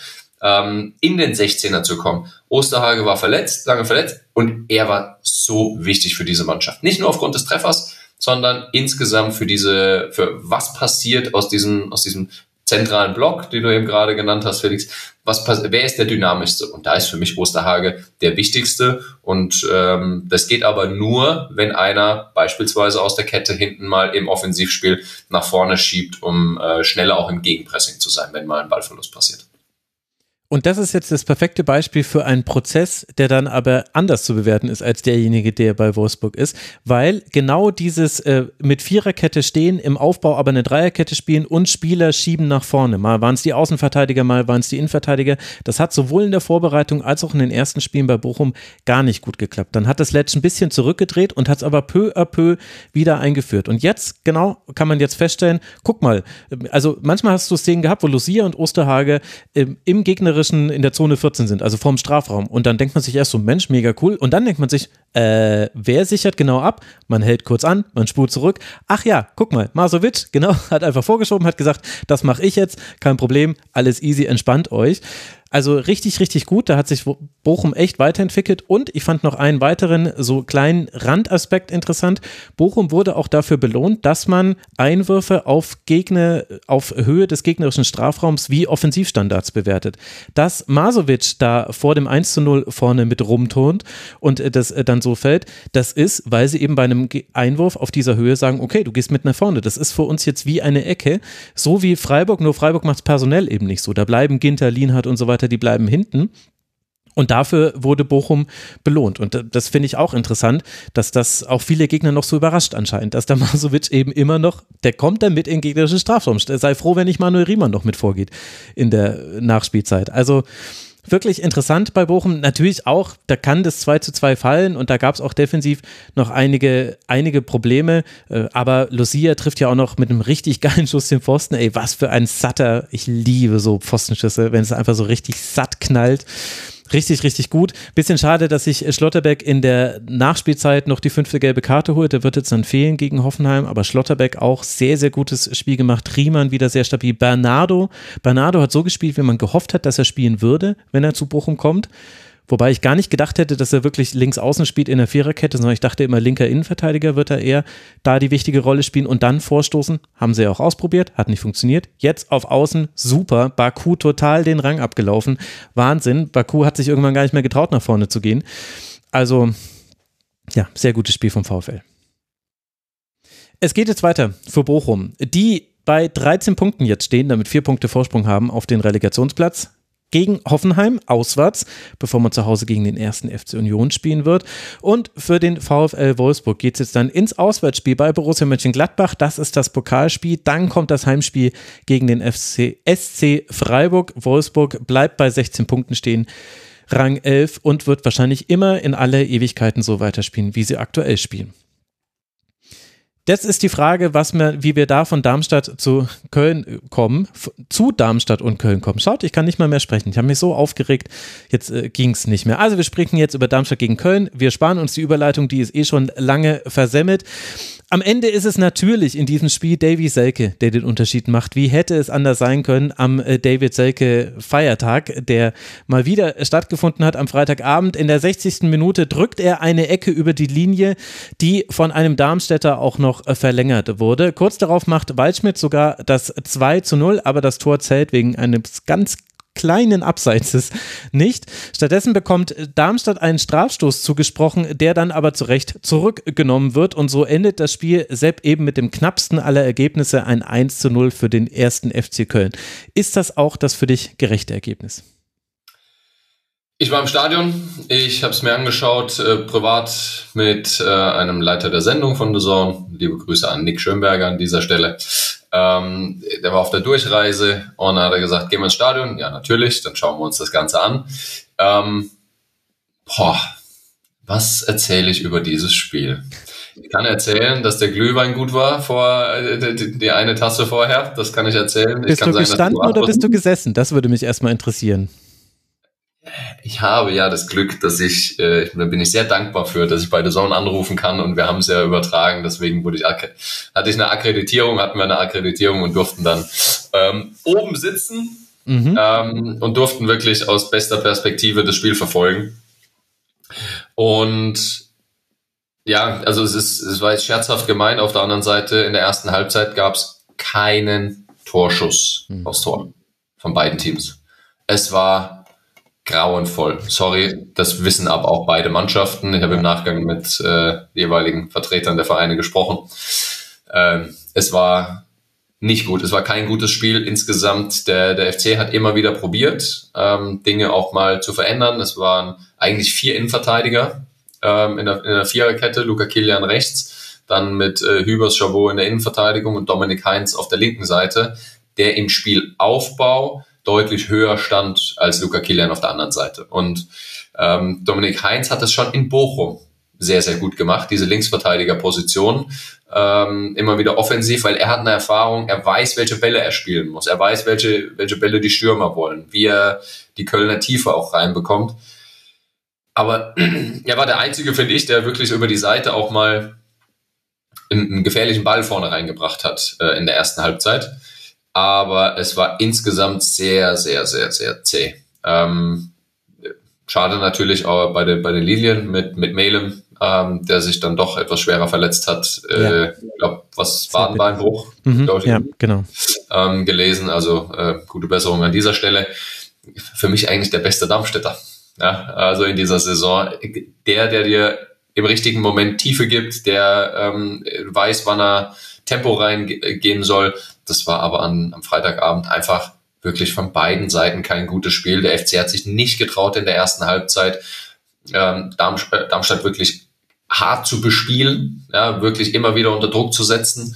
ähm, in den 16er zu kommen. Osterhage war verletzt, lange verletzt und er war so wichtig für diese Mannschaft. Nicht nur aufgrund des Treffers, sondern insgesamt für diese, für was passiert aus diesem, aus diesem zentralen Block, den du eben gerade genannt hast, Felix. Was wer ist der dynamischste? Und da ist für mich Osterhage der wichtigste. Und ähm, das geht aber nur, wenn einer beispielsweise aus der Kette hinten mal im Offensivspiel nach vorne schiebt, um äh, schneller auch im Gegenpressing zu sein, wenn mal ein Ballverlust passiert. Und das ist jetzt das perfekte Beispiel für einen Prozess, der dann aber anders zu bewerten ist als derjenige, der bei Wolfsburg ist, weil genau dieses äh, mit Viererkette stehen, im Aufbau aber eine Dreierkette spielen und Spieler schieben nach vorne. Mal waren es die Außenverteidiger, mal waren es die Innenverteidiger. Das hat sowohl in der Vorbereitung als auch in den ersten Spielen bei Bochum gar nicht gut geklappt. Dann hat das Letsch ein bisschen zurückgedreht und hat es aber peu à peu wieder eingeführt. Und jetzt, genau, kann man jetzt feststellen, guck mal, also manchmal hast du Szenen gehabt, wo Lucia und Osterhage äh, im Gegner gegnerischen in der Zone 14 sind, also vorm Strafraum. Und dann denkt man sich erst so, Mensch, mega cool. Und dann denkt man sich, äh, wer sichert genau ab? Man hält kurz an, man spult zurück. Ach ja, guck mal, Masovic, genau, hat einfach vorgeschoben, hat gesagt, das mache ich jetzt, kein Problem, alles easy, entspannt euch. Also richtig, richtig gut. Da hat sich Bochum echt weiterentwickelt. Und ich fand noch einen weiteren so kleinen Randaspekt interessant. Bochum wurde auch dafür belohnt, dass man Einwürfe auf Gegner, auf Höhe des gegnerischen Strafraums wie Offensivstandards bewertet. Dass Masovic da vor dem 1 zu 0 vorne mit rumturnt und das dann so fällt, das ist, weil sie eben bei einem Einwurf auf dieser Höhe sagen, okay, du gehst mit nach vorne. Das ist für uns jetzt wie eine Ecke. So wie Freiburg, nur Freiburg macht es personell eben nicht so. Da bleiben Ginter, Lienhardt und so weiter weiter, die bleiben hinten. Und dafür wurde Bochum belohnt. Und das finde ich auch interessant, dass das auch viele Gegner noch so überrascht anscheinend, dass der Masovic eben immer noch, der kommt dann mit in gegnerischen Strafraum. Sei froh, wenn nicht Manuel Riemann noch mit vorgeht in der Nachspielzeit. Also wirklich interessant bei Bochum. Natürlich auch, da kann das 2 zu 2 fallen und da gab es auch defensiv noch einige, einige Probleme. Äh, aber Lucia trifft ja auch noch mit einem richtig geilen Schuss den Pfosten. Ey, was für ein satter. Ich liebe so Pfostenschüsse, wenn es einfach so richtig satt knallt. Richtig, richtig gut. Bisschen schade, dass sich Schlotterbeck in der Nachspielzeit noch die fünfte gelbe Karte holt. Der wird jetzt dann fehlen gegen Hoffenheim, aber Schlotterbeck auch sehr, sehr gutes Spiel gemacht. Riemann wieder sehr stabil. Bernardo, Bernardo hat so gespielt, wie man gehofft hat, dass er spielen würde, wenn er zu Bochum kommt. Wobei ich gar nicht gedacht hätte, dass er wirklich links außen spielt in der Viererkette, sondern ich dachte immer, linker Innenverteidiger wird er eher da die wichtige Rolle spielen und dann vorstoßen. Haben sie ja auch ausprobiert, hat nicht funktioniert. Jetzt auf Außen, super. Baku total den Rang abgelaufen. Wahnsinn. Baku hat sich irgendwann gar nicht mehr getraut, nach vorne zu gehen. Also, ja, sehr gutes Spiel vom VfL. Es geht jetzt weiter für Bochum, die bei 13 Punkten jetzt stehen, damit vier Punkte Vorsprung haben auf den Relegationsplatz gegen Hoffenheim auswärts, bevor man zu Hause gegen den ersten FC Union spielen wird. Und für den VfL Wolfsburg geht es jetzt dann ins Auswärtsspiel bei Borussia Mönchengladbach. Das ist das Pokalspiel. Dann kommt das Heimspiel gegen den FC SC Freiburg. Wolfsburg bleibt bei 16 Punkten stehen. Rang 11 und wird wahrscheinlich immer in alle Ewigkeiten so weiterspielen, wie sie aktuell spielen. Das ist die Frage, was wir, wie wir da von Darmstadt zu Köln kommen, zu Darmstadt und Köln kommen. Schaut, ich kann nicht mal mehr sprechen. Ich habe mich so aufgeregt, jetzt äh, ging es nicht mehr. Also wir sprechen jetzt über Darmstadt gegen Köln. Wir sparen uns die Überleitung, die ist eh schon lange versemmelt. Am Ende ist es natürlich in diesem Spiel Davy Selke, der den Unterschied macht. Wie hätte es anders sein können am äh, David Selke Feiertag, der mal wieder stattgefunden hat am Freitagabend. In der 60. Minute drückt er eine Ecke über die Linie, die von einem Darmstädter auch noch äh, verlängert wurde. Kurz darauf macht Waldschmidt sogar das 2 zu 0, aber das Tor zählt wegen eines ganz kleinen Abseitses nicht. Stattdessen bekommt Darmstadt einen Strafstoß zugesprochen, der dann aber zu Recht zurückgenommen wird und so endet das Spiel Sepp eben mit dem knappsten aller Ergebnisse ein 1 zu 0 für den ersten FC Köln. Ist das auch das für dich gerechte Ergebnis? Ich war im Stadion, ich habe es mir angeschaut, äh, privat mit äh, einem Leiter der Sendung von The Zone. Liebe Grüße an Nick Schönberger an dieser Stelle. Ähm, der war auf der Durchreise und dann hat er gesagt, gehen wir ins Stadion? Ja, natürlich, dann schauen wir uns das Ganze an. Ähm, boah, was erzähle ich über dieses Spiel? Ich kann erzählen, dass der Glühwein gut war vor äh, die, die, eine Tasse vorher. Das kann ich erzählen. Bist ich kann du sagen, gestanden oder bist du gesessen? Das würde mich erstmal interessieren ich habe ja das Glück, dass ich, äh, da bin ich sehr dankbar für, dass ich bei The Zone anrufen kann und wir haben es ja übertragen, deswegen wurde ich, hatte ich eine Akkreditierung, hatten wir eine Akkreditierung und durften dann ähm, oben sitzen mhm. ähm, und durften wirklich aus bester Perspektive das Spiel verfolgen. Und ja, also es ist, es war jetzt scherzhaft gemeint, auf der anderen Seite in der ersten Halbzeit gab es keinen Torschuss mhm. aus Tor von beiden Teams. Es war grauenvoll. Sorry, das wissen aber auch beide Mannschaften. Ich habe im Nachgang mit äh, jeweiligen Vertretern der Vereine gesprochen. Ähm, es war nicht gut. Es war kein gutes Spiel insgesamt. Der, der FC hat immer wieder probiert, ähm, Dinge auch mal zu verändern. Es waren eigentlich vier Innenverteidiger ähm, in, der, in der Viererkette. Luca Kilian rechts, dann mit äh, Hübers Chabot in der Innenverteidigung und Dominik Heinz auf der linken Seite, der im Spielaufbau deutlich höher stand als Luca Kilian auf der anderen Seite. Und ähm, Dominik Heinz hat es schon in Bochum sehr, sehr gut gemacht, diese Linksverteidigerposition. Ähm, immer wieder offensiv, weil er hat eine Erfahrung, er weiß, welche Bälle er spielen muss. Er weiß, welche, welche Bälle die Stürmer wollen, wie er die Kölner Tiefe auch reinbekommt. Aber er war der Einzige, finde ich, der wirklich über die Seite auch mal einen, einen gefährlichen Ball vorne reingebracht hat äh, in der ersten Halbzeit aber es war insgesamt sehr, sehr, sehr, sehr zäh. Ähm, schade natürlich auch bei den, bei den Lilien mit, mit Melem, ähm, der sich dann doch etwas schwerer verletzt hat. Äh, ja. Äh, glaube, was Wadenbeinbruch, mhm, ich, ja, genau. Ähm, gelesen. Also äh, gute Besserung an dieser Stelle. Für mich eigentlich der beste Darmstädter. Ja, also in dieser Saison. Der, der dir im richtigen Moment Tiefe gibt, der ähm, weiß, wann er Tempo reingehen soll, das war aber an, am Freitagabend einfach wirklich von beiden Seiten kein gutes Spiel. Der FC hat sich nicht getraut in der ersten Halbzeit, ähm, Darmstadt, Darmstadt wirklich hart zu bespielen, ja, wirklich immer wieder unter Druck zu setzen.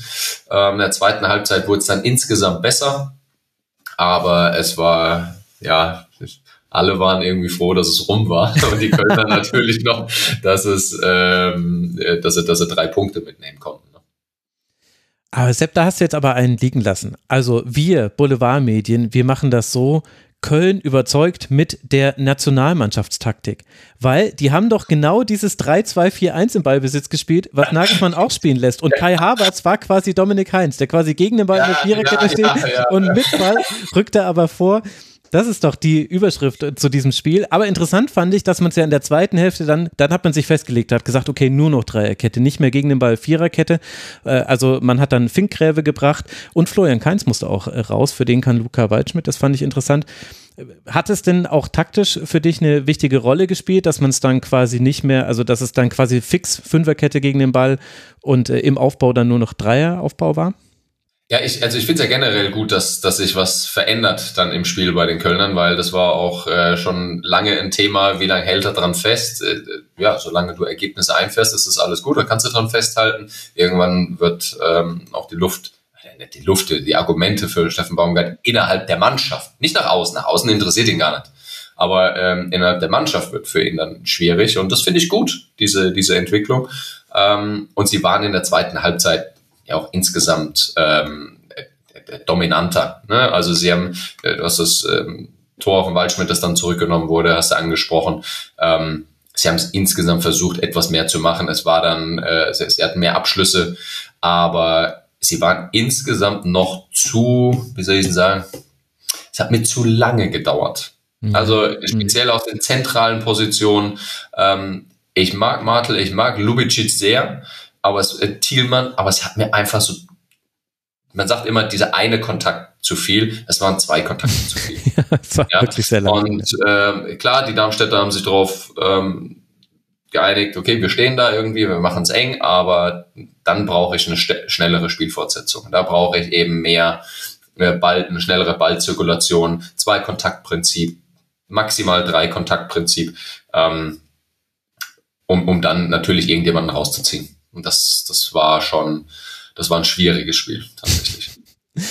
Ähm, in der zweiten Halbzeit wurde es dann insgesamt besser, aber es war, ja, alle waren irgendwie froh, dass es rum war und die Kölner natürlich noch, dass es, ähm, dass sie, dass sie drei Punkte mitnehmen konnten. Aber Sepp, da hast du jetzt aber einen liegen lassen. Also wir Boulevardmedien, wir machen das so, Köln überzeugt mit der Nationalmannschaftstaktik. Weil die haben doch genau dieses 3-2-4-1 im Ballbesitz gespielt, was Nagelsmann auch spielen lässt. Und Kai Havertz war quasi Dominik Heinz, der quasi gegen den Ball ja, in der Viererkette ja, steht ja, und mit Ball rückt er aber vor. Das ist doch die Überschrift zu diesem Spiel. Aber interessant fand ich, dass man es ja in der zweiten Hälfte dann, dann hat man sich festgelegt, hat gesagt, okay, nur noch Dreierkette, nicht mehr gegen den Ball Viererkette. Äh, also man hat dann Finkgräve gebracht und Florian Kainz musste auch äh, raus, für den kann Luca Waldschmidt, das fand ich interessant. Hat es denn auch taktisch für dich eine wichtige Rolle gespielt, dass man es dann quasi nicht mehr, also dass es dann quasi fix Fünferkette gegen den Ball und äh, im Aufbau dann nur noch Dreieraufbau war? Ja, ich, also ich finde es ja generell gut, dass, dass sich was verändert dann im Spiel bei den Kölnern, weil das war auch äh, schon lange ein Thema, wie lange hält er dran fest. Äh, ja, solange du Ergebnisse einfährst, ist das alles gut, da kannst du dran festhalten. Irgendwann wird ähm, auch die Luft, äh, nicht die Luft, die Argumente für Steffen Baumgart innerhalb der Mannschaft, nicht nach außen, nach außen interessiert ihn gar nicht. Aber ähm, innerhalb der Mannschaft wird für ihn dann schwierig und das finde ich gut, diese, diese Entwicklung. Ähm, und sie waren in der zweiten Halbzeit ja auch insgesamt ähm, dominanter. Ne? Also sie haben, äh, du hast das ähm, Tor von Waldschmidt, das dann zurückgenommen wurde, hast du angesprochen. Ähm, sie haben es insgesamt versucht, etwas mehr zu machen. Es war dann, äh, sie, sie hatten mehr Abschlüsse, aber sie waren insgesamt noch zu, wie soll ich sagen, es hat mir zu lange gedauert. Mhm. Also speziell aus den zentralen Positionen. Ähm, ich mag Martel, ich mag Lubicic sehr, aber es, äh, Thielmann, aber es hat mir einfach so, man sagt immer, dieser eine Kontakt zu viel. Es waren zwei Kontakte zu viel. ja, das war ja. wirklich sehr lang. Und äh, klar, die Darmstädter haben sich darauf ähm, geeinigt, okay, wir stehen da irgendwie, wir machen es eng, aber dann brauche ich eine schnellere Spielfortsetzung. Da brauche ich eben mehr äh, Ball, eine schnellere Ballzirkulation, zwei Kontaktprinzip, maximal drei Kontaktprinzip, ähm, um, um dann natürlich irgendjemanden rauszuziehen. Und das, das war schon, das war ein schwieriges Spiel, tatsächlich.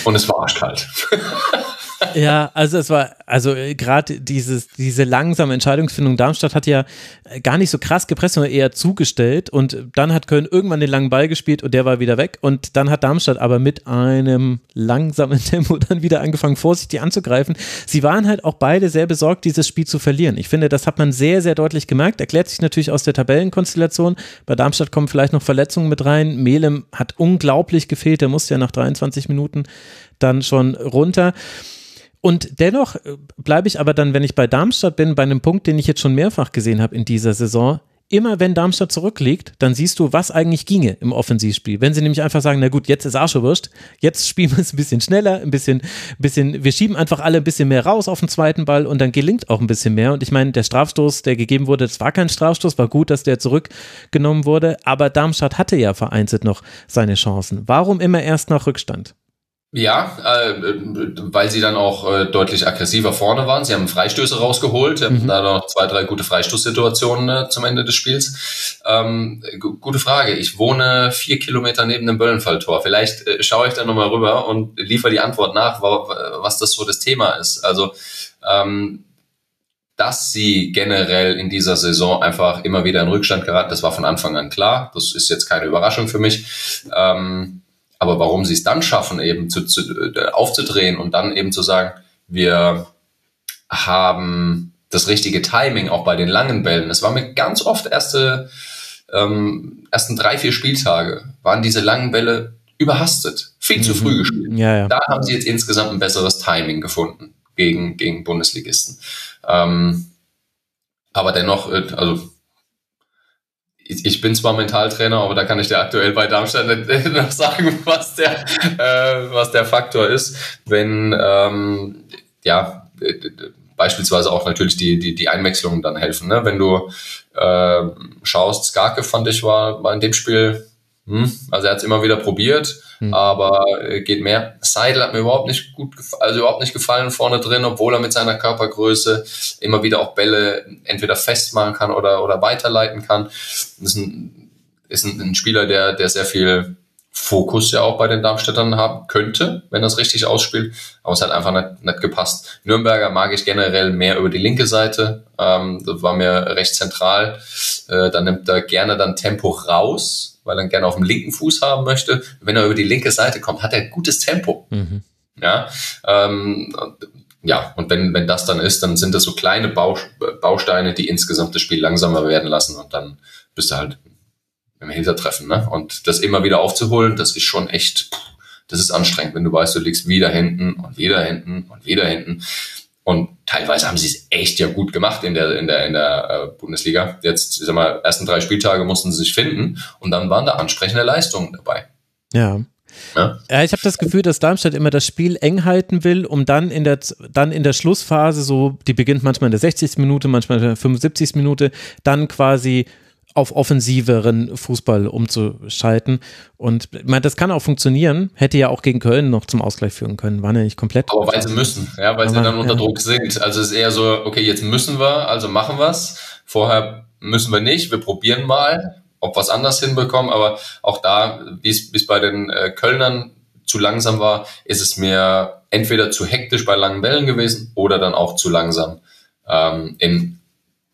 Und es war arschkalt. Ja, also es war, also äh, gerade dieses, diese langsame Entscheidungsfindung, Darmstadt hat ja äh, gar nicht so krass gepresst, sondern eher zugestellt und dann hat Köln irgendwann den langen Ball gespielt und der war wieder weg und dann hat Darmstadt aber mit einem langsamen Tempo dann wieder angefangen, vorsichtig anzugreifen. Sie waren halt auch beide sehr besorgt, dieses Spiel zu verlieren. Ich finde, das hat man sehr, sehr deutlich gemerkt. Erklärt sich natürlich aus der Tabellenkonstellation. Bei Darmstadt kommen vielleicht noch Verletzungen mit rein. Melem hat unglaublich gefehlt, der musste ja nach 23 Minuten dann schon runter. Und dennoch äh, bleibe ich aber dann, wenn ich bei Darmstadt bin, bei einem Punkt, den ich jetzt schon mehrfach gesehen habe in dieser Saison. Immer wenn Darmstadt zurückliegt, dann siehst du, was eigentlich ginge im Offensivspiel. Wenn sie nämlich einfach sagen, na gut, jetzt ist Arschewurscht, jetzt spielen wir es ein bisschen schneller, ein bisschen, bisschen, wir schieben einfach alle ein bisschen mehr raus auf den zweiten Ball und dann gelingt auch ein bisschen mehr. Und ich meine, der Strafstoß, der gegeben wurde, das war kein Strafstoß, war gut, dass der zurückgenommen wurde, aber Darmstadt hatte ja vereinzelt noch seine Chancen. Warum immer erst nach Rückstand? Ja, äh, weil sie dann auch äh, deutlich aggressiver vorne waren. Sie haben Freistöße rausgeholt, haben mhm. da noch zwei, drei gute Freistoßsituationen äh, zum Ende des Spiels. Ähm, gute Frage. Ich wohne vier Kilometer neben dem Böllenfalltor. Vielleicht äh, schaue ich da nochmal rüber und liefere die Antwort nach, was das so das Thema ist. Also ähm, dass sie generell in dieser Saison einfach immer wieder in Rückstand geraten, das war von Anfang an klar. Das ist jetzt keine Überraschung für mich. Ähm, aber warum sie es dann schaffen, eben zu, zu, äh, aufzudrehen und dann eben zu sagen, wir haben das richtige Timing auch bei den langen Bällen. Es war mir ganz oft erste, ähm, ersten drei, vier Spieltage waren diese langen Bälle überhastet, viel mhm. zu früh gespielt. Ja, ja. Da haben sie jetzt insgesamt ein besseres Timing gefunden gegen, gegen Bundesligisten. Ähm, aber dennoch, äh, also ich bin zwar Mentaltrainer, aber da kann ich dir aktuell bei Darmstadt nicht noch sagen, was der, äh, was der Faktor ist. Wenn, ähm, ja, beispielsweise auch natürlich die, die, die Einwechslungen dann helfen. Ne? Wenn du äh, schaust, Skarke fand ich war, war in dem Spiel, hm, also er hat es immer wieder probiert, hm. aber äh, geht mehr. Seidel hat mir überhaupt nicht gut, also überhaupt nicht gefallen vorne drin, obwohl er mit seiner Körpergröße immer wieder auch Bälle entweder festmachen kann oder, oder weiterleiten kann. Das ist ein, ist ein, ein Spieler, der, der sehr viel Fokus ja auch bei den Darmstädtern haben könnte, wenn das richtig ausspielt. Aber es hat einfach nicht, nicht gepasst. Nürnberger mag ich generell mehr über die linke Seite. Ähm, das war mir recht zentral. Äh, da nimmt er gerne dann Tempo raus weil er gerne auf dem linken Fuß haben möchte. Wenn er über die linke Seite kommt, hat er gutes Tempo. Mhm. Ja, ähm, ja, und wenn, wenn das dann ist, dann sind das so kleine Bausteine, die insgesamt das Spiel langsamer werden lassen und dann bist du halt im Hintertreffen. Ne? Und das immer wieder aufzuholen, das ist schon echt, das ist anstrengend, wenn du weißt, du liegst wieder hinten und wieder hinten und wieder hinten. Und teilweise haben sie es echt ja gut gemacht in der, in der, in der äh, Bundesliga. Jetzt, ich sag mal, ersten drei Spieltage mussten sie sich finden und dann waren da ansprechende Leistungen dabei. Ja. Ja, ja ich habe das Gefühl, dass Darmstadt immer das Spiel eng halten will, um dann in der dann in der Schlussphase so, die beginnt manchmal in der 60. Minute, manchmal in der 75. Minute, dann quasi auf offensiveren Fußball umzuschalten. Und ich meine, das kann auch funktionieren. Hätte ja auch gegen Köln noch zum Ausgleich führen können. Waren ja nicht komplett. Aber weil sie müssen, ja, weil Aber, sie dann unter ja. Druck sind. Also es ist eher so, okay, jetzt müssen wir, also machen wir's. Vorher müssen wir nicht, wir probieren mal, ob es anders hinbekommen. Aber auch da, wie es bei den äh, Kölnern zu langsam war, ist es mir entweder zu hektisch bei langen Bällen gewesen oder dann auch zu langsam ähm, in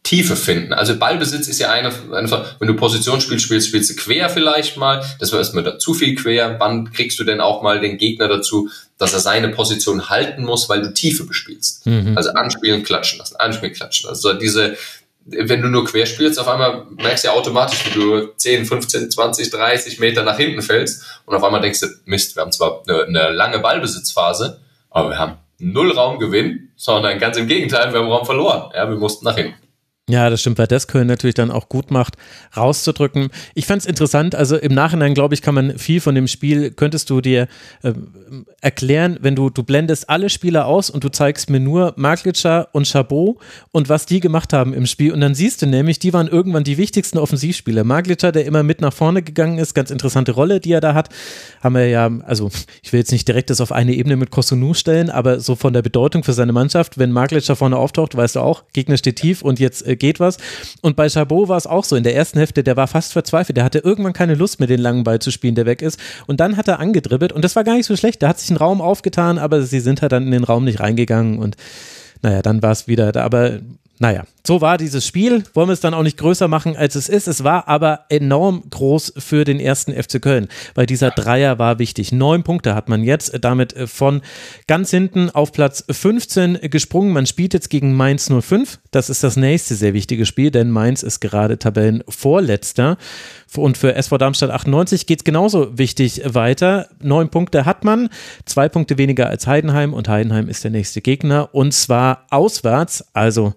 Tiefe finden. Also Ballbesitz ist ja eine, einfach, wenn du Positionsspiel spielst, spielst du quer vielleicht mal. Das war erstmal zu viel quer. Wann kriegst du denn auch mal den Gegner dazu, dass er seine Position halten muss, weil du Tiefe bespielst? Mhm. Also anspielen, klatschen lassen, anspielen, klatschen. Also diese, wenn du nur quer spielst, auf einmal merkst du ja automatisch, wie du 10, 15, 20, 30 Meter nach hinten fällst und auf einmal denkst du, Mist, wir haben zwar eine, eine lange Ballbesitzphase, aber wir haben null Raumgewinn, sondern ganz im Gegenteil, wir haben Raum verloren. Ja, wir mussten nach hinten. Ja, das stimmt, weil das Köln natürlich dann auch gut macht, rauszudrücken. Ich fand es interessant, also im Nachhinein, glaube ich, kann man viel von dem Spiel, könntest du dir äh, erklären, wenn du, du blendest alle Spieler aus und du zeigst mir nur Maglica und Chabot und was die gemacht haben im Spiel und dann siehst du nämlich, die waren irgendwann die wichtigsten Offensivspieler. Maglica, der immer mit nach vorne gegangen ist, ganz interessante Rolle, die er da hat, haben wir ja, also ich will jetzt nicht direkt das auf eine Ebene mit Kosunu stellen, aber so von der Bedeutung für seine Mannschaft, wenn Maglica vorne auftaucht, weißt du auch, Gegner steht tief und jetzt äh, geht was. Und bei Chabot war es auch so. In der ersten Hälfte, der war fast verzweifelt. Der hatte irgendwann keine Lust mehr, den langen Ball zu spielen, der weg ist. Und dann hat er angedribbelt und das war gar nicht so schlecht. Da hat sich ein Raum aufgetan, aber sie sind halt dann in den Raum nicht reingegangen und naja, dann war es wieder da. Aber naja, so war dieses Spiel. Wollen wir es dann auch nicht größer machen, als es ist. Es war aber enorm groß für den ersten FC Köln, weil dieser Dreier war wichtig. Neun Punkte hat man jetzt damit äh, von ganz hinten auf Platz 15 gesprungen. Man spielt jetzt gegen Mainz 05. Das ist das nächste sehr wichtige Spiel, denn Mainz ist gerade Tabellenvorletzter. Und für SV Darmstadt 98 geht es genauso wichtig weiter. Neun Punkte hat man, zwei Punkte weniger als Heidenheim und Heidenheim ist der nächste Gegner und zwar auswärts. Also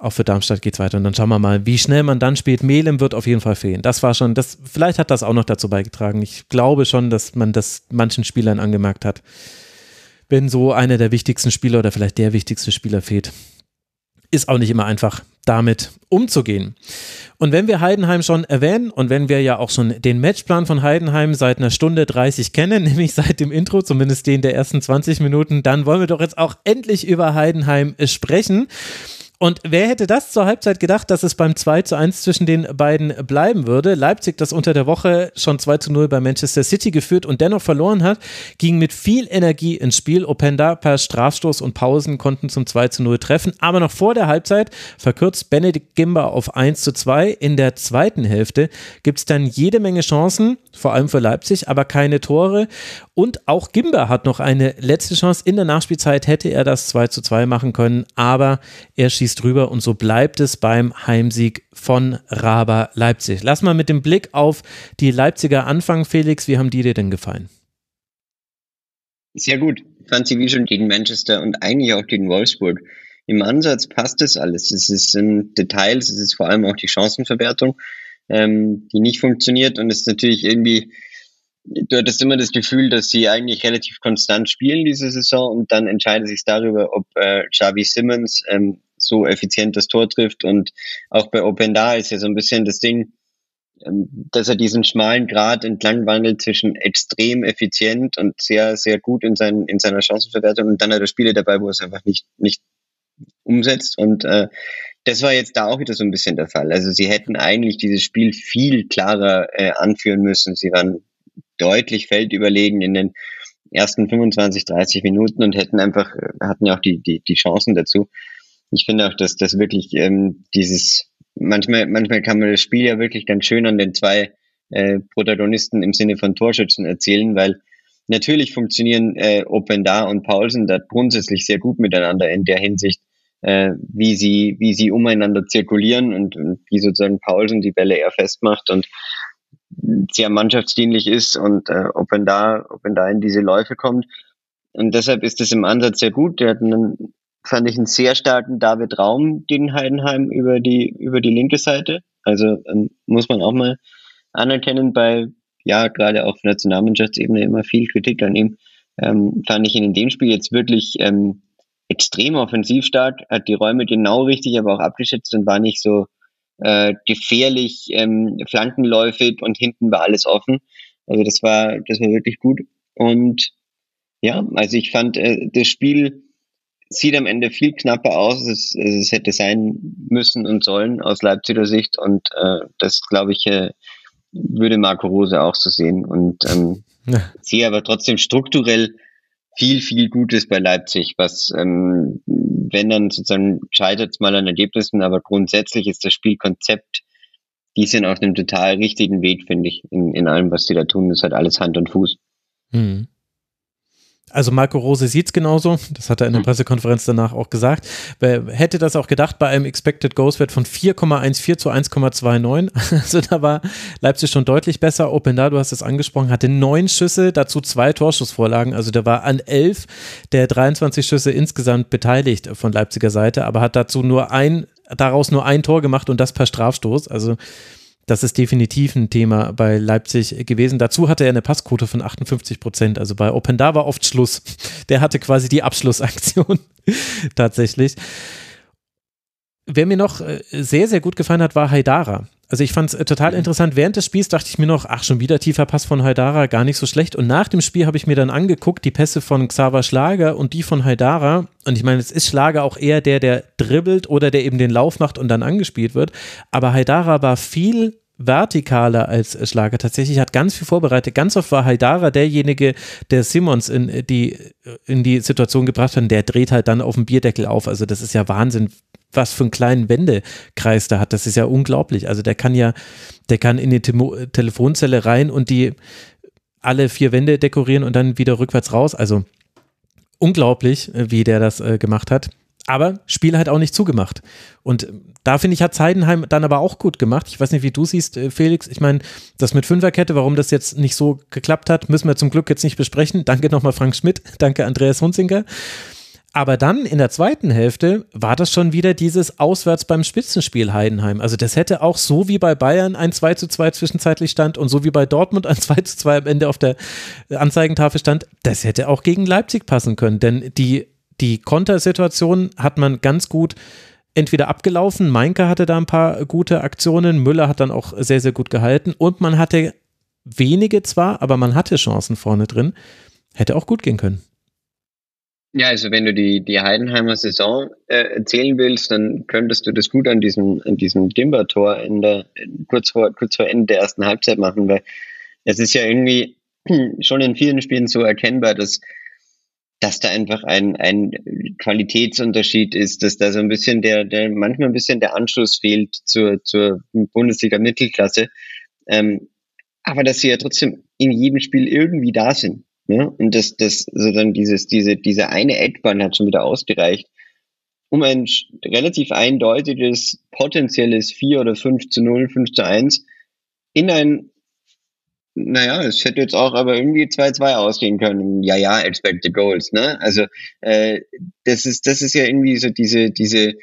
auch für Darmstadt geht es weiter. Und dann schauen wir mal, wie schnell man dann spielt. Melem wird auf jeden Fall fehlen. Das war schon, das, vielleicht hat das auch noch dazu beigetragen. Ich glaube schon, dass man das manchen Spielern angemerkt hat. Wenn so einer der wichtigsten Spieler oder vielleicht der wichtigste Spieler fehlt, ist auch nicht immer einfach, damit umzugehen. Und wenn wir Heidenheim schon erwähnen und wenn wir ja auch schon den Matchplan von Heidenheim seit einer Stunde 30 kennen, nämlich seit dem Intro, zumindest den der ersten 20 Minuten, dann wollen wir doch jetzt auch endlich über Heidenheim sprechen. Und wer hätte das zur Halbzeit gedacht, dass es beim 2 zu 1 zwischen den beiden bleiben würde? Leipzig, das unter der Woche schon 2 zu 0 bei Manchester City geführt und dennoch verloren hat, ging mit viel Energie ins Spiel. Openda per Strafstoß und Pausen konnten zum 2 zu 0 treffen. Aber noch vor der Halbzeit verkürzt Benedikt Gimba auf 1 zu 2. In der zweiten Hälfte gibt es dann jede Menge Chancen, vor allem für Leipzig, aber keine Tore. Und auch Gimba hat noch eine letzte Chance. In der Nachspielzeit hätte er das 2 zu 2 machen können, aber er schießt drüber und so bleibt es beim Heimsieg von Raber Leipzig. Lass mal mit dem Blick auf die Leipziger anfangen, Felix. Wie haben die dir denn gefallen? Sehr gut. Fand sie wie schon gegen Manchester und eigentlich auch gegen Wolfsburg. Im Ansatz passt das alles. Es in Details, es ist vor allem auch die Chancenverwertung, ähm, die nicht funktioniert und es ist natürlich irgendwie du hattest immer das Gefühl, dass sie eigentlich relativ konstant spielen diese Saison und dann entscheidet sich darüber, ob äh, Xavi Simmons ähm, so effizient das Tor trifft und auch bei Open Da ist ja so ein bisschen das Ding, ähm, dass er diesen schmalen Grad entlang wandelt zwischen extrem effizient und sehr, sehr gut in, sein, in seiner Chancenverwertung und dann hat er Spiele dabei, wo er es einfach nicht, nicht umsetzt und äh, das war jetzt da auch wieder so ein bisschen der Fall. Also sie hätten eigentlich dieses Spiel viel klarer äh, anführen müssen. Sie waren deutlich Feld überlegen in den ersten 25, 30 Minuten und hätten einfach, hatten ja auch die, die, die Chancen dazu. Ich finde auch, dass das wirklich ähm, dieses, manchmal, manchmal kann man das Spiel ja wirklich ganz schön an den zwei äh, Protagonisten im Sinne von Torschützen erzählen, weil natürlich funktionieren äh, Openda und Paulsen da grundsätzlich sehr gut miteinander in der Hinsicht, äh, wie sie, wie sie umeinander zirkulieren und, und wie sozusagen Paulsen die Bälle eher festmacht und sehr mannschaftsdienlich ist und äh, ob man da, ob man da in diese Läufe kommt. Und deshalb ist es im Ansatz sehr gut. Der hat einen, fand ich einen sehr starken David Raum gegen Heidenheim über die, über die linke Seite. Also ähm, muss man auch mal anerkennen bei, ja, gerade auf Nationalmannschaftsebene immer viel Kritik an ihm. Ähm, fand ich ihn in dem Spiel jetzt wirklich ähm, extrem offensiv stark, hat die Räume genau richtig, aber auch abgeschätzt und war nicht so, äh, gefährlich, ähm, flankenläufig und hinten war alles offen. Also das war, das war wirklich gut. Und ja, also ich fand, äh, das Spiel sieht am Ende viel knapper aus, als, es hätte sein müssen und sollen aus Leipziger Sicht. Und äh, das, glaube ich, äh, würde Marco Rose auch so sehen. Und ähm, ja. sehe aber trotzdem strukturell viel, viel Gutes bei Leipzig, was, ähm, wenn dann sozusagen scheitert es mal an Ergebnissen, aber grundsätzlich ist das Spielkonzept, die sind auf einem total richtigen Weg, finde ich, in, in allem, was sie da tun. Das hat alles Hand und Fuß. Mhm. Also Marco Rose sieht es genauso, das hat er in der hm. Pressekonferenz danach auch gesagt. Wer hätte das auch gedacht bei einem Expected Goals Wert von 4,14 zu 1,29. Also da war Leipzig schon deutlich besser. Open da, du hast es angesprochen, hatte neun Schüsse, dazu zwei Torschussvorlagen. Also der war an elf der 23 Schüsse insgesamt beteiligt von Leipziger Seite, aber hat dazu nur ein daraus nur ein Tor gemacht und das per Strafstoß. Also das ist definitiv ein Thema bei Leipzig gewesen. Dazu hatte er eine Passquote von 58 Prozent. Also bei Open da war oft Schluss. Der hatte quasi die Abschlussaktion tatsächlich. Wer mir noch äh, sehr, sehr gut gefallen hat, war Haidara. Also ich fand es äh, total interessant. Während des Spiels dachte ich mir noch, ach, schon wieder tiefer Pass von Haidara, gar nicht so schlecht. Und nach dem Spiel habe ich mir dann angeguckt, die Pässe von Xaver Schlager und die von Haidara. Und ich meine, es ist Schlager auch eher der, der dribbelt oder der eben den Lauf macht und dann angespielt wird. Aber Haidara war viel vertikaler als Schlager. Tatsächlich hat ganz viel vorbereitet. Ganz oft war Haidara derjenige, der Simmons in die, in die Situation gebracht hat. Der dreht halt dann auf dem Bierdeckel auf. Also das ist ja Wahnsinn, was für einen kleinen Wendekreis da hat. Das ist ja unglaublich. Also der kann ja, der kann in die Temo Telefonzelle rein und die alle vier Wände dekorieren und dann wieder rückwärts raus. Also unglaublich, äh, wie der das äh, gemacht hat. Aber Spiel halt auch nicht zugemacht. Und da finde ich, hat Heidenheim dann aber auch gut gemacht. Ich weiß nicht, wie du siehst, äh, Felix. Ich meine, das mit Fünferkette, warum das jetzt nicht so geklappt hat, müssen wir zum Glück jetzt nicht besprechen. Danke nochmal Frank Schmidt, danke Andreas Hunzinger. Aber dann in der zweiten Hälfte war das schon wieder dieses Auswärts beim Spitzenspiel Heidenheim. Also das hätte auch so wie bei Bayern ein 2 zu 2 zwischenzeitlich stand und so wie bei Dortmund ein 2 zu 2 am Ende auf der Anzeigentafel stand, das hätte auch gegen Leipzig passen können. Denn die, die Kontersituation hat man ganz gut entweder abgelaufen, Meinke hatte da ein paar gute Aktionen, Müller hat dann auch sehr, sehr gut gehalten und man hatte wenige zwar, aber man hatte Chancen vorne drin. Hätte auch gut gehen können. Ja, also wenn du die, die Heidenheimer Saison äh, erzählen willst, dann könntest du das gut an diesem, an diesem Dimber-Tor in der, kurz vor, kurz vor Ende der ersten Halbzeit machen, weil es ist ja irgendwie schon in vielen Spielen so erkennbar, dass, dass da einfach ein, ein Qualitätsunterschied ist, dass da so ein bisschen der, der, manchmal ein bisschen der Anschluss fehlt zur, zur Bundesliga-Mittelklasse. Ähm, aber dass sie ja trotzdem in jedem Spiel irgendwie da sind. Ne? Und das, das, dann dieses, diese, diese eine Eckbahn hat schon wieder ausgereicht, um ein relativ eindeutiges, potenzielles 4 oder 5 zu 0, 5 zu 1 in ein, naja, es hätte jetzt auch aber irgendwie 2-2 ausgehen können. Ja, ja, expected goals, ne? Also, äh, das ist, das ist ja irgendwie so diese, diese,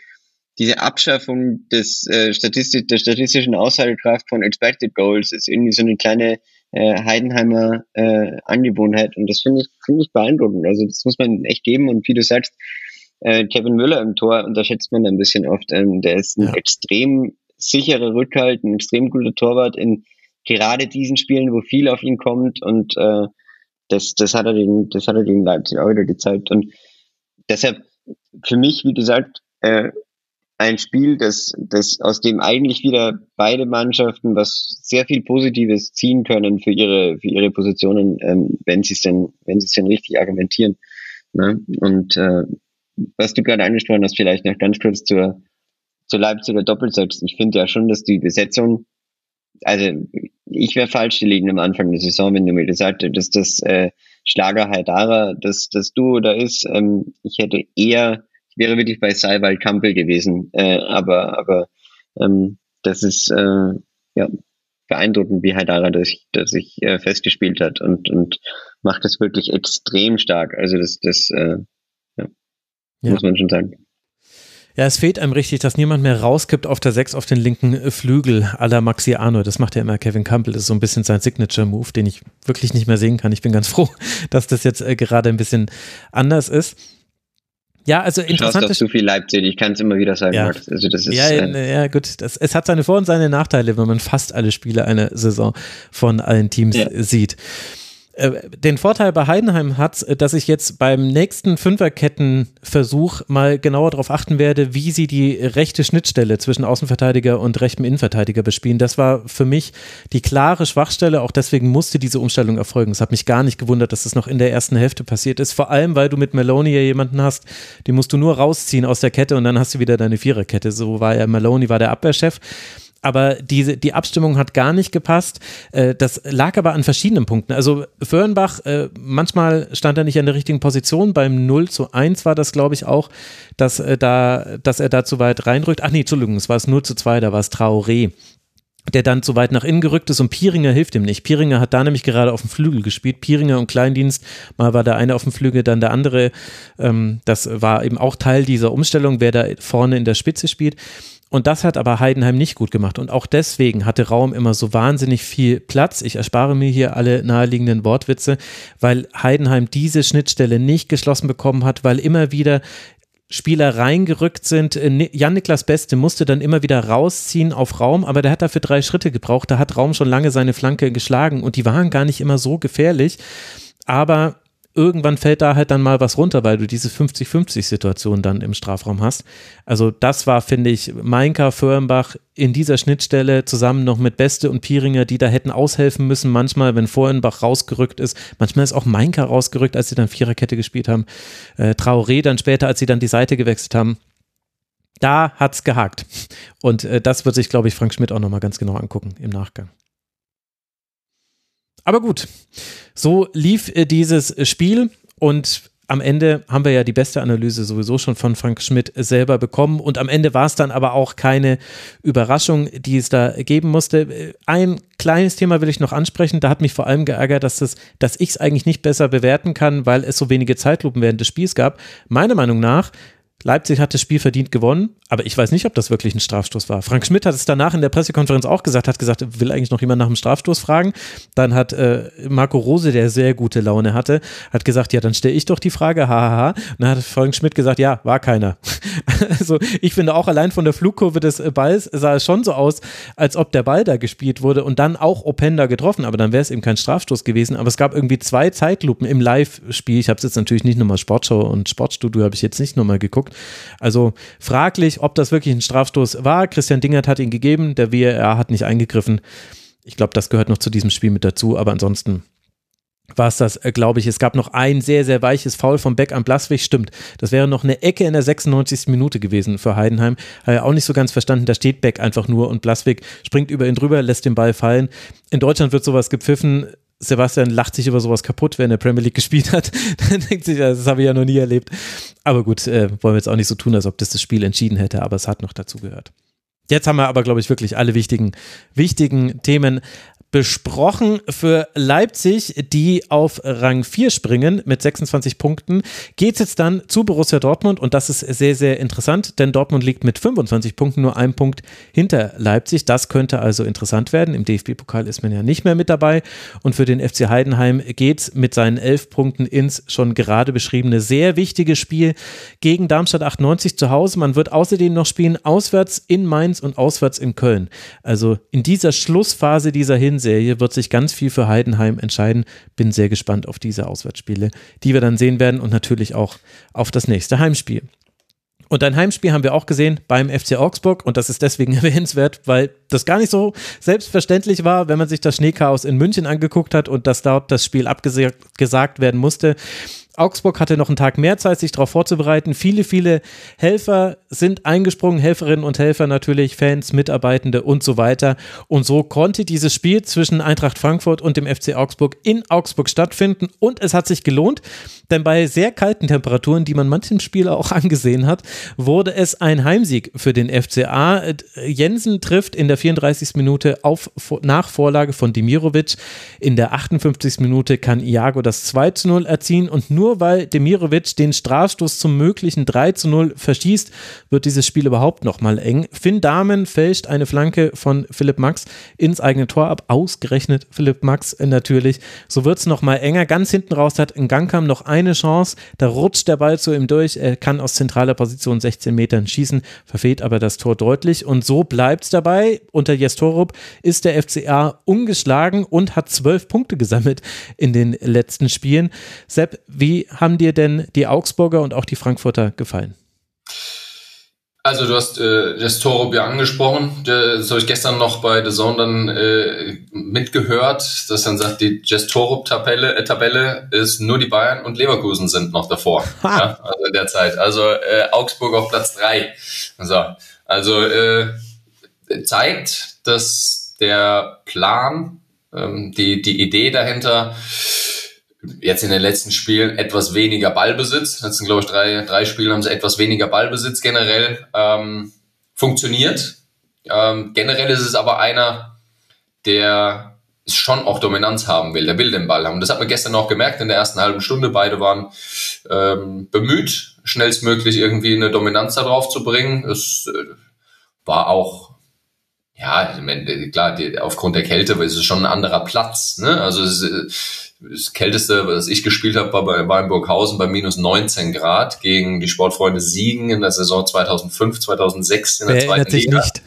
diese Abschaffung des, äh, Statistik, der statistischen Aussagekraft von expected goals ist irgendwie so eine kleine, äh, Heidenheimer äh, Angewohnheit. Und das finde ich, finde ich beeindruckend. Also das muss man echt geben. Und wie du sagst, äh, Kevin Müller im Tor unterschätzt man ein bisschen oft. Ähm, der ist ein ja. extrem sicherer Rückhalt, ein extrem guter Torwart in gerade diesen Spielen, wo viel auf ihn kommt. Und äh, das, das hat er den, das hat er den Leipzig auch wieder gezeigt. Und deshalb für mich, wie gesagt, äh, ein Spiel, das, das aus dem eigentlich wieder beide Mannschaften was sehr viel Positives ziehen können für ihre, für ihre Positionen, ähm, wenn sie es denn, wenn sie es denn richtig argumentieren. Ne? Und äh, was du gerade angesprochen hast, vielleicht noch ganz kurz zur, zur Leipziger Doppelzeit. Ich finde ja schon, dass die Besetzung, also ich wäre falsch gelegen am Anfang der Saison, wenn du mir gesagt hättest, dass das äh, Schlager Haidara, dass das Duo da ist. Ähm, ich hätte eher wäre wirklich bei Seiwald Kampel gewesen. Äh, aber aber ähm, das ist äh, ja beeindruckend, wie Haidara das, das sich äh, festgespielt hat und, und macht das wirklich extrem stark. Also das, das äh, ja, ja. muss man schon sagen. Ja, es fehlt einem richtig, dass niemand mehr rauskippt auf der 6 auf den linken Flügel à la Maxiano. Das macht ja immer Kevin Campbell. Das ist so ein bisschen sein Signature-Move, den ich wirklich nicht mehr sehen kann. Ich bin ganz froh, dass das jetzt äh, gerade ein bisschen anders ist. Ja, also interessant. Du zu viel Leipzig, ich kann es immer wieder sagen, ja. Max. Also das ist, ja, äh, ja, gut. Das, es hat seine Vor- und seine Nachteile, wenn man fast alle Spiele einer Saison von allen Teams ja. sieht. Äh, den Vorteil bei Heidenheim hat, dass ich jetzt beim nächsten Fünferkettenversuch mal genauer darauf achten werde, wie sie die rechte Schnittstelle zwischen Außenverteidiger und rechtem Innenverteidiger bespielen. Das war für mich die klare Schwachstelle. Auch deswegen musste diese Umstellung erfolgen. Es hat mich gar nicht gewundert, dass das noch in der ersten Hälfte passiert ist. Vor allem, weil du mit Maloney ja jemanden hast, den musst du nur rausziehen aus der Kette und dann hast du wieder deine Viererkette. So war ja Maloney, war der Abwehrchef aber diese, die Abstimmung hat gar nicht gepasst. Äh, das lag aber an verschiedenen Punkten. Also Föhrenbach, äh, manchmal stand er nicht an der richtigen Position. Beim 0 zu 1 war das, glaube ich, auch, dass, äh, da, dass er da zu weit reinrückt. Ach nee, Entschuldigung, es war es 0 zu 2, da war es Traoré der dann zu weit nach innen gerückt ist und Pieringer hilft ihm nicht. Pieringer hat da nämlich gerade auf dem Flügel gespielt. Pieringer und Kleindienst, mal war der eine auf dem Flügel, dann der andere. Ähm, das war eben auch Teil dieser Umstellung, wer da vorne in der Spitze spielt. Und das hat aber Heidenheim nicht gut gemacht. Und auch deswegen hatte Raum immer so wahnsinnig viel Platz. Ich erspare mir hier alle naheliegenden Wortwitze, weil Heidenheim diese Schnittstelle nicht geschlossen bekommen hat, weil immer wieder Spieler reingerückt sind. Äh, Jan-Niklas Beste musste dann immer wieder rausziehen auf Raum, aber der hat dafür drei Schritte gebraucht. Da hat Raum schon lange seine Flanke geschlagen und die waren gar nicht immer so gefährlich. Aber irgendwann fällt da halt dann mal was runter, weil du diese 50-50-Situation dann im Strafraum hast. Also das war, finde ich, Meinka, Föhrenbach in dieser Schnittstelle zusammen noch mit Beste und Pieringer, die da hätten aushelfen müssen, manchmal, wenn Föhrenbach rausgerückt ist. Manchmal ist auch Meinka rausgerückt, als sie dann Viererkette gespielt haben. Äh, Traoré dann später, als sie dann die Seite gewechselt haben. Da hat's gehakt. Und äh, das wird sich, glaube ich, Frank Schmidt auch nochmal ganz genau angucken im Nachgang. Aber gut, so lief äh, dieses Spiel und am Ende haben wir ja die beste Analyse sowieso schon von Frank Schmidt selber bekommen und am Ende war es dann aber auch keine Überraschung, die es da geben musste. Ein kleines Thema will ich noch ansprechen, da hat mich vor allem geärgert, dass, das, dass ich es eigentlich nicht besser bewerten kann, weil es so wenige Zeitlupen während des Spiels gab. Meiner Meinung nach Leipzig hat das Spiel verdient gewonnen, aber ich weiß nicht, ob das wirklich ein Strafstoß war. Frank Schmidt hat es danach in der Pressekonferenz auch gesagt, hat gesagt, will eigentlich noch jemand nach dem Strafstoß fragen. Dann hat äh, Marco Rose, der sehr gute Laune hatte, hat gesagt, ja, dann stelle ich doch die Frage, hahaha. Und dann hat Frank Schmidt gesagt, ja, war keiner. also ich finde auch allein von der Flugkurve des Balls sah es schon so aus, als ob der Ball da gespielt wurde und dann auch Openda getroffen, aber dann wäre es eben kein Strafstoß gewesen. Aber es gab irgendwie zwei Zeitlupen im Live-Spiel. Ich habe es jetzt natürlich nicht nochmal Sportschau und Sportstudio habe ich jetzt nicht nochmal geguckt. Also fraglich, ob das wirklich ein Strafstoß war. Christian Dingert hat ihn gegeben, der WR hat nicht eingegriffen. Ich glaube, das gehört noch zu diesem Spiel mit dazu, aber ansonsten war es das, äh, glaube ich. Es gab noch ein sehr, sehr weiches Foul von Beck an Blaswig. Stimmt, das wäre noch eine Ecke in der 96. Minute gewesen für Heidenheim. Habe auch nicht so ganz verstanden. Da steht Beck einfach nur und Blaswig springt über ihn drüber, lässt den Ball fallen. In Deutschland wird sowas gepfiffen. Sebastian lacht sich über sowas kaputt, wenn er Premier League gespielt hat. Dann denkt sich, das habe ich ja noch nie erlebt. Aber gut, äh, wollen wir jetzt auch nicht so tun, als ob das das Spiel entschieden hätte, aber es hat noch dazu gehört. Jetzt haben wir aber, glaube ich, wirklich alle wichtigen, wichtigen Themen besprochen. Für Leipzig, die auf Rang 4 springen mit 26 Punkten, geht es jetzt dann zu Borussia Dortmund und das ist sehr, sehr interessant, denn Dortmund liegt mit 25 Punkten nur ein Punkt hinter Leipzig. Das könnte also interessant werden. Im DFB-Pokal ist man ja nicht mehr mit dabei und für den FC Heidenheim geht es mit seinen elf Punkten ins schon gerade beschriebene sehr wichtige Spiel gegen Darmstadt 98 zu Hause. Man wird außerdem noch spielen auswärts in Mainz und auswärts in Köln. Also in dieser Schlussphase dieser Hinsicht Serie wird sich ganz viel für Heidenheim entscheiden. Bin sehr gespannt auf diese Auswärtsspiele, die wir dann sehen werden und natürlich auch auf das nächste Heimspiel. Und ein Heimspiel haben wir auch gesehen beim FC Augsburg und das ist deswegen erwähnenswert, weil das gar nicht so selbstverständlich war, wenn man sich das Schneechaos in München angeguckt hat und dass dort das Spiel abgesagt werden musste. Augsburg hatte noch einen Tag mehr Zeit, sich darauf vorzubereiten. Viele, viele Helfer sind eingesprungen, Helferinnen und Helfer natürlich, Fans, Mitarbeitende und so weiter. Und so konnte dieses Spiel zwischen Eintracht Frankfurt und dem FC Augsburg in Augsburg stattfinden. Und es hat sich gelohnt, denn bei sehr kalten Temperaturen, die man manchen Spieler auch angesehen hat, wurde es ein Heimsieg für den FCA. Jensen trifft in der 34. Minute auf nach Vorlage von Dimirovic. In der 58. Minute kann Iago das 2 zu 0 erziehen und nur weil Demirovic den Strafstoß zum möglichen 3 zu 0 verschießt, wird dieses Spiel überhaupt nochmal eng. Finn Dahmen fälscht eine Flanke von Philipp Max ins eigene Tor ab. Ausgerechnet Philipp Max natürlich. So wird es nochmal enger. Ganz hinten raus hat in Gangkam noch eine Chance. Da rutscht der Ball zu ihm durch. Er kann aus zentraler Position 16 Metern schießen, verfehlt aber das Tor deutlich. Und so bleibt es dabei. Unter Jestorup ist der FCA ungeschlagen und hat zwölf Punkte gesammelt in den letzten Spielen. Sepp, wie wie haben dir denn die Augsburger und auch die Frankfurter gefallen? Also du hast äh, das Torup ja angesprochen. Das habe ich gestern noch bei The Zone dann äh, mitgehört, dass dann sagt, die Jess Torup-Tabelle äh, Tabelle ist nur die Bayern und Leverkusen sind noch davor. ja, also in der Zeit. Also äh, Augsburg auf Platz drei. So. Also äh, zeigt, dass der Plan, ähm, die, die Idee dahinter jetzt in den letzten Spielen etwas weniger Ballbesitz. Jetzt sind, glaube ich, drei, drei Spiele haben sie etwas weniger Ballbesitz generell ähm, funktioniert. Ähm, generell ist es aber einer, der schon auch Dominanz haben will. Der will den Ball haben. Das hat man gestern auch gemerkt in der ersten halben Stunde. Beide waren ähm, bemüht, schnellstmöglich irgendwie eine Dominanz darauf zu bringen. Es äh, war auch, ja, klar, die, aufgrund der Kälte ist es schon ein anderer Platz. Ne? Also es, das Kälteste, was ich gespielt habe, war bei, war in Burghausen bei minus 19 Grad gegen die Sportfreunde Siegen in der Saison 2005, 2006 in der Wer zweiten erinnert sich Liga. nicht?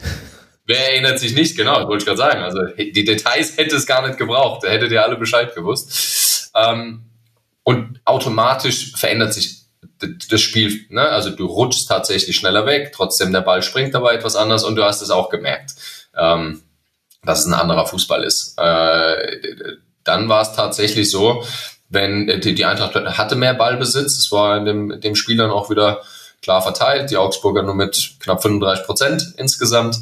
Wer erinnert sich nicht? Genau, wollte ich gerade sagen. Also die Details hätte es gar nicht gebraucht. Da hättet ihr alle Bescheid gewusst. Ähm, und automatisch verändert sich das Spiel. Ne? Also du rutschst tatsächlich schneller weg, trotzdem der Ball springt dabei etwas anders und du hast es auch gemerkt, ähm, dass es ein anderer Fußball ist. Äh, dann war es tatsächlich so, wenn die, die Eintracht hatte mehr Ballbesitz, es war in dem, dem Spiel dann auch wieder klar verteilt, die Augsburger nur mit knapp 35 Prozent insgesamt.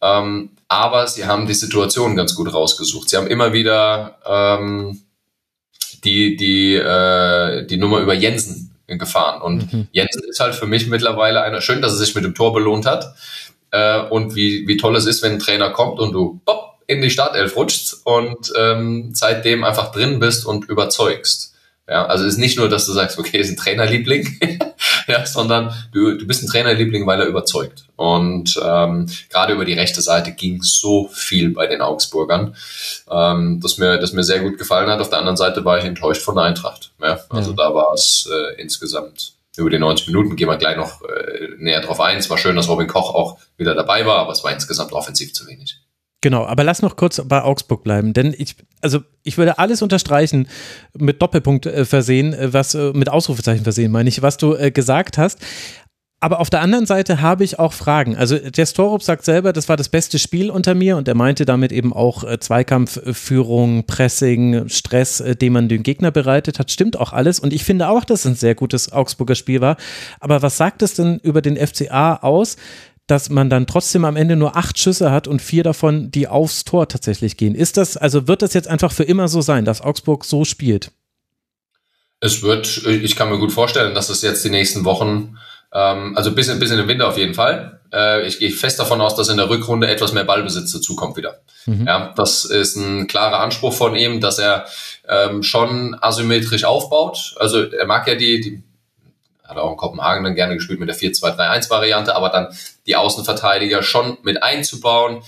Ähm, aber sie haben die Situation ganz gut rausgesucht. Sie haben immer wieder ähm, die, die, äh, die Nummer über Jensen gefahren. Und mhm. Jensen ist halt für mich mittlerweile einer, schön, dass er sich mit dem Tor belohnt hat. Äh, und wie, wie toll es ist, wenn ein Trainer kommt und du pop, in die Startelf rutschst und ähm, seitdem einfach drin bist und überzeugst. Ja, also es ist nicht nur, dass du sagst, okay, ist ein Trainerliebling, ja, sondern du, du bist ein Trainerliebling, weil er überzeugt. Und ähm, gerade über die rechte Seite ging so viel bei den Augsburgern, ähm, dass mir, das mir sehr gut gefallen hat. Auf der anderen Seite war ich enttäuscht von der Eintracht. Ja, also ja. da war es äh, insgesamt über die 90 Minuten gehen wir gleich noch äh, näher drauf ein. Es war schön, dass Robin Koch auch wieder dabei war, aber es war insgesamt offensiv zu wenig. Genau, aber lass noch kurz bei Augsburg bleiben, denn ich, also ich würde alles unterstreichen, mit Doppelpunkt äh, versehen, äh, was äh, mit Ausrufezeichen versehen, meine ich, was du gesagt hast. Aber auf der anderen Seite habe ich auch Fragen. Also der Storup sagt selber, das war das beste Spiel unter mir und er meinte damit eben auch Zweikampfführung, Pressing, Stress, den man dem Gegner bereitet hat. Stimmt auch alles. Und ich finde auch, dass es ein sehr gutes Augsburger Spiel war. Aber was sagt es denn über den FCA aus, dass man dann trotzdem am Ende nur acht Schüsse hat und vier davon, die aufs Tor tatsächlich gehen. Ist das, also wird das jetzt einfach für immer so sein, dass Augsburg so spielt? Es wird, ich kann mir gut vorstellen, dass es jetzt die nächsten Wochen, ähm, also bis, bis in den Winter auf jeden Fall. Äh, ich gehe fest davon aus, dass in der Rückrunde etwas mehr Ballbesitz dazukommt wieder. Mhm. Ja, das ist ein klarer Anspruch von ihm, dass er ähm, schon asymmetrisch aufbaut. Also er mag ja die, die hat auch in Kopenhagen dann gerne gespielt mit der 4-2-3-1-Variante, aber dann die Außenverteidiger schon mit einzubauen.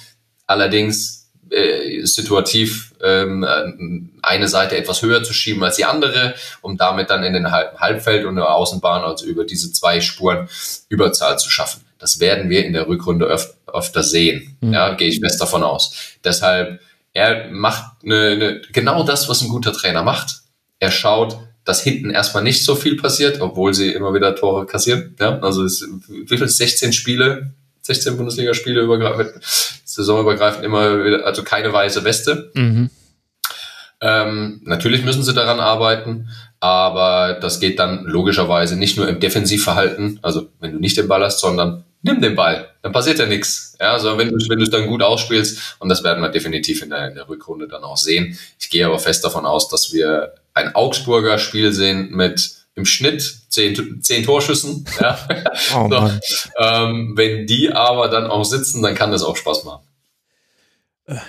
Allerdings äh, situativ ähm, eine Seite etwas höher zu schieben als die andere, um damit dann in den Halb Halbfeld und der Außenbahn, also über diese zwei Spuren, Überzahl zu schaffen. Das werden wir in der Rückrunde öf öfter sehen. Mhm. Ja, gehe ich fest davon aus. Deshalb, er macht eine, eine, genau das, was ein guter Trainer macht. Er schaut, dass hinten erstmal nicht so viel passiert, obwohl sie immer wieder Tore kassieren. Ja, also es, wie viel 16 Spiele, 16 Bundesligaspiele übergreifend, saisonübergreifend immer wieder, also keine weiße Weste. Mhm. Ähm, natürlich müssen sie daran arbeiten, aber das geht dann logischerweise nicht nur im Defensivverhalten, also wenn du nicht den Ball hast, sondern nimm den Ball, dann passiert ja nichts. Ja, also wenn du wenn du es dann gut ausspielst und das werden wir definitiv in der, in der Rückrunde dann auch sehen. Ich gehe aber fest davon aus, dass wir ein Augsburger Spiel sehen mit im Schnitt zehn, zehn Torschüssen. Ja. Oh, so, ähm, wenn die aber dann auch sitzen, dann kann das auch Spaß machen.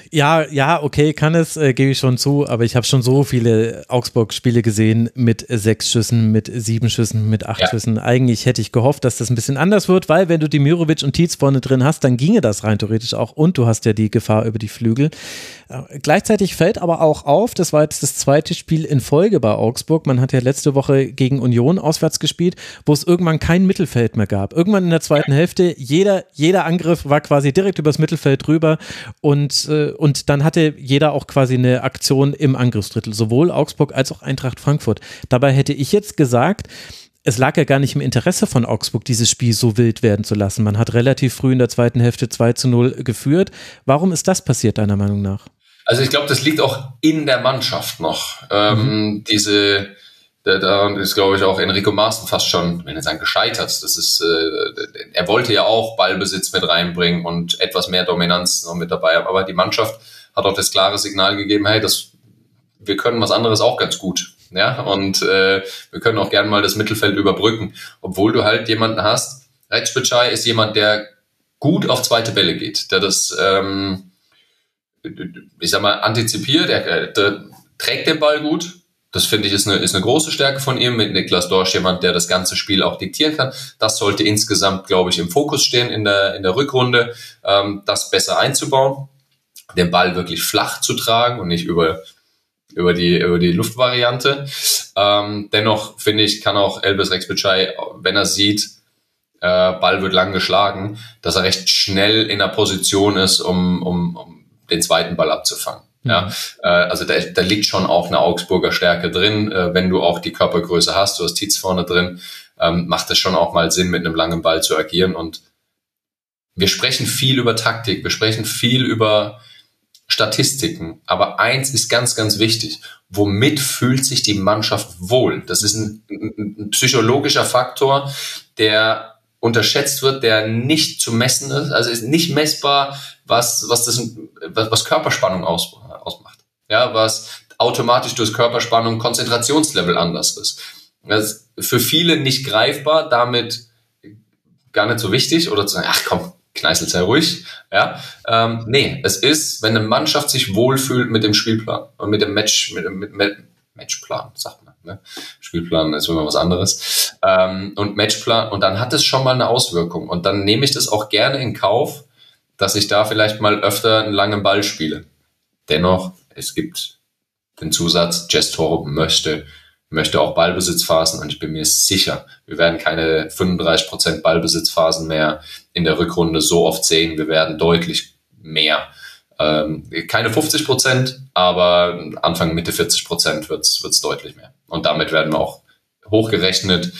Ja, ja, okay, kann es, äh, gebe ich schon zu, aber ich habe schon so viele Augsburg-Spiele gesehen mit sechs Schüssen, mit sieben Schüssen, mit acht ja. Schüssen. Eigentlich hätte ich gehofft, dass das ein bisschen anders wird, weil wenn du die Mirovic und Tietz vorne drin hast, dann ginge das rein theoretisch auch und du hast ja die Gefahr über die Flügel. Äh, gleichzeitig fällt aber auch auf, das war jetzt das zweite Spiel in Folge bei Augsburg. Man hat ja letzte Woche gegen Union auswärts gespielt, wo es irgendwann kein Mittelfeld mehr gab. Irgendwann in der zweiten Hälfte, jeder, jeder Angriff war quasi direkt übers Mittelfeld drüber und äh, und dann hatte jeder auch quasi eine Aktion im Angriffsdrittel, sowohl Augsburg als auch Eintracht Frankfurt. Dabei hätte ich jetzt gesagt, es lag ja gar nicht im Interesse von Augsburg, dieses Spiel so wild werden zu lassen. Man hat relativ früh in der zweiten Hälfte 2 zu 0 geführt. Warum ist das passiert, deiner Meinung nach? Also ich glaube, das liegt auch in der Mannschaft noch. Ähm, mhm. Diese da ist, glaube ich, auch Enrico Maaßen fast schon, wenn er sagen, gescheitert. Das ist, äh, er wollte ja auch Ballbesitz mit reinbringen und etwas mehr Dominanz noch mit dabei haben. Aber die Mannschaft hat auch das klare Signal gegeben, hey, das, wir können was anderes auch ganz gut. Ja, und äh, wir können auch gern mal das Mittelfeld überbrücken, obwohl du halt jemanden hast. Retschbitschei ist jemand, der gut auf zweite Bälle geht, der das, ähm, ich sag mal, antizipiert, der, der trägt den Ball gut, Das finde ich ist eine, ist eine große Stärke von ihm. Mit Niklas Dorsch jemand, der das ganze Spiel auch diktieren kann. Das sollte insgesamt, glaube ich, im Fokus stehen in der, in der Rückrunde, ähm, das besser einzubauen, den Ball wirklich flach zu tragen und nicht über, über die, über die Luftvariante. Ähm, dennoch finde ich, kann auch Elvis Rex Bitschei, wenn er sieht, äh, Ball wird lang geschlagen, dass er recht schnell in der Position ist, um, um, um den zweiten Ball abzufangen. Ja, äh, also da, da liegt schon auch eine Augsburger Stärke drin, äh, wenn du auch die Körpergröße hast, du hast Tietz vorne drin, ähm, macht es schon auch mal Sinn, mit einem langen Ball zu agieren. Und wir sprechen viel über Taktik, wir sprechen viel über Statistiken, aber eins ist ganz, ganz wichtig. Womit fühlt sich die Mannschaft wohl? Das ist ein, ein, ein psychologischer Faktor, der unterschätzt wird, der nicht zu messen ist, also ist nicht messbar, was, was das, was, was Körperspannung aus, ausmacht. Ja, was automatisch durch Körperspannung Konzentrationslevel anders ist. Das ist für viele nicht greifbar, damit gar nicht so wichtig oder zu sagen, ach komm, kneißelt sei ruhig. Ja, ähm, nee, es ist, wenn eine Mannschaft sich wohlfühlt mit dem Spielplan und mit dem Match, mit dem mit, mit Matchplan, sagt man. Ne? Spielplan ist immer was anderes. Ähm, und Matchplan, und dann hat es schon mal eine Auswirkung. Und dann nehme ich das auch gerne in Kauf, dass ich da vielleicht mal öfter einen langen Ball spiele. Dennoch, es gibt den Zusatz, Jess Torb möchte, möchte auch Ballbesitzphasen und ich bin mir sicher, wir werden keine 35% Ballbesitzphasen mehr in der Rückrunde so oft sehen. Wir werden deutlich mehr. Ähm, keine 50% aber Anfang, Mitte 40 Prozent wird es deutlich mehr. Und damit werden wir auch hochgerechnet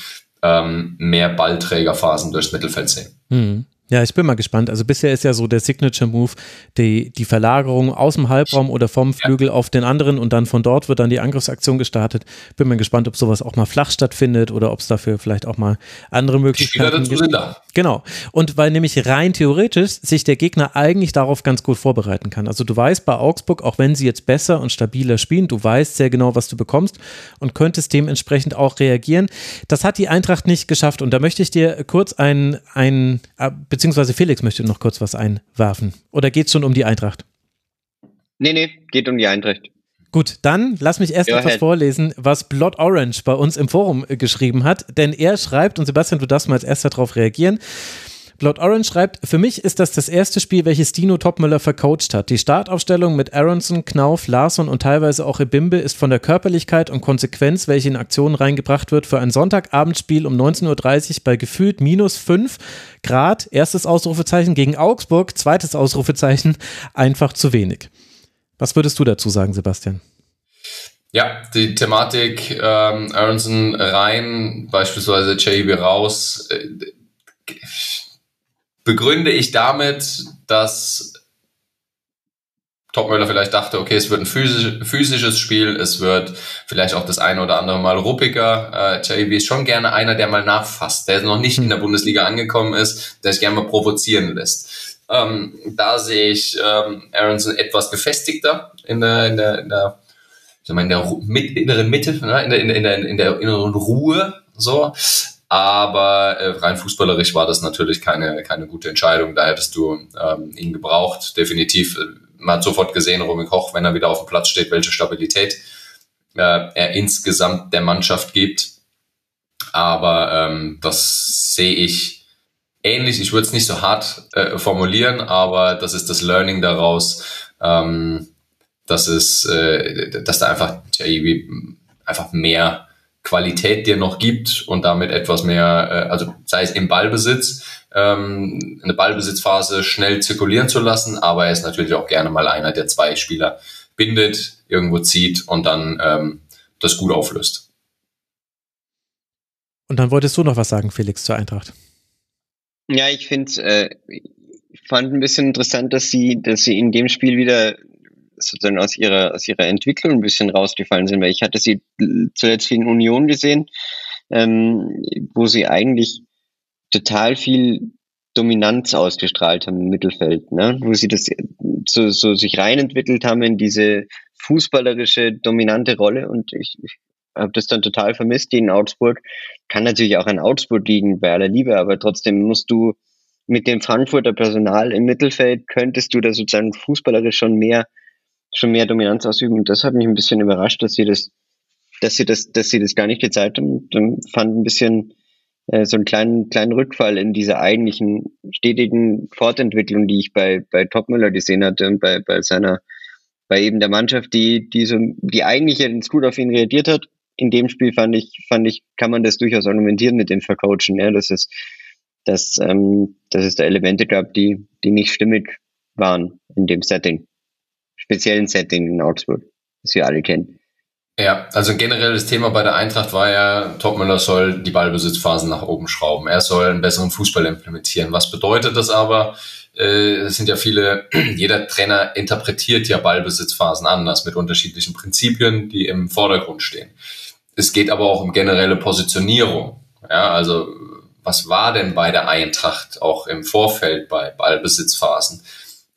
ähm, mehr Ballträgerphasen durchs Mittelfeld sehen. Mhm. Ja, ich bin mal gespannt. Also bisher ist ja so der Signature Move die, die Verlagerung aus dem Halbraum oder vom Flügel ja. auf den anderen und dann von dort wird dann die Angriffsaktion gestartet. Bin mal gespannt, ob sowas auch mal flach stattfindet oder ob es dafür vielleicht auch mal andere Möglichkeiten gibt. Sind da. Genau. Und weil nämlich rein theoretisch sich der Gegner eigentlich darauf ganz gut vorbereiten kann. Also du weißt bei Augsburg, auch wenn sie jetzt besser und stabiler spielen, du weißt sehr genau, was du bekommst und könntest dementsprechend auch reagieren. Das hat die Eintracht nicht geschafft und da möchte ich dir kurz ein, ein äh, beziehungsweise Felix möchte noch kurz was einwerfen. Oder geht es schon um die Eintracht? Nee, nee, geht um die Eintracht. Gut, dann lass mich erst Go etwas ahead. vorlesen, was Blood Orange bei uns im Forum äh, geschrieben hat. Denn er schreibt, und Sebastian, du darfst mal als erster darauf reagieren. Blood Orange schreibt, für mich ist das das erste Spiel, welches Dino Topmüller vercoacht hat. Die Startaufstellung mit Aronson, Knauf, Larsson und teilweise auch Ebimbe ist von der Körperlichkeit und Konsequenz, welche in Aktionen reingebracht wird, für ein Sonntagabendspiel um 19.30 Uhr bei gefühlt minus 5 Grad, erstes Ausrufezeichen gegen Augsburg, zweites Ausrufezeichen, einfach zu wenig. Was würdest du dazu sagen, Sebastian? Ja, die Thematik ähm, Aronson rein, beispielsweise JB raus, äh, begründe ich damit, dass Topmöller vielleicht dachte, okay, es wird ein physisch, physisches Spiel, es wird vielleicht auch das eine oder andere Mal ruppiger. Äh, JB ist schon gerne einer, der mal nachfasst, der noch nicht in der Bundesliga angekommen ist, der sich gerne mal provozieren lässt. Ähm, da sehe ich ähm, Aronson etwas gefestigter in der, in der, in der, ich sag mal, in der mit, inneren Mitte, ne? in, der, in, der, in der inneren Ruhe, so. Aber äh, rein fußballerisch war das natürlich keine, keine gute Entscheidung. Da hättest du ähm, ihn gebraucht. Definitiv. Äh, man hat sofort gesehen, Romy Koch, wenn er wieder auf dem Platz steht, welche Stabilität äh, er insgesamt der Mannschaft gibt. Aber ähm, das sehe ich ähnlich. Ich würde es nicht so hart äh, formulieren, aber das ist das Learning daraus, ähm, dass es, äh, dass da einfach einfach mehr Qualität dir noch gibt und damit etwas mehr, äh, also sei es im Ballbesitz, ähm, eine Ballbesitzphase schnell zirkulieren zu lassen, aber er ist natürlich auch gerne mal einer, der zwei Spieler bindet, irgendwo zieht und dann ähm, das gut auflöst. Und dann wolltest du noch was sagen, Felix, zur Eintracht. Ja, ich finde, äh, ich fand ein bisschen interessant, dass sie, dass sie in dem Spiel wieder sozusagen aus ihrer, aus ihrer Entwicklung ein bisschen rausgefallen sind, weil ich hatte sie zuletzt in Union gesehen, ähm, wo sie eigentlich total viel Dominanz ausgestrahlt haben im Mittelfeld, ne? wo sie das so, so sich reinentwickelt haben in diese fußballerische dominante Rolle und ich, ich habe das dann total vermisst in Augsburg. Kann natürlich auch an Augsburg liegen, bei aller Liebe, aber trotzdem musst du mit dem Frankfurter Personal im Mittelfeld könntest du da sozusagen fußballerisch schon mehr schon mehr Dominanz ausüben. Und das hat mich ein bisschen überrascht, dass sie das dass sie das, dass sie das gar nicht gezeigt haben. Dann fand ein bisschen äh, so einen kleinen, kleinen Rückfall in dieser eigentlichen stetigen Fortentwicklung, die ich bei, bei Topmüller gesehen hatte und bei, bei seiner, bei eben der Mannschaft, die, die so, die eigentlich ganz gut auf ihn reagiert hat. In dem Spiel fand ich, fand ich, kann man das durchaus argumentieren mit dem Vercoachen, ja, dass es, dass, ähm, dass es da Elemente gab, die, die nicht stimmig waren in dem Setting. Speziellen Setting in Augsburg, das wir alle kennen. Ja, also generell das Thema bei der Eintracht war ja, Topmüller soll die Ballbesitzphasen nach oben schrauben. Er soll einen besseren Fußball implementieren. Was bedeutet das aber? Äh, es sind ja viele, jeder Trainer interpretiert ja Ballbesitzphasen anders mit unterschiedlichen Prinzipien, die im Vordergrund stehen. Es geht aber auch um generelle Positionierung. Ja, also was war denn bei der Eintracht auch im Vorfeld bei Ballbesitzphasen?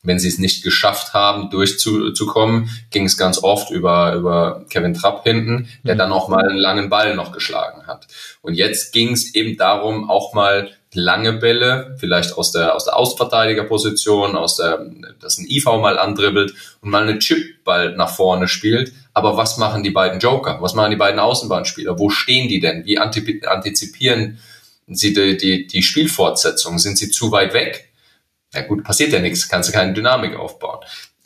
Wenn sie es nicht geschafft haben, durchzukommen, ging es ganz oft über, über Kevin Trapp hinten, der mhm. dann auch mal einen langen Ball noch geschlagen hat. Und jetzt ging es eben darum, auch mal lange Bälle, vielleicht aus der, aus der Außenverteidigerposition, aus der, dass ein IV mal andribbelt und mal eine Chipball nach vorne spielt. Aber was machen die beiden Joker? Was machen die beiden Außenbahnspieler? Wo stehen die denn? Wie antizipieren sie die, die, die Spielfortsetzung? Sind sie zu weit weg? Ja gut, passiert ja nichts, kannst du keine Dynamik aufbauen.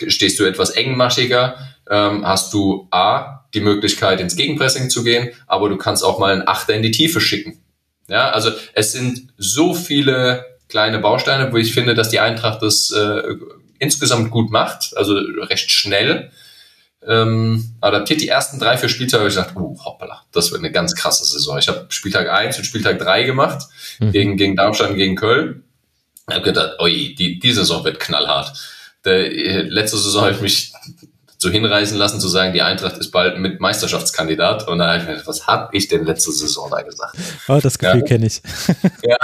Stehst du etwas engmaschiger, ähm, hast du A, die Möglichkeit ins Gegenpressing zu gehen, aber du kannst auch mal einen Achter in die Tiefe schicken. Ja, also es sind so viele kleine Bausteine, wo ich finde, dass die Eintracht das äh, insgesamt gut macht, also recht schnell. Ähm, adaptiert die ersten drei, vier Spieltage, ich dachte, uh, hoppala, das wird eine ganz krasse Saison. Ich habe Spieltag eins und Spieltag drei gemacht, mhm. gegen, gegen Darmstadt und gegen Köln. Ich habe gedacht, oi, die, die Saison wird knallhart. Der, äh, letzte Saison habe ich mich so hinreißen lassen, zu sagen, die Eintracht ist bald mit Meisterschaftskandidat. Und dann habe ich mir gedacht, was habe ich denn letzte Saison da gesagt? Oh, das Gefühl ja. kenne ich. ja.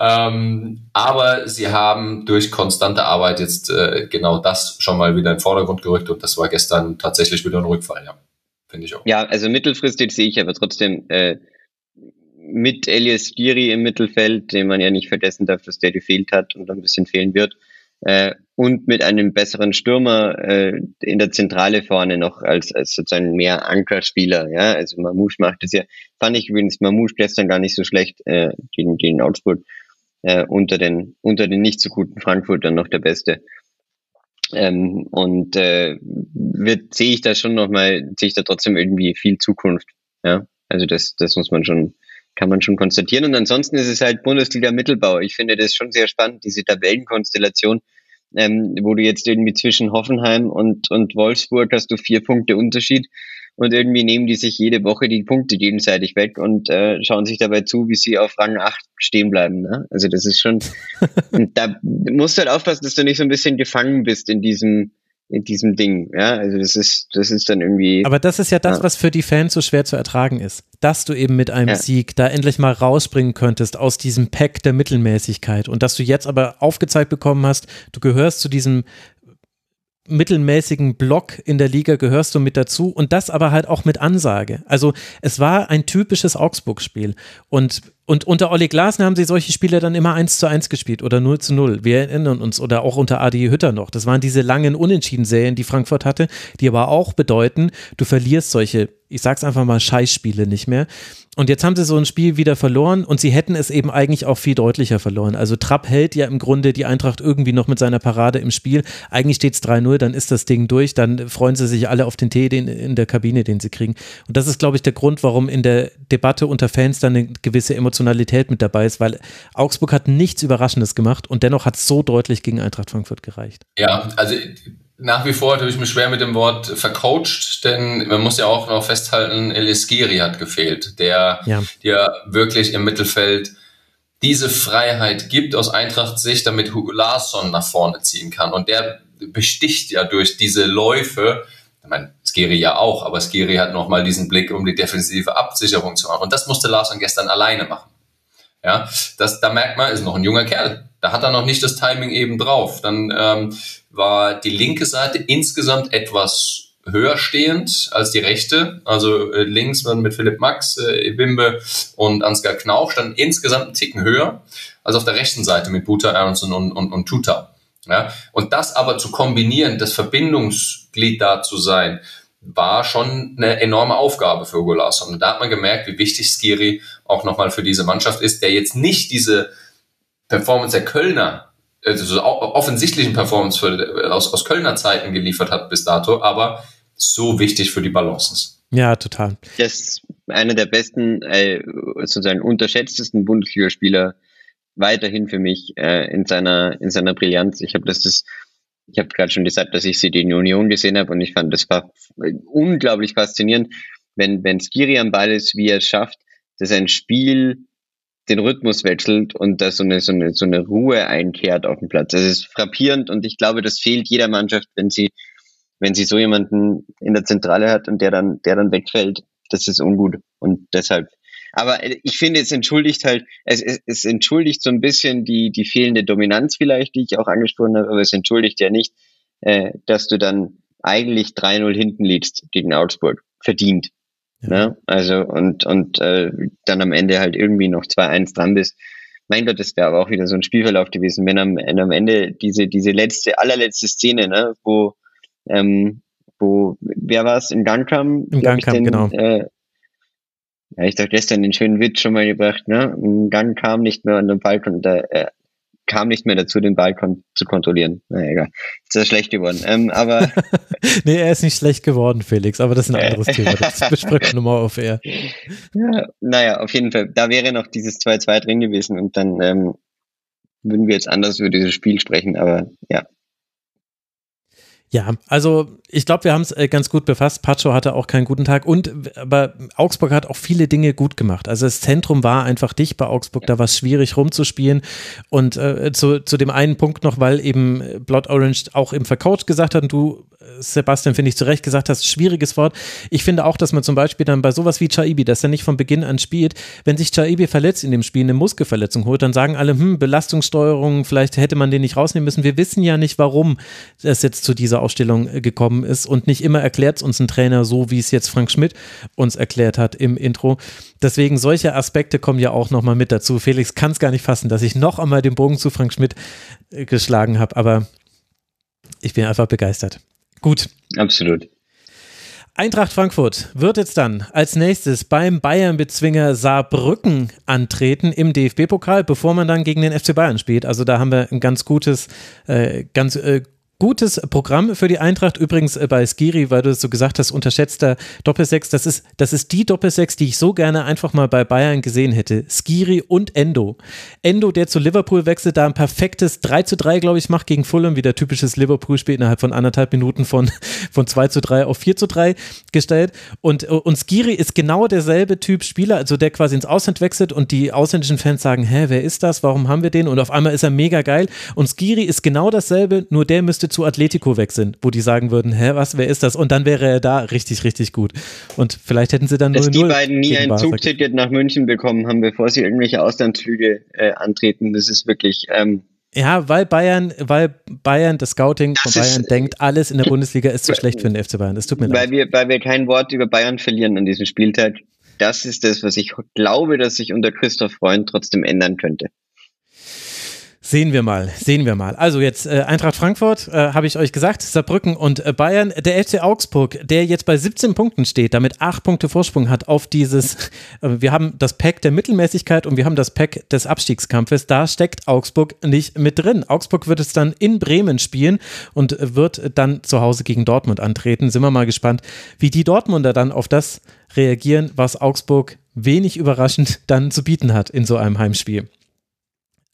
ähm, aber sie haben durch konstante Arbeit jetzt äh, genau das schon mal wieder in den Vordergrund gerückt und das war gestern tatsächlich wieder ein Rückfall, ja. Finde ich auch. Ja, also mittelfristig sehe ich aber trotzdem äh, mit Elias Giri im Mittelfeld, den man ja nicht vergessen darf, dass der gefehlt hat und ein bisschen fehlen wird, äh, und mit einem besseren Stürmer äh, in der Zentrale vorne noch als, als sozusagen mehr Ankerspieler. Ja, also Mamouche macht das ja. Fand ich übrigens Mamouche gestern gar nicht so schlecht äh, gegen, gegen Augsburg. Äh, unter den unter den nicht so guten Frankfurtern noch der Beste. Ähm, und äh, wird sehe ich da schon noch mal sehe ich da trotzdem irgendwie viel Zukunft. Ja, also das das muss man schon kann man schon konstatieren. Und ansonsten ist es halt Bundesliga-Mittelbau. Ich finde das schon sehr spannend, diese Tabellenkonstellation, ähm, wo du jetzt irgendwie zwischen Hoffenheim und, und Wolfsburg hast du vier Punkte Unterschied und irgendwie nehmen die sich jede Woche die Punkte gegenseitig weg und äh, schauen sich dabei zu, wie sie auf Rang 8 stehen bleiben. Ne? Also das ist schon, da musst du halt aufpassen, dass du nicht so ein bisschen gefangen bist in diesem, in diesem Ding. Ja, also das ist, das ist dann irgendwie. Aber das ist ja das, ja. was für die Fans so schwer zu ertragen ist. Dass du eben mit einem ja. Sieg da endlich mal rausspringen könntest aus diesem Pack der Mittelmäßigkeit und dass du jetzt aber aufgezeigt bekommen hast, du gehörst zu diesem mittelmäßigen Block in der Liga gehörst du mit dazu und das aber halt auch mit Ansage. Also es war ein typisches Augsburg-Spiel und und unter Olli Glasner haben sie solche Spiele dann immer 1 zu 1 gespielt oder 0 zu 0. Wir erinnern uns oder auch unter Adi Hütter noch. Das waren diese langen Unentschieden-Serien, die Frankfurt hatte, die aber auch bedeuten, du verlierst solche, ich sag's einfach mal, Scheißspiele nicht mehr. Und jetzt haben sie so ein Spiel wieder verloren und sie hätten es eben eigentlich auch viel deutlicher verloren. Also Trapp hält ja im Grunde die Eintracht irgendwie noch mit seiner Parade im Spiel. Eigentlich steht es 3-0, dann ist das Ding durch, dann freuen sie sich alle auf den Tee den, in der Kabine, den sie kriegen. Und das ist, glaube ich, der Grund, warum in der Debatte unter Fans dann eine gewisse Emotionalität mit dabei ist, weil Augsburg hat nichts Überraschendes gemacht und dennoch hat es so deutlich gegen Eintracht Frankfurt gereicht. Ja, also nach wie vor tue ich mich schwer mit dem Wort vercoacht, denn man muss ja auch noch festhalten, Elis Giri hat gefehlt, der ja. der wirklich im Mittelfeld diese Freiheit gibt aus Eintracht-Sicht, damit Hugo Larsson nach vorne ziehen kann. Und der besticht ja durch diese Läufe, ich meine, Skiri ja auch, aber Skiri hat nochmal diesen Blick, um die defensive Absicherung zu machen. Und das musste Larsson gestern alleine machen. Ja, das, da merkt man, ist noch ein junger Kerl. Da hat er noch nicht das Timing eben drauf. Dann ähm, war die linke Seite insgesamt etwas höher stehend als die rechte. Also äh, links waren mit Philipp Max, äh, Bimbe und Ansgar Knauf standen insgesamt einen Ticken höher als auf der rechten Seite mit Buta, Aronson und, und, und Tuta. Ja? Und das aber zu kombinieren, das Verbindungsglied da zu sein, war schon eine enorme Aufgabe für Hugo Larsson. Und da hat man gemerkt, wie wichtig Skiri auch nochmal für diese Mannschaft ist, der jetzt nicht diese Performance der Kölner, also offensichtlichen Performance für, aus, aus Kölner Zeiten geliefert hat bis dato, aber so wichtig für die Balance ist. Ja, total. Das ist einer der besten, äh, sozusagen unterschätztesten Bundesligaspieler weiterhin für mich äh, in seiner in seiner Brillanz. Ich habe das, das ich habe gerade schon gesagt, dass ich sie in Union gesehen habe und ich fand, das war unglaublich faszinierend, wenn wenn Skiri am Ball ist, wie er es schafft, dass ein Spiel den Rhythmus wechselt und da so eine, so eine, so eine Ruhe einkehrt auf dem Platz. Das ist frappierend und ich glaube, das fehlt jeder Mannschaft, wenn sie wenn sie so jemanden in der Zentrale hat und der dann, der dann wegfällt, das ist ungut. Und deshalb. Aber ich finde, es entschuldigt halt, es, es, es entschuldigt so ein bisschen die, die fehlende Dominanz vielleicht, die ich auch angesprochen habe, aber es entschuldigt ja nicht, äh, dass du dann eigentlich 3-0 hinten liegst gegen Augsburg. Verdient. Ja. Ne? Also, und, und äh, dann am Ende halt irgendwie noch 2-1 dran bist. Mein Gott, das wäre aber auch wieder so ein Spielverlauf gewesen, wenn am, am Ende diese, diese letzte, allerletzte Szene, ne, wo, ähm, wo, wer war es, in Gang kam? Im Gang kam, genau. Äh, ja, ich dachte gestern den schönen Witz schon mal gebracht, ne? Im Gang kam nicht mehr an den Ball und äh, kam nicht mehr dazu, den Ball kon zu kontrollieren. Na egal. Ist er schlecht geworden. Ähm, aber nee, er ist nicht schlecht geworden, Felix, aber das ist ein anderes Thema. Das besprechen wir nochmal auf Air. Ja, naja, auf jeden Fall. Da wäre noch dieses 2-2 drin gewesen und dann ähm, würden wir jetzt anders über dieses Spiel sprechen, aber ja, ja, also ich glaube, wir haben es äh, ganz gut befasst. Pacho hatte auch keinen guten Tag und aber Augsburg hat auch viele Dinge gut gemacht. Also das Zentrum war einfach dicht bei Augsburg, da war es schwierig rumzuspielen. Und äh, zu, zu dem einen Punkt noch, weil eben Blood Orange auch im Vercoach gesagt hat du Sebastian, finde ich, zu Recht gesagt hast, schwieriges Wort. Ich finde auch, dass man zum Beispiel dann bei sowas wie Chaibi, dass er nicht von Beginn an spielt, wenn sich Chaibi verletzt in dem Spiel, eine Muskelverletzung holt, dann sagen alle, hm, Belastungssteuerung, vielleicht hätte man den nicht rausnehmen müssen. Wir wissen ja nicht, warum es jetzt zu dieser Ausstellung äh, gekommen ist und nicht immer erklärt es uns ein Trainer so, wie es jetzt Frank Schmidt uns erklärt hat im Intro. Deswegen solche Aspekte kommen ja auch nochmal mit dazu. Felix kann es gar nicht fassen, dass ich noch einmal den Bogen zu Frank Schmidt äh, geschlagen habe, aber ich bin einfach begeistert. Gut. Absolut. Eintracht Frankfurt wird jetzt dann als nächstes beim Bayern-Bezwinger Saarbrücken antreten im DFB-Pokal, bevor man dann gegen den FC Bayern spielt. Also da haben wir ein ganz gutes, äh, ganz äh, gutes Programm für die Eintracht. Übrigens äh, bei Skiri, weil du es so gesagt hast, unterschätzter Doppelsechs. Das ist, das ist die Doppelsechs, die ich so gerne einfach mal bei Bayern gesehen hätte. Skiri und Endo. Endo, der zu Liverpool wechselt, da ein perfektes 3 zu 3, glaube ich, macht gegen Fulham, wieder typisches Liverpool-Spiel innerhalb von anderthalb Minuten von, von 2 zu 3 auf 4 zu 3 gestellt. Und, und Skiri ist genau derselbe Typ Spieler, also der quasi ins Ausland wechselt und die ausländischen Fans sagen, hä, wer ist das? Warum haben wir den? Und auf einmal ist er mega geil. Und Skiri ist genau dasselbe, nur der müsste zu Atletico weg sind, wo die sagen würden, hä, was, wer ist das? Und dann wäre er da richtig, richtig gut. Und vielleicht hätten sie dann Dass 0 die beiden nie ein Zugticket nach München bekommen haben, bevor sie irgendwelche Auslandsflüge äh, antreten, das ist wirklich... Ähm ja, weil Bayern, weil Bayern, das Scouting von Bayern denkt, alles in der Bundesliga ist zu schlecht für den FC Bayern. Das tut mir weil leid. Wir, weil wir kein Wort über Bayern verlieren an diesem Spieltag. Das ist das, was ich glaube, dass sich unter Christoph Freund trotzdem ändern könnte. Sehen wir mal, sehen wir mal. Also jetzt äh, Eintracht Frankfurt, äh, habe ich euch gesagt, Saarbrücken und äh, Bayern. Der FC Augsburg, der jetzt bei 17 Punkten steht, damit 8 Punkte Vorsprung hat auf dieses, äh, wir haben das Pack der Mittelmäßigkeit und wir haben das Pack des Abstiegskampfes. Da steckt Augsburg nicht mit drin. Augsburg wird es dann in Bremen spielen und wird dann zu Hause gegen Dortmund antreten. Sind wir mal gespannt, wie die Dortmunder dann auf das reagieren, was Augsburg wenig überraschend dann zu bieten hat in so einem Heimspiel.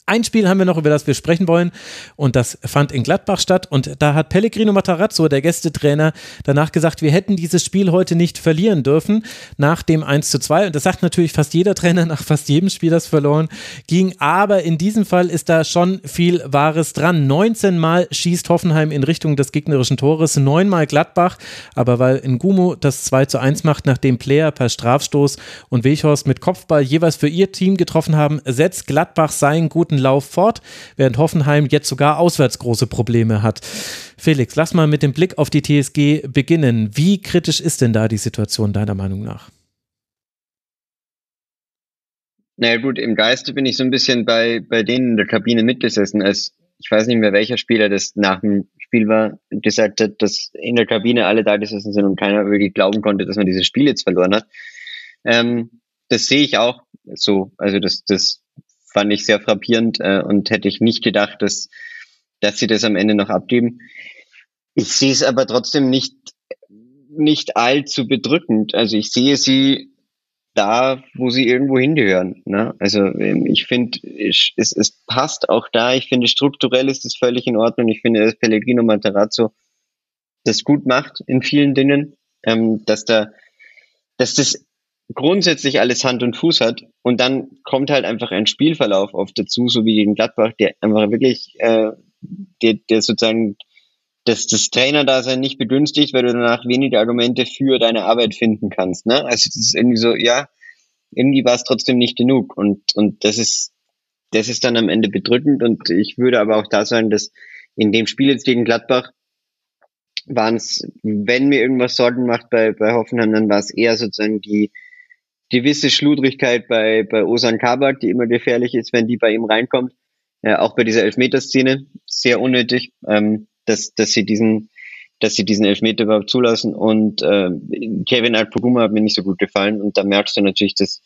Ein Spiel haben wir noch, über das wir sprechen wollen. Und das fand in Gladbach statt. Und da hat Pellegrino Matarazzo, der Gästetrainer, danach gesagt, wir hätten dieses Spiel heute nicht verlieren dürfen nach dem 1 zu 2 und das sagt natürlich fast jeder Trainer nach fast jedem Spiel, das verloren ging, aber in diesem Fall ist da schon viel Wahres dran. 19 Mal schießt Hoffenheim in Richtung des gegnerischen Tores, neunmal Gladbach, aber weil Ngumu das 2 zu 1 macht, nachdem Player per Strafstoß und Weghorst mit Kopfball jeweils für ihr Team getroffen haben, setzt Gladbach seinen guten Lauf fort, während Hoffenheim jetzt sogar auswärts große Probleme hat. Felix, lass mal mit dem Blick auf die TSG beginnen. Wie kritisch ist denn da die Situation deiner Meinung nach? Naja gut, im Geiste bin ich so ein bisschen bei, bei denen in der Kabine mitgesessen, als ich weiß nicht mehr, welcher Spieler das nach dem Spiel war, gesagt hat, dass in der Kabine alle da gesessen sind und keiner wirklich glauben konnte, dass man dieses Spiel jetzt verloren hat. Ähm, das sehe ich auch so. Also das, das fand ich sehr frappierend äh, und hätte ich nicht gedacht, dass, dass sie das am Ende noch abgeben. Ich sehe es aber trotzdem nicht, nicht allzu bedrückend. Also ich sehe sie da, wo sie irgendwo hingehören. Ne? Also ähm, ich finde, es, es passt auch da. Ich finde, strukturell ist es völlig in Ordnung. Ich finde, dass Pellegrino Materazzo das gut macht in vielen Dingen, ähm, dass da, dass das grundsätzlich alles Hand und Fuß hat und dann kommt halt einfach ein Spielverlauf oft dazu, so wie gegen Gladbach, der einfach wirklich, äh, der, der sozusagen das, das Trainerdasein nicht begünstigt, weil du danach wenige Argumente für deine Arbeit finden kannst. Ne? Also das ist irgendwie so, ja, irgendwie war es trotzdem nicht genug. Und, und das ist, das ist dann am Ende bedrückend. Und ich würde aber auch da sagen, dass in dem Spiel jetzt gegen Gladbach waren es, wenn mir irgendwas Sorgen macht bei, bei Hoffenheim, dann war es eher sozusagen die gewisse Schludrigkeit bei, bei Osan Kabak, die immer gefährlich ist, wenn die bei ihm reinkommt. Äh, auch bei dieser Elfmeterszene, sehr unnötig. Ähm, dass, dass sie diesen, dass sie diesen Elfmeter überhaupt zulassen. Und äh, Kevin Alpoguma hat mir nicht so gut gefallen. Und da merkst du natürlich, dass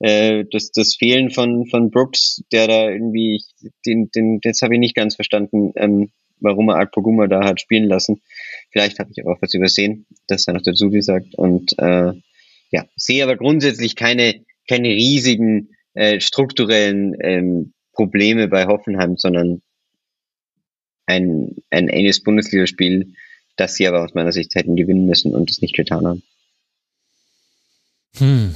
äh, das, das Fehlen von, von Brooks, der da irgendwie, den, den, das habe ich nicht ganz verstanden, ähm, warum er Alpoguma da hat spielen lassen. Vielleicht habe ich aber auch was übersehen, das er noch dazu gesagt. Und äh, ja, sehe aber grundsätzlich keine, keine riesigen äh, strukturellen ähm, Probleme bei Hoffenheim, sondern ein, ein enges Bundesligaspiel, das sie aber aus meiner Sicht hätten gewinnen müssen und es nicht getan haben. Hm.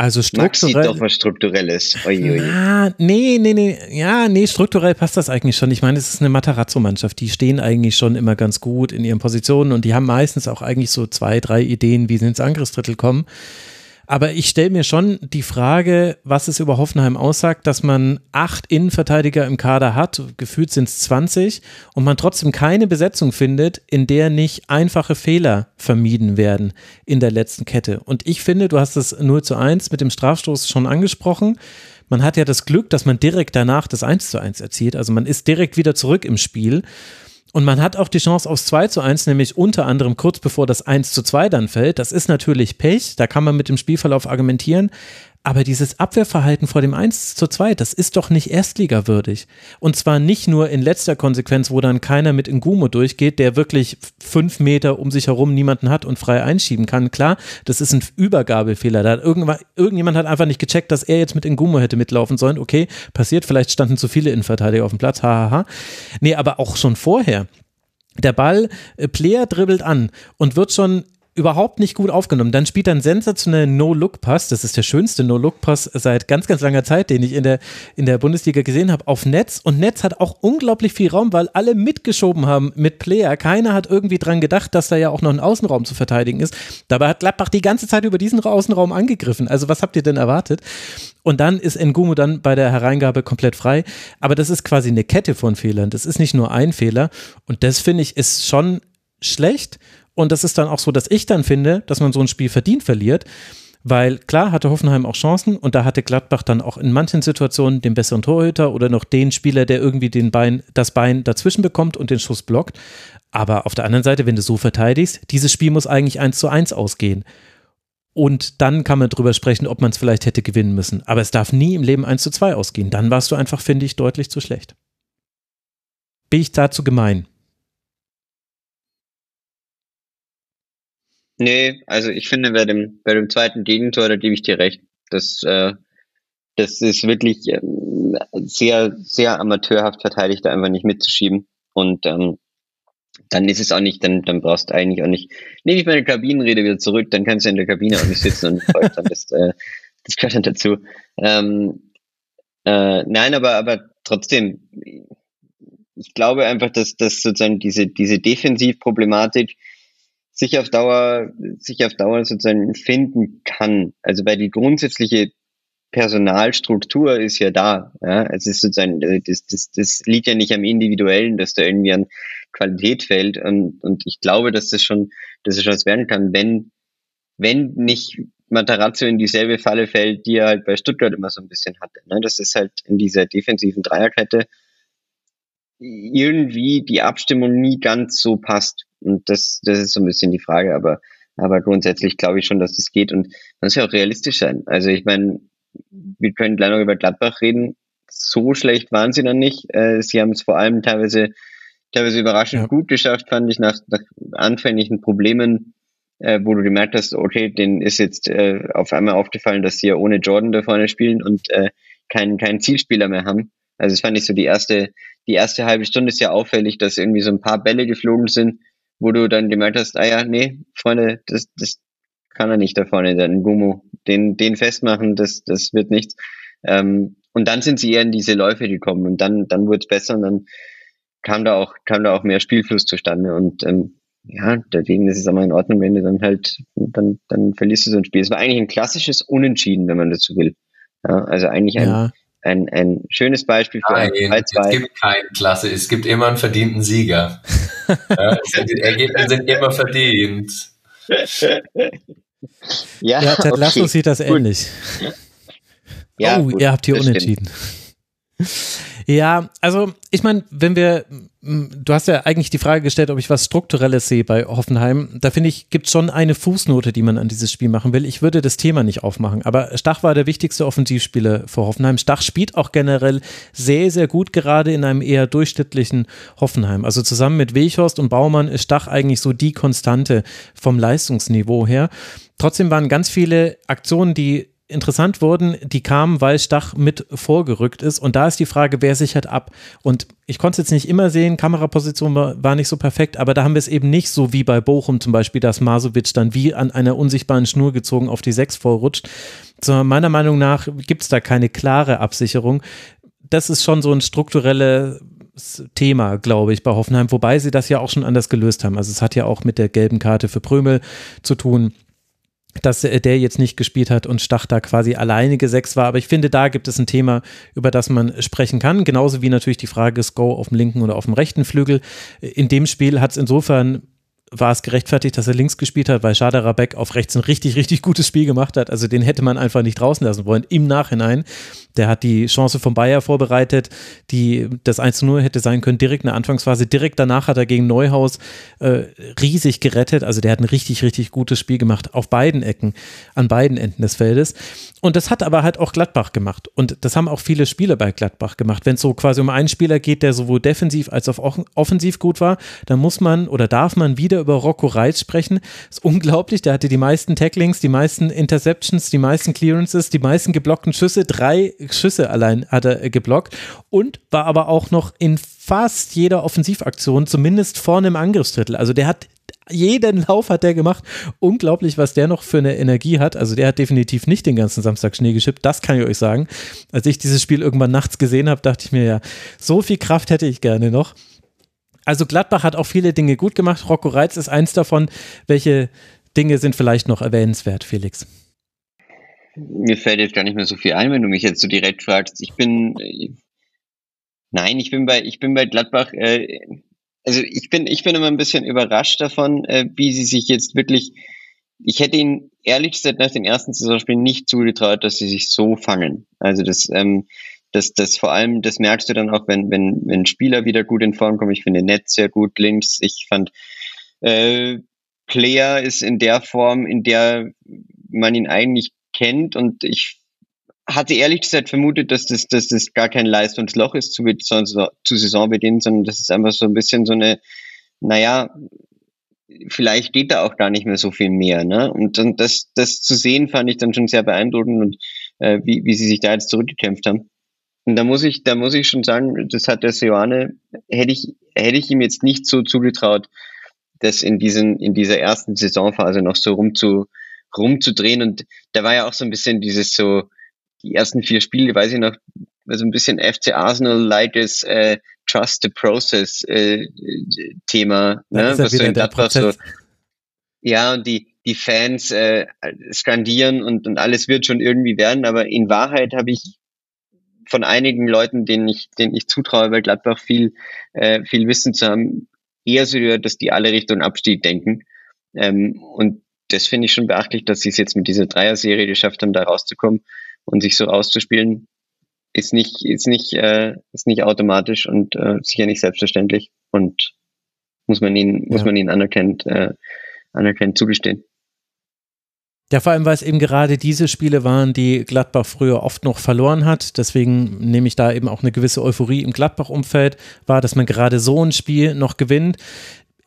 Also strukturell. Max sieht doch was Strukturelles. Ui, ui. Ja, nee, nee, nee. Ja, nee, strukturell passt das eigentlich schon. Ich meine, es ist eine Matarazzo-Mannschaft. Die stehen eigentlich schon immer ganz gut in ihren Positionen und die haben meistens auch eigentlich so zwei, drei Ideen, wie sie ins Angriffsdrittel kommen. Aber ich stelle mir schon die Frage, was es über Hoffenheim aussagt, dass man acht Innenverteidiger im Kader hat, gefühlt sind es 20, und man trotzdem keine Besetzung findet, in der nicht einfache Fehler vermieden werden in der letzten Kette. Und ich finde, du hast das 0 zu 1 mit dem Strafstoß schon angesprochen. Man hat ja das Glück, dass man direkt danach das 1 zu 1 erzielt. Also man ist direkt wieder zurück im Spiel. Und man hat auch die Chance aufs 2 zu 1, nämlich unter anderem kurz bevor das 1 zu 2 dann fällt. Das ist natürlich Pech, da kann man mit dem Spielverlauf argumentieren. Aber dieses Abwehrverhalten vor dem 1 zu 2, das ist doch nicht erstligawürdig. Und zwar nicht nur in letzter Konsequenz, wo dann keiner mit Ngumo durchgeht, der wirklich fünf Meter um sich herum niemanden hat und frei einschieben kann. Klar, das ist ein Übergabefehler. Da hat irgendjemand hat einfach nicht gecheckt, dass er jetzt mit Ngumo hätte mitlaufen sollen. Okay, passiert, vielleicht standen zu viele Innenverteidiger auf dem Platz. Hahaha. Ha, ha. Nee, aber auch schon vorher. Der Ball, äh, Player dribbelt an und wird schon überhaupt nicht gut aufgenommen. Dann spielt er einen sensationellen No-Look-Pass. Das ist der schönste No-Look-Pass seit ganz, ganz langer Zeit, den ich in der, in der Bundesliga gesehen habe, auf Netz. Und Netz hat auch unglaublich viel Raum, weil alle mitgeschoben haben mit Player. Keiner hat irgendwie dran gedacht, dass da ja auch noch ein Außenraum zu verteidigen ist. Dabei hat Gladbach die ganze Zeit über diesen Außenraum angegriffen. Also was habt ihr denn erwartet? Und dann ist Ngumu dann bei der Hereingabe komplett frei. Aber das ist quasi eine Kette von Fehlern. Das ist nicht nur ein Fehler. Und das finde ich ist schon schlecht. Und das ist dann auch so, dass ich dann finde, dass man so ein Spiel verdient verliert. Weil klar hatte Hoffenheim auch Chancen und da hatte Gladbach dann auch in manchen Situationen den besseren Torhüter oder noch den Spieler, der irgendwie den Bein, das Bein dazwischen bekommt und den Schuss blockt. Aber auf der anderen Seite, wenn du so verteidigst, dieses Spiel muss eigentlich 1 zu 1 ausgehen. Und dann kann man drüber sprechen, ob man es vielleicht hätte gewinnen müssen. Aber es darf nie im Leben 1 zu 2 ausgehen. Dann warst du einfach, finde ich, deutlich zu schlecht. Bin ich dazu gemein? Nee, also ich finde bei dem, bei dem zweiten Gegentor, da gebe ich dir recht. Das, äh, das ist wirklich ähm, sehr, sehr amateurhaft verteidigt, da einfach nicht mitzuschieben. Und ähm, dann ist es auch nicht, dann, dann brauchst du eigentlich auch nicht, nehme ich meine Kabinenrede wieder zurück, dann kannst du in der Kabine auch nicht sitzen und das, äh, das gehört dann dazu. Ähm, äh, nein, aber, aber trotzdem, ich glaube einfach, dass, dass sozusagen diese, diese Defensivproblematik, sich auf Dauer, sich auf Dauer sozusagen finden kann. Also weil die grundsätzliche Personalstruktur ist ja da. Ja? Es ist sozusagen, also das, das, das liegt ja nicht am Individuellen, dass da irgendwie an Qualität fällt. Und, und ich glaube, dass das schon, dass es schon was werden kann, wenn, wenn nicht Matarazzo in dieselbe Falle fällt, die er halt bei Stuttgart immer so ein bisschen hatte. Ne? Das ist halt in dieser defensiven Dreierkette irgendwie die Abstimmung nie ganz so passt. Und das, das ist so ein bisschen die Frage, aber, aber grundsätzlich glaube ich schon, dass das geht und man muss ja auch realistisch sein. Also ich meine, wir können gleich noch über Gladbach reden. So schlecht waren sie dann nicht. Äh, sie haben es vor allem teilweise, teilweise überraschend ja. gut geschafft, fand ich, nach, nach anfänglichen Problemen, äh, wo du gemerkt hast, okay, denen ist jetzt äh, auf einmal aufgefallen, dass sie ja ohne Jordan da vorne spielen und äh, keinen, keinen Zielspieler mehr haben. Also das fand ich so die erste, die erste halbe Stunde ist ja auffällig, dass irgendwie so ein paar Bälle geflogen sind, wo du dann gemerkt hast, ah ja, nee, Freunde, das, das kann er nicht da vorne, der Gumo. Den, den festmachen, das, das wird nichts. Ähm, und dann sind sie eher in diese Läufe gekommen und dann, dann wurde es besser und dann kam da auch, kam da auch mehr Spielfluss zustande und ähm, ja, deswegen ist es aber in Ordnung, wenn du dann halt, dann, dann verlierst du so ein Spiel. Es war eigentlich ein klassisches Unentschieden, wenn man dazu will. Ja, also eigentlich ein, ja. Ein, ein schönes Beispiel für Nein, ein 2 Es gibt kein Klasse, es gibt immer einen verdienten Sieger. ja, die Ergebnisse sind immer verdient. ja, ja Ted Lasso sieht das gut. ähnlich. Ja, oh, gut, ihr habt hier unentschieden. Ja, also ich meine, wenn wir, du hast ja eigentlich die Frage gestellt, ob ich was Strukturelles sehe bei Hoffenheim. Da finde ich, gibt schon eine Fußnote, die man an dieses Spiel machen will. Ich würde das Thema nicht aufmachen, aber Stach war der wichtigste Offensivspieler für Hoffenheim. Stach spielt auch generell sehr, sehr gut, gerade in einem eher durchschnittlichen Hoffenheim. Also zusammen mit Weghorst und Baumann ist Stach eigentlich so die Konstante vom Leistungsniveau her. Trotzdem waren ganz viele Aktionen, die interessant wurden, die kamen, weil Stach mit vorgerückt ist. Und da ist die Frage, wer sichert ab? Und ich konnte es jetzt nicht immer sehen, Kameraposition war, war, nicht so perfekt, aber da haben wir es eben nicht so wie bei Bochum zum Beispiel, dass Masovic dann wie an einer unsichtbaren Schnur gezogen auf die Sechs vorrutscht. Sondern meiner Meinung nach gibt es da keine klare Absicherung. Das ist schon so ein strukturelles Thema, glaube ich, bei Hoffenheim, wobei sie das ja auch schon anders gelöst haben. Also es hat ja auch mit der gelben Karte für Prömel zu tun dass der jetzt nicht gespielt hat und Stach da quasi alleinige Sechs war. Aber ich finde, da gibt es ein Thema, über das man sprechen kann. Genauso wie natürlich die Frage Go auf dem linken oder auf dem rechten Flügel. In dem Spiel hat es insofern war es gerechtfertigt, dass er links gespielt hat, weil Schade Rabek auf rechts ein richtig, richtig gutes Spiel gemacht hat. Also den hätte man einfach nicht draußen lassen wollen. Im Nachhinein, der hat die Chance von Bayer vorbereitet, die das 1-0 hätte sein können, direkt in der Anfangsphase. Direkt danach hat er gegen Neuhaus äh, riesig gerettet. Also der hat ein richtig, richtig gutes Spiel gemacht auf beiden Ecken, an beiden Enden des Feldes. Und das hat aber halt auch Gladbach gemacht. Und das haben auch viele Spieler bei Gladbach gemacht. Wenn es so quasi um einen Spieler geht, der sowohl defensiv als auch offensiv gut war, dann muss man oder darf man wieder über Rocco Reitz sprechen. Das ist unglaublich. Der hatte die meisten Tacklings, die meisten Interceptions, die meisten Clearances, die meisten geblockten Schüsse. Drei Schüsse allein hat er geblockt und war aber auch noch in fast jeder Offensivaktion, zumindest vorne im Angriffsdrittel. Also der hat jeden Lauf hat der gemacht. Unglaublich, was der noch für eine Energie hat. Also der hat definitiv nicht den ganzen Samstag Schnee geschippt, das kann ich euch sagen. Als ich dieses Spiel irgendwann nachts gesehen habe, dachte ich mir ja, so viel Kraft hätte ich gerne noch. Also Gladbach hat auch viele Dinge gut gemacht. Rocco Reitz ist eins davon. Welche Dinge sind vielleicht noch erwähnenswert, Felix? Mir fällt jetzt gar nicht mehr so viel ein, wenn du mich jetzt so direkt fragst. Ich bin, äh, nein, ich bin bei, ich bin bei Gladbach äh, also ich bin, ich bin immer ein bisschen überrascht davon, äh, wie sie sich jetzt wirklich, ich hätte ihnen ehrlich gesagt nach den ersten Saisonspielen nicht zugetraut, dass sie sich so fangen. Also das, ähm, das, das vor allem, das merkst du dann auch, wenn, wenn, wenn Spieler wieder gut in Form kommen. Ich finde Netz sehr gut links. Ich fand, äh, Player ist in der Form, in der man ihn eigentlich kennt und ich hatte ehrlich gesagt vermutet, dass das, dass das gar kein Leistungsloch ist zu, zu Saisonbeginn, sondern das ist einfach so ein bisschen so eine, naja, vielleicht geht da auch gar nicht mehr so viel mehr. Ne? Und, und das, das zu sehen, fand ich dann schon sehr beeindruckend und äh, wie, wie sie sich da jetzt zurückgekämpft haben. Und da muss ich, da muss ich schon sagen, das hat der Seoane, hätte ich, hätte ich ihm jetzt nicht so zugetraut, das in diesen, in dieser ersten Saisonphase noch so rumzu, rumzudrehen. Und da war ja auch so ein bisschen dieses so, die ersten vier Spiele, weiß ich noch, also ein bisschen FC Arsenal-likes äh, Trust the Process äh, Thema, ne? was so in Gladbach so, ja, und die, die Fans äh, skandieren und, und alles wird schon irgendwie werden, aber in Wahrheit habe ich von einigen Leuten, denen ich, denen ich zutraue, bei Gladbach viel, äh, viel Wissen zu haben, eher so gehört, dass die alle Richtung Abstieg denken. Ähm, und das finde ich schon beachtlich, dass sie es jetzt mit dieser Dreier-Serie geschafft haben, da rauszukommen und sich so auszuspielen. ist nicht, ist nicht, äh, ist nicht automatisch und äh, sicher nicht selbstverständlich und muss man ihnen, muss man ihnen anerkennt, äh, anerkennt zugestehen. Ja, vor allem, weil es eben gerade diese Spiele waren, die Gladbach früher oft noch verloren hat. Deswegen nehme ich da eben auch eine gewisse Euphorie im Gladbach-Umfeld wahr, dass man gerade so ein Spiel noch gewinnt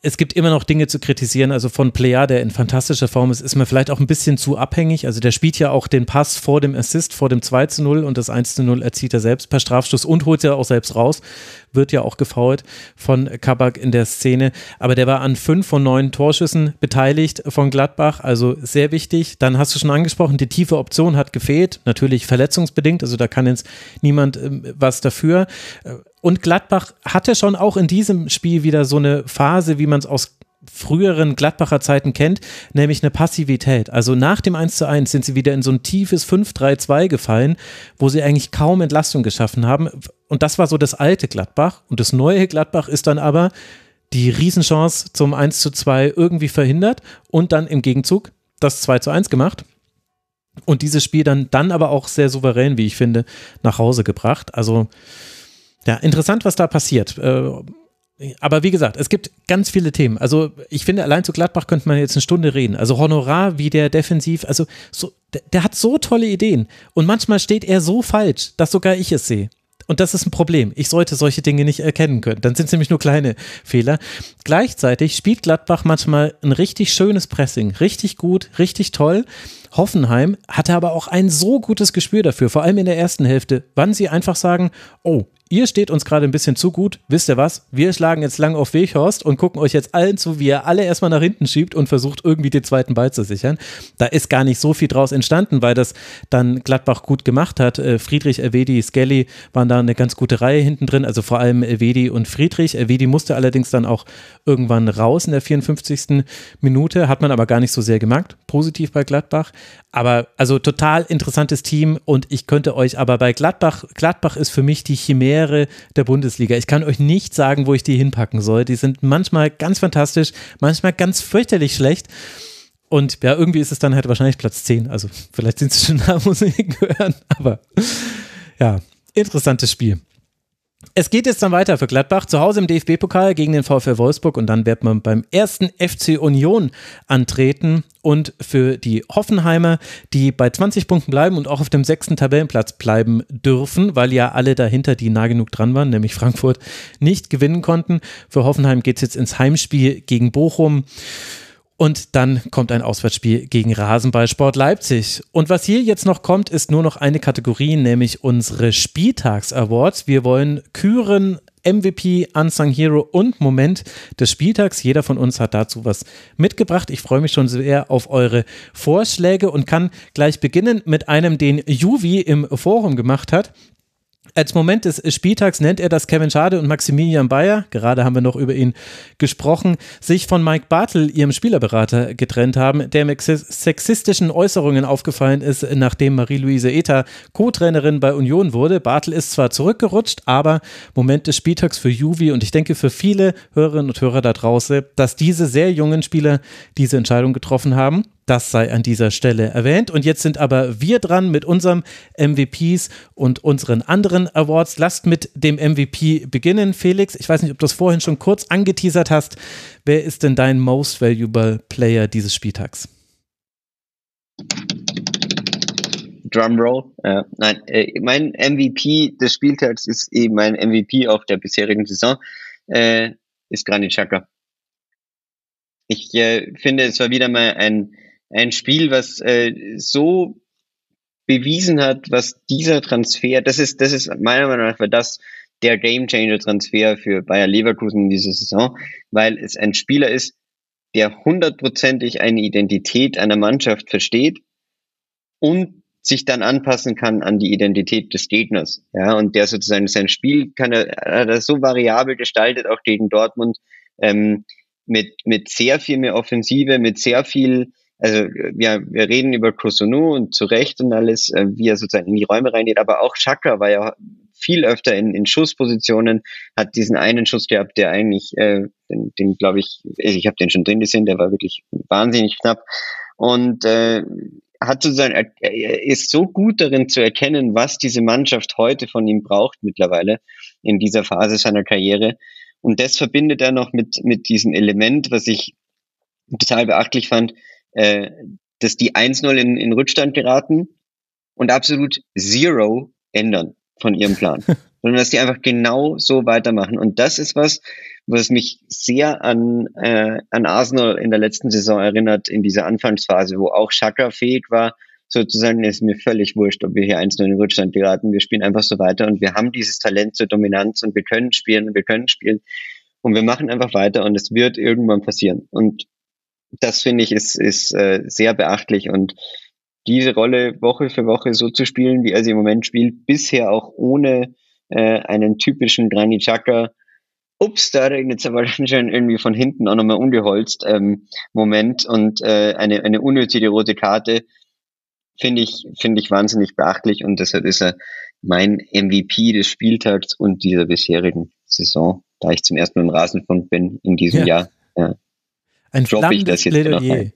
es gibt immer noch Dinge zu kritisieren. Also von Player, der in fantastischer Form ist, ist man vielleicht auch ein bisschen zu abhängig. Also der spielt ja auch den Pass vor dem Assist, vor dem 2 zu 0 und das 1 zu 0 erzielt er selbst per Strafstoß und holt er auch selbst raus. Wird ja auch gefault von Kabak in der Szene. Aber der war an fünf von neun Torschüssen beteiligt von Gladbach. Also sehr wichtig. Dann hast du schon angesprochen, die tiefe Option hat gefehlt. Natürlich verletzungsbedingt. Also da kann jetzt niemand äh, was dafür. Und Gladbach hatte schon auch in diesem Spiel wieder so eine Phase, wie man es aus früheren Gladbacher Zeiten kennt, nämlich eine Passivität. Also nach dem 1 zu 1 sind sie wieder in so ein tiefes 5-3-2 gefallen, wo sie eigentlich kaum Entlastung geschaffen haben. Und das war so das alte Gladbach. Und das neue Gladbach ist dann aber die Riesenchance zum 1 zu 2 irgendwie verhindert und dann im Gegenzug das 2 zu 1 gemacht. Und dieses Spiel dann, dann aber auch sehr souverän, wie ich finde, nach Hause gebracht. Also ja, interessant, was da passiert. Äh, aber wie gesagt, es gibt ganz viele Themen. Also ich finde, allein zu Gladbach könnte man jetzt eine Stunde reden. Also Honorar, wie der defensiv, also so, der, der hat so tolle Ideen. Und manchmal steht er so falsch, dass sogar ich es sehe. Und das ist ein Problem. Ich sollte solche Dinge nicht erkennen können. Dann sind es nämlich nur kleine Fehler. Gleichzeitig spielt Gladbach manchmal ein richtig schönes Pressing. Richtig gut, richtig toll. Hoffenheim hatte aber auch ein so gutes Gespür dafür, vor allem in der ersten Hälfte, wann sie einfach sagen, oh, ihr steht uns gerade ein bisschen zu gut. Wisst ihr was? Wir schlagen jetzt lang auf Weghorst und gucken euch jetzt allen zu, wie ihr alle erstmal nach hinten schiebt und versucht irgendwie den zweiten Ball zu sichern. Da ist gar nicht so viel draus entstanden, weil das dann Gladbach gut gemacht hat. Äh, Friedrich, Elvedi, Skelly waren da eine ganz gute Reihe hinten drin, also vor allem Elvedi und Friedrich. Elvedi musste allerdings dann auch irgendwann raus in der 54. Minute, hat man aber gar nicht so sehr gemerkt. Positiv bei Gladbach. Aber also total interessantes Team und ich könnte euch aber bei Gladbach, Gladbach ist für mich die Chimäre der Bundesliga. Ich kann euch nicht sagen, wo ich die hinpacken soll. Die sind manchmal ganz fantastisch, manchmal ganz fürchterlich schlecht. Und ja, irgendwie ist es dann halt wahrscheinlich Platz 10. Also vielleicht sind sie schon da, wo sie gehören. Aber ja, interessantes Spiel. Es geht jetzt dann weiter für Gladbach. Zu Hause im DFB-Pokal gegen den VfL Wolfsburg und dann wird man beim ersten FC Union antreten. Und für die Hoffenheimer, die bei 20 Punkten bleiben und auch auf dem sechsten Tabellenplatz bleiben dürfen, weil ja alle dahinter, die nah genug dran waren, nämlich Frankfurt, nicht gewinnen konnten. Für Hoffenheim geht es jetzt ins Heimspiel gegen Bochum. Und dann kommt ein Auswärtsspiel gegen Rasenballsport Leipzig. Und was hier jetzt noch kommt, ist nur noch eine Kategorie, nämlich unsere Spieltags-Awards. Wir wollen küren MVP, Unsung Hero und Moment des Spieltags. Jeder von uns hat dazu was mitgebracht. Ich freue mich schon sehr auf eure Vorschläge und kann gleich beginnen mit einem, den Juvi im Forum gemacht hat. Als Moment des Spieltags nennt er, dass Kevin Schade und Maximilian Bayer, gerade haben wir noch über ihn gesprochen, sich von Mike Bartel, ihrem Spielerberater, getrennt haben, der mit sexistischen Äußerungen aufgefallen ist, nachdem Marie-Louise Eta Co-Trainerin bei Union wurde. Bartel ist zwar zurückgerutscht, aber Moment des Spieltags für Juvi und ich denke für viele Hörerinnen und Hörer da draußen, dass diese sehr jungen Spieler diese Entscheidung getroffen haben. Das sei an dieser Stelle erwähnt. Und jetzt sind aber wir dran mit unserem MVPs und unseren anderen Awards. Lasst mit dem MVP beginnen. Felix, ich weiß nicht, ob du das vorhin schon kurz angeteasert hast. Wer ist denn dein Most Valuable Player dieses Spieltags? Drumroll. Äh, nein, äh, mein MVP des Spieltags ist eben mein MVP auf der bisherigen Saison, äh, ist Granit Xhaka. Ich äh, finde, es war wieder mal ein ein Spiel, was äh, so bewiesen hat, was dieser Transfer, das ist, das ist meiner Meinung nach das der Gamechanger Transfer für Bayer Leverkusen in dieser Saison, weil es ein Spieler ist, der hundertprozentig eine Identität einer Mannschaft versteht und sich dann anpassen kann an die Identität des Gegners. Ja, und der sozusagen sein Spiel kann er, hat er so variabel gestaltet, auch gegen Dortmund, ähm, mit, mit sehr viel mehr Offensive, mit sehr viel also wir, wir reden über Kusunu und zu Recht und alles, äh, wie er sozusagen in die Räume reingeht, aber auch Chakra war ja viel öfter in, in Schusspositionen, hat diesen einen Schuss gehabt, der eigentlich, äh, den, den glaube ich, ich habe den schon drin gesehen, der war wirklich wahnsinnig knapp. Und äh, hat sozusagen, er ist so gut darin zu erkennen, was diese Mannschaft heute von ihm braucht mittlerweile in dieser Phase seiner Karriere. Und das verbindet er noch mit, mit diesem Element, was ich total beachtlich fand, äh, dass die 1-0 in, in Rückstand geraten und absolut zero ändern von ihrem Plan, sondern dass die einfach genau so weitermachen. Und das ist was, was mich sehr an, äh, an Arsenal in der letzten Saison erinnert, in dieser Anfangsphase, wo auch Chaka fähig war, sozusagen, ist mir völlig wurscht, ob wir hier 1-0 in Rückstand geraten. Wir spielen einfach so weiter und wir haben dieses Talent zur Dominanz und wir können spielen und wir können spielen und wir machen einfach weiter und es wird irgendwann passieren. Und das finde ich ist, ist äh, sehr beachtlich und diese Rolle Woche für Woche so zu spielen, wie er sie im Moment spielt, bisher auch ohne äh, einen typischen Granit Xhaka, ups, da regnet es aber schon irgendwie von hinten auch nochmal ungeholzt ähm, Moment und äh, eine, eine unnötige rote Karte, finde ich, finde ich wahnsinnig beachtlich und deshalb ist er mein MVP des Spieltags und dieser bisherigen Saison, da ich zum ersten Mal im Rasenfunk bin in diesem ja. Jahr. Ja. Ein flammendes Plädoyer.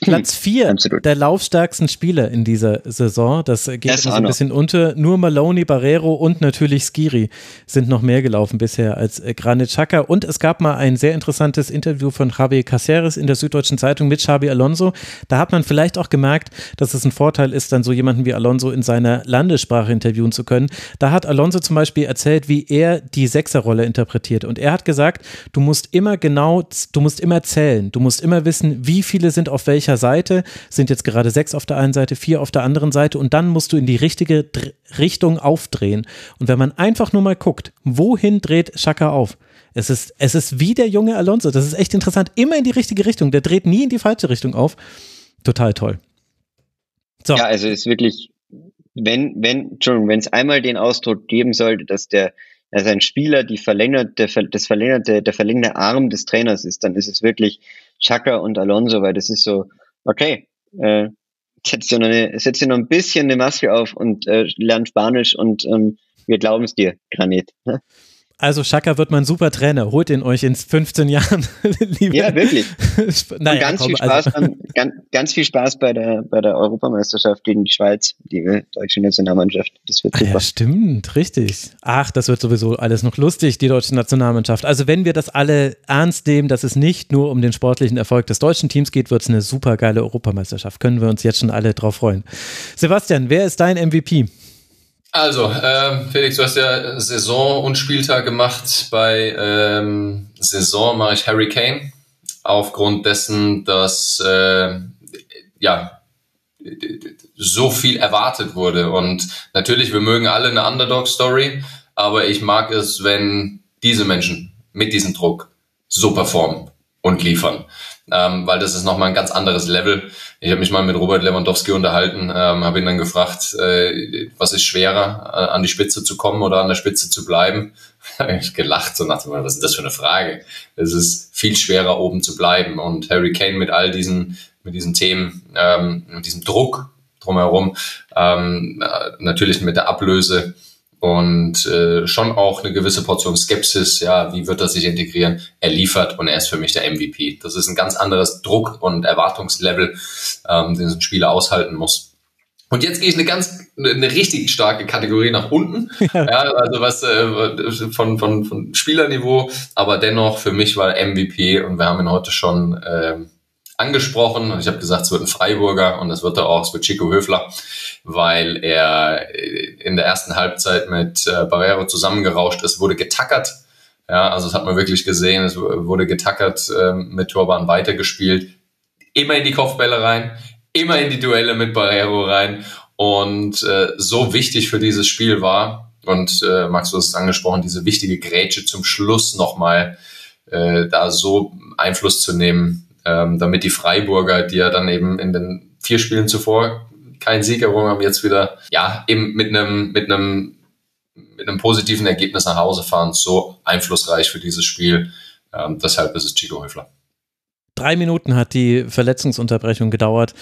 Platz 4 der laufstärksten Spieler in dieser Saison. Das geht so ein bisschen unter. Nur Maloney, Barrero und natürlich Skiri sind noch mehr gelaufen bisher als Granit Xhaka. Und es gab mal ein sehr interessantes Interview von Javi Caceres in der Süddeutschen Zeitung mit Xabi Alonso. Da hat man vielleicht auch gemerkt, dass es ein Vorteil ist, dann so jemanden wie Alonso in seiner Landessprache interviewen zu können. Da hat Alonso zum Beispiel erzählt, wie er die Sechserrolle interpretiert. Und er hat gesagt, du musst immer genau, du musst immer zählen. Du musst immer wissen, wie viele sind auf welcher Seite, sind jetzt gerade sechs auf der einen Seite, vier auf der anderen Seite und dann musst du in die richtige Dr Richtung aufdrehen. Und wenn man einfach nur mal guckt, wohin dreht Schaka auf? Es ist, es ist wie der junge Alonso. Das ist echt interessant. Immer in die richtige Richtung. Der dreht nie in die falsche Richtung auf. Total toll. So. Ja, also ist wirklich, wenn, wenn, Entschuldigung, wenn es einmal den Ausdruck geben sollte, dass der, dass ein Spieler die verlängerte, das verlängerte, der verlängerte Arm des Trainers ist, dann ist es wirklich Chaka und Alonso, weil das ist so, okay, äh, setz dir noch, eine, setz dir noch ein bisschen eine Maske auf und äh, lern Spanisch und ähm, wir glauben es dir, Granit. Also Schaka wird mein super Trainer. Holt ihn euch in 15 Jahren. ja, wirklich. naja, ganz, komm, viel Spaß also. beim, ganz, ganz, viel Spaß bei der, bei der Europameisterschaft gegen die Schweiz, die deutsche Nationalmannschaft. Das wird super. Ah, ja, stimmt, richtig. Ach, das wird sowieso alles noch lustig, die deutsche Nationalmannschaft. Also wenn wir das alle ernst nehmen, dass es nicht nur um den sportlichen Erfolg des deutschen Teams geht, wird es eine super geile Europameisterschaft. Können wir uns jetzt schon alle drauf freuen. Sebastian, wer ist dein MVP? Also, äh, Felix, du hast ja Saison und Spieltag gemacht. Bei ähm, Saison mache ich Harry Kane. Aufgrund dessen, dass äh, ja so viel erwartet wurde. Und natürlich, wir mögen alle eine Underdog-Story, aber ich mag es, wenn diese Menschen mit diesem Druck so performen und liefern ähm, weil das ist nochmal ein ganz anderes Level. Ich habe mich mal mit Robert Lewandowski unterhalten, ähm, habe ihn dann gefragt, äh, was ist schwerer, äh, an die Spitze zu kommen oder an der Spitze zu bleiben? ich gelacht, so nach dem was ist das für eine Frage? Es ist viel schwerer, oben zu bleiben. Und Harry Kane mit all diesen, mit diesen Themen, ähm, mit diesem Druck drumherum, ähm, äh, natürlich mit der Ablöse, und äh, schon auch eine gewisse Portion Skepsis, ja, wie wird er sich integrieren? Er liefert und er ist für mich der MVP. Das ist ein ganz anderes Druck- und Erwartungslevel, ähm, den ein Spieler aushalten muss. Und jetzt gehe ich eine ganz, eine richtig starke Kategorie nach unten, ja, also was äh, von, von, von Spielerniveau, aber dennoch für mich war MVP und wir haben ihn heute schon äh, angesprochen. Und ich habe gesagt, es wird ein Freiburger und das wird er auch, es wird Chico Höfler, weil er äh, in der ersten Halbzeit mit äh, Barrero zusammengerauscht ist, wurde getackert. Ja, also das hat man wirklich gesehen, es wurde getackert, äh, mit Turban weitergespielt, immer in die Kopfbälle rein, immer in die Duelle mit Barrero rein. Und äh, so wichtig für dieses Spiel war und äh, Max, du hast es angesprochen, diese wichtige Grätsche zum Schluss nochmal äh, da so Einfluss zu nehmen, ähm, damit die Freiburger, die ja dann eben in den vier Spielen zuvor keinen Sieg errungen haben, jetzt wieder ja eben mit einem mit einem mit einem positiven Ergebnis nach Hause fahren, so einflussreich für dieses Spiel. Ähm, deshalb ist es Chico Häufler. Drei Minuten hat die Verletzungsunterbrechung gedauert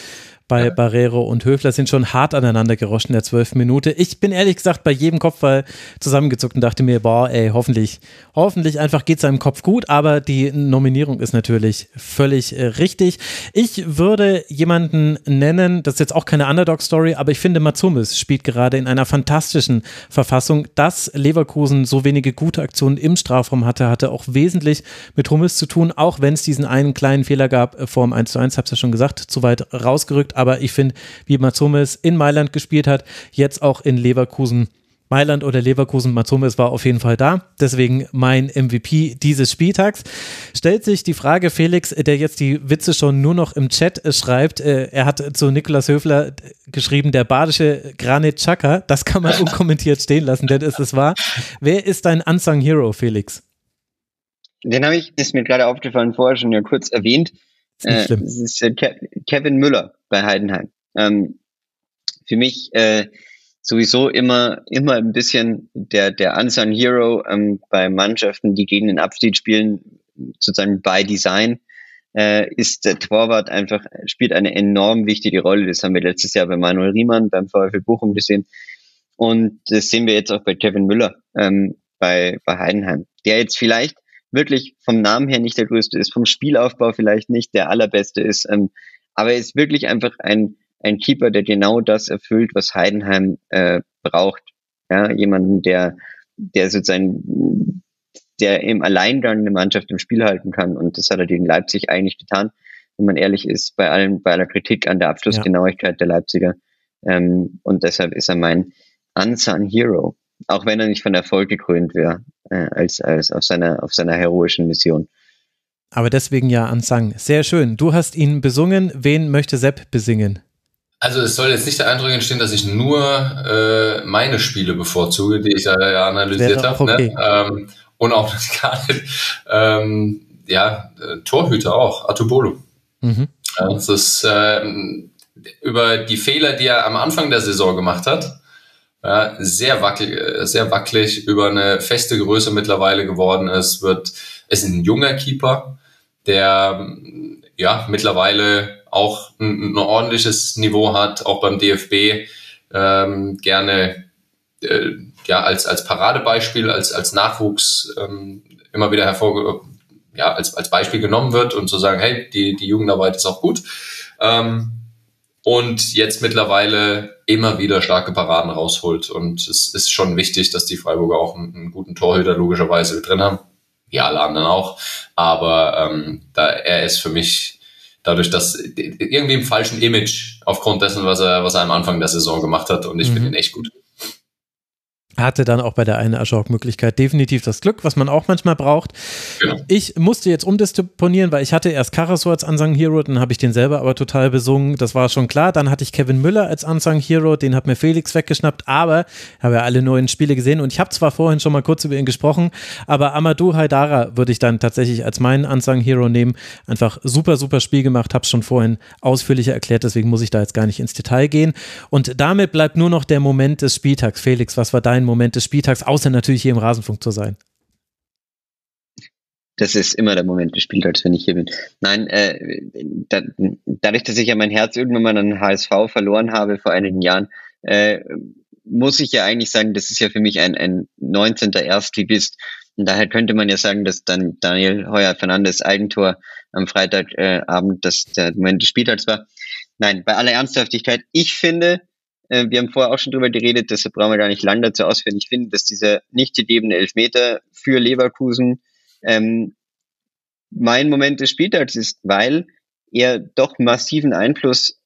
bei ja. Barrero und Höfler sind schon hart aneinander geroschen in der zwölften Minute. Ich bin ehrlich gesagt bei jedem Kopfball zusammengezuckt und dachte mir, boah, ey, hoffentlich, hoffentlich einfach geht seinem Kopf gut, aber die Nominierung ist natürlich völlig äh, richtig. Ich würde jemanden nennen, das ist jetzt auch keine Underdog-Story, aber ich finde, Matsumis spielt gerade in einer fantastischen Verfassung. Dass Leverkusen so wenige gute Aktionen im Strafraum hatte, hatte auch wesentlich mit Hummels zu tun, auch wenn es diesen einen kleinen Fehler gab äh, vor dem 1 zu 1, hab's ja schon gesagt, zu weit rausgerückt, aber ich finde, wie Matsumis in Mailand gespielt hat, jetzt auch in Leverkusen Mailand oder Leverkusen, Matsumis war auf jeden Fall da. Deswegen mein MVP dieses Spieltags. Stellt sich die Frage, Felix, der jetzt die Witze schon nur noch im Chat schreibt, äh, er hat zu Niklas Höfler geschrieben, der badische Granit Chaka. Das kann man unkommentiert stehen lassen, denn es ist wahr. Wer ist dein Unsung Hero, Felix? Den habe ich, ist mir gerade aufgefallen, vorher schon ja kurz erwähnt. Äh, das ist äh, Kevin Müller bei Heidenheim. Ähm, für mich äh, sowieso immer immer ein bisschen der der unsung Hero ähm, bei Mannschaften, die gegen den Abstieg spielen, sozusagen by Design. Äh, ist der Torwart einfach spielt eine enorm wichtige Rolle. Das haben wir letztes Jahr bei Manuel Riemann beim VfL Bochum gesehen und das sehen wir jetzt auch bei Kevin Müller ähm, bei bei Heidenheim, der jetzt vielleicht wirklich vom Namen her nicht der größte ist, vom Spielaufbau vielleicht nicht der allerbeste ist, ähm, aber er ist wirklich einfach ein, ein Keeper, der genau das erfüllt, was Heidenheim äh, braucht. Ja, jemanden, der, der sozusagen, der im Alleingang eine Mannschaft im Spiel halten kann. Und das hat er gegen Leipzig eigentlich getan, wenn man ehrlich ist, bei allen, bei aller Kritik an der Abschlussgenauigkeit ja. der Leipziger. Ähm, und deshalb ist er mein unsung Hero auch wenn er nicht von Erfolg gekrönt wäre, äh, als, als auf seiner, auf seiner heroischen Mission. Aber deswegen ja Ansang. Sehr schön. Du hast ihn besungen. Wen möchte Sepp besingen? Also es soll jetzt nicht der Eindruck entstehen, dass ich nur äh, meine Spiele bevorzuge, die ich ja analysiert habe. Ne? Okay. Ne? Ähm, und auch gar nicht. Ähm, ja, äh, Torhüter auch, Atubolo. Mhm. Das ist äh, über die Fehler, die er am Anfang der Saison gemacht hat, ja, sehr wackelig, sehr wackelig über eine feste Größe mittlerweile geworden ist, wird, ist ein junger Keeper, der, ja, mittlerweile auch ein, ein ordentliches Niveau hat, auch beim DFB, ähm, gerne, äh, ja, als, als Paradebeispiel, als, als Nachwuchs, ähm, immer wieder hervorge, ja, als, als Beispiel genommen wird und zu sagen, hey, die, die Jugendarbeit ist auch gut. Ähm, und jetzt mittlerweile immer wieder starke Paraden rausholt. Und es ist schon wichtig, dass die Freiburger auch einen, einen guten Torhüter logischerweise drin haben. Ja, alle anderen auch. Aber ähm, da er ist für mich dadurch, dass irgendwie im falschen Image aufgrund dessen, was er, was er am Anfang der Saison gemacht hat. Und ich mhm. finde ihn echt gut hatte dann auch bei der einen Ajorg-Möglichkeit definitiv das Glück, was man auch manchmal braucht. Genau. Ich musste jetzt umdisponieren, weil ich hatte erst Karasor als Unsung Hero, dann habe ich den selber aber total besungen, das war schon klar. Dann hatte ich Kevin Müller als Unsung Hero, den hat mir Felix weggeschnappt, aber habe ja alle neuen Spiele gesehen und ich habe zwar vorhin schon mal kurz über ihn gesprochen, aber Amadou Haidara würde ich dann tatsächlich als meinen Unsung Hero nehmen. Einfach super, super Spiel gemacht, habe es schon vorhin ausführlicher erklärt, deswegen muss ich da jetzt gar nicht ins Detail gehen. Und damit bleibt nur noch der Moment des Spieltags. Felix, was war dein Moment des Spieltags, außer natürlich hier im Rasenfunk zu sein. Das ist immer der Moment des Spieltags, wenn ich hier bin. Nein, äh, da, dadurch, dass ich ja mein Herz irgendwann mal an HSV verloren habe vor einigen Jahren, äh, muss ich ja eigentlich sagen, das ist ja für mich ein, ein 19. Erstligist. Und daher könnte man ja sagen, dass dann Daniel Heuer Fernandes Eigentor am Freitagabend äh, das der Moment des Spieltags war. Nein, bei aller Ernsthaftigkeit, ich finde, wir haben vorher auch schon drüber geredet, deshalb brauchen wir gar nicht lang dazu ausführen. Ich finde, dass dieser nicht gegebene Elfmeter für Leverkusen ähm, mein Moment des Spieltags ist, weil er doch massiven Einfluss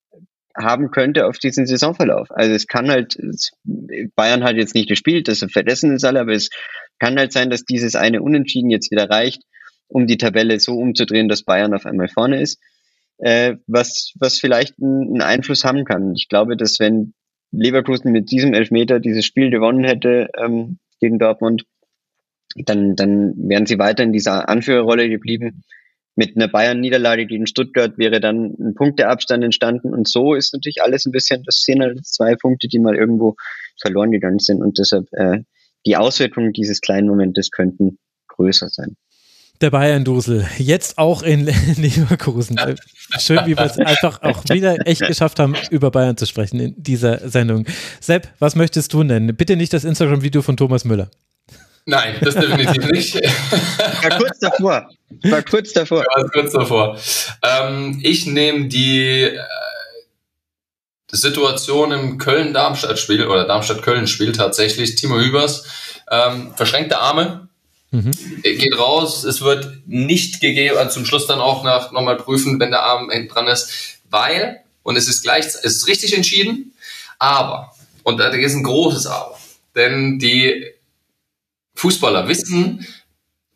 haben könnte auf diesen Saisonverlauf. Also es kann halt, Bayern hat jetzt nicht gespielt, das vergessen ist alle, aber es kann halt sein, dass dieses eine Unentschieden jetzt wieder reicht, um die Tabelle so umzudrehen, dass Bayern auf einmal vorne ist, äh, was, was vielleicht einen Einfluss haben kann. Ich glaube, dass wenn Leverkusen mit diesem Elfmeter dieses Spiel gewonnen hätte ähm, gegen Dortmund, dann, dann wären sie weiter in dieser Anführerrolle geblieben. Mit einer Bayern-Niederlage gegen Stuttgart wäre dann ein Punkteabstand entstanden. Und so ist natürlich alles ein bisschen, das halt zwei Punkte, die mal irgendwo verloren gegangen sind. Und deshalb äh, die Auswirkungen dieses kleinen Momentes könnten größer sein. Der Bayern-Dusel, jetzt auch in Leverkusen. Schön, wie wir es einfach auch wieder echt geschafft haben, über Bayern zu sprechen in dieser Sendung. Sepp, was möchtest du nennen? Bitte nicht das Instagram-Video von Thomas Müller. Nein, das definitiv nicht. War kurz davor. War kurz davor. War kurz davor. Ähm, ich nehme die äh, Situation im Köln-Darmstadt-Spiel oder Darmstadt-Köln-Spiel tatsächlich. Timo Hübers, ähm, verschränkte Arme, mhm. geht raus. Es wird nicht gegeben, also zum Schluss dann auch nach, nochmal prüfen, wenn der Arm hinten dran ist, weil, und es ist gleich, es ist richtig entschieden, aber, und da ist ein großes Aber, denn die Fußballer wissen,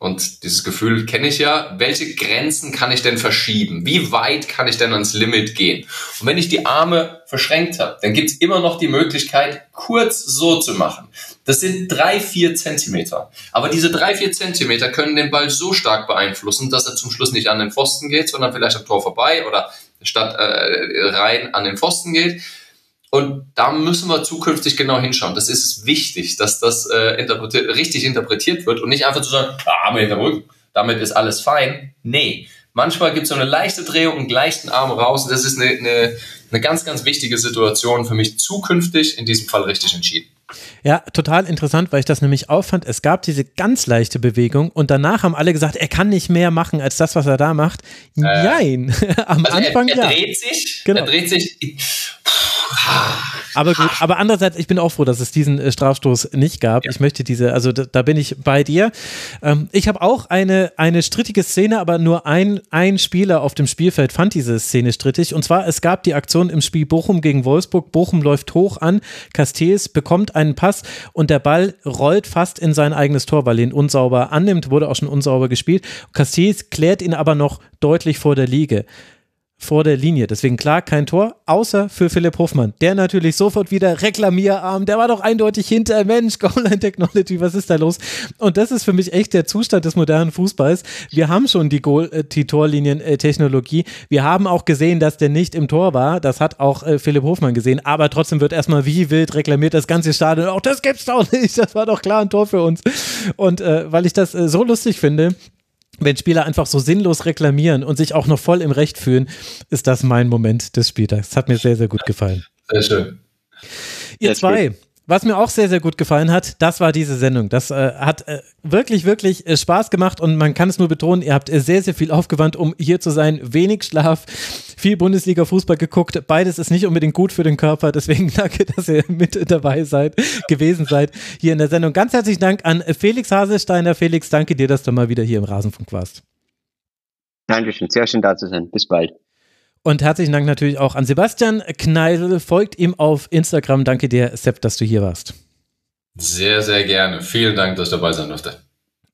und dieses Gefühl kenne ich ja, welche Grenzen kann ich denn verschieben? Wie weit kann ich denn ans Limit gehen? Und wenn ich die Arme verschränkt habe, dann gibt es immer noch die Möglichkeit, kurz so zu machen. Das sind drei, vier Zentimeter. Aber diese drei, vier Zentimeter können den Ball so stark beeinflussen, dass er zum Schluss nicht an den Pfosten geht, sondern vielleicht am Tor vorbei oder statt äh, rein an den Pfosten geht. Und da müssen wir zukünftig genau hinschauen. Das ist wichtig, dass das äh, interpretiert, richtig interpretiert wird und nicht einfach zu sagen, ah, Arme hinter Rücken, damit ist alles fein. Nee, manchmal gibt es so eine leichte Drehung, einen leichten Arm raus. Das ist eine, eine, eine ganz, ganz wichtige Situation für mich zukünftig, in diesem Fall richtig entschieden. Ja, total interessant, weil ich das nämlich auffand. Es gab diese ganz leichte Bewegung und danach haben alle gesagt, er kann nicht mehr machen als das, was er da macht. Äh, Nein, am also Anfang er, er ja. dreht sich, genau. er dreht sich. Aber gut, aber andererseits, ich bin auch froh, dass es diesen äh, Strafstoß nicht gab. Ja. Ich möchte diese, also da, da bin ich bei dir. Ähm, ich habe auch eine, eine strittige Szene, aber nur ein, ein Spieler auf dem Spielfeld fand diese Szene strittig. Und zwar, es gab die Aktion im Spiel Bochum gegen Wolfsburg. Bochum läuft hoch an, Castells bekommt einen Pass und der Ball rollt fast in sein eigenes Tor, weil er ihn unsauber annimmt, wurde auch schon unsauber gespielt. Castells klärt ihn aber noch deutlich vor der Liege vor der Linie. Deswegen klar kein Tor, außer für Philipp Hofmann. Der natürlich sofort wieder reklamierarm. Der war doch eindeutig hinter Mensch, Goal Technology, was ist da los? Und das ist für mich echt der Zustand des modernen Fußballs. Wir haben schon die, Goal, äh, die Torlinien-Technologie. Wir haben auch gesehen, dass der nicht im Tor war. Das hat auch äh, Philipp Hofmann gesehen. Aber trotzdem wird erstmal wie wild reklamiert das ganze Stadion. Auch das gibt's doch nicht. Das war doch klar ein Tor für uns. Und äh, weil ich das äh, so lustig finde, wenn Spieler einfach so sinnlos reklamieren und sich auch noch voll im Recht fühlen, ist das mein Moment des Spieltags. Das hat mir sehr, sehr gut gefallen. Sehr schön. Ihr zwei, was mir auch sehr, sehr gut gefallen hat, das war diese Sendung. Das äh, hat äh, wirklich, wirklich äh, Spaß gemacht und man kann es nur betonen, ihr habt äh, sehr, sehr viel aufgewandt, um hier zu sein. Wenig Schlaf, viel Bundesliga-Fußball geguckt. Beides ist nicht unbedingt gut für den Körper. Deswegen danke, dass ihr mit dabei seid, gewesen seid hier in der Sendung. Ganz herzlichen Dank an Felix Haselsteiner. Felix, danke dir, dass du mal wieder hier im Rasenfunk warst. Dankeschön, sehr schön da zu sein. Bis bald. Und herzlichen Dank natürlich auch an Sebastian Kneisel. Folgt ihm auf Instagram. Danke dir, Sepp, dass du hier warst. Sehr, sehr gerne. Vielen Dank, dass ich dabei sein durfte.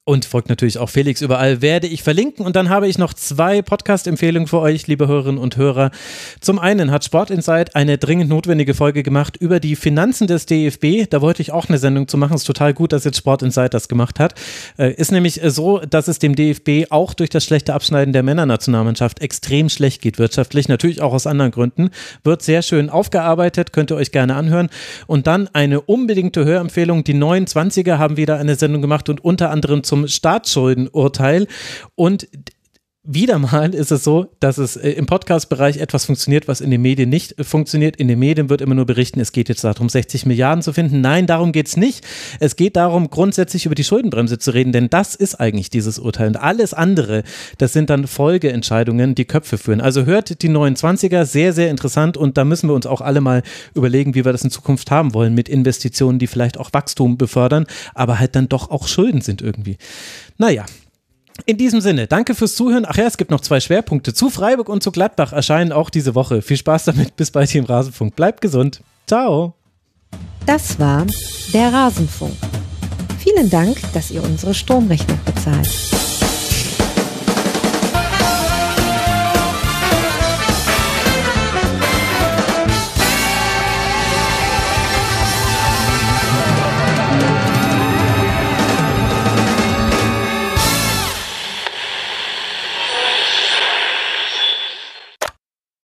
Und folgt natürlich auch Felix überall, werde ich verlinken. Und dann habe ich noch zwei Podcast-Empfehlungen für euch, liebe Hörerinnen und Hörer. Zum einen hat Sport Insight eine dringend notwendige Folge gemacht über die Finanzen des DFB. Da wollte ich auch eine Sendung zu machen. Ist total gut, dass jetzt Sport Insight das gemacht hat. Äh, ist nämlich so, dass es dem DFB auch durch das schlechte Abschneiden der Männernationalmannschaft extrem schlecht geht wirtschaftlich. Natürlich auch aus anderen Gründen. Wird sehr schön aufgearbeitet, könnt ihr euch gerne anhören. Und dann eine unbedingte Hörempfehlung. Die 29er haben wieder eine Sendung gemacht und unter anderem zum Staatsschuldenurteil und wieder mal ist es so, dass es äh, im Podcast-Bereich etwas funktioniert, was in den Medien nicht äh, funktioniert. In den Medien wird immer nur berichten, es geht jetzt darum, 60 Milliarden zu finden. Nein, darum geht es nicht. Es geht darum, grundsätzlich über die Schuldenbremse zu reden, denn das ist eigentlich dieses Urteil. Und alles andere, das sind dann Folgeentscheidungen, die Köpfe führen. Also hört die 29er, sehr, sehr interessant. Und da müssen wir uns auch alle mal überlegen, wie wir das in Zukunft haben wollen, mit Investitionen, die vielleicht auch Wachstum befördern, aber halt dann doch auch Schulden sind irgendwie. Naja, in diesem Sinne, danke fürs Zuhören. Ach ja, es gibt noch zwei Schwerpunkte. Zu Freiburg und zu Gladbach erscheinen auch diese Woche. Viel Spaß damit. Bis bald hier im Rasenfunk. Bleibt gesund. Ciao. Das war der Rasenfunk. Vielen Dank, dass ihr unsere Stromrechnung bezahlt.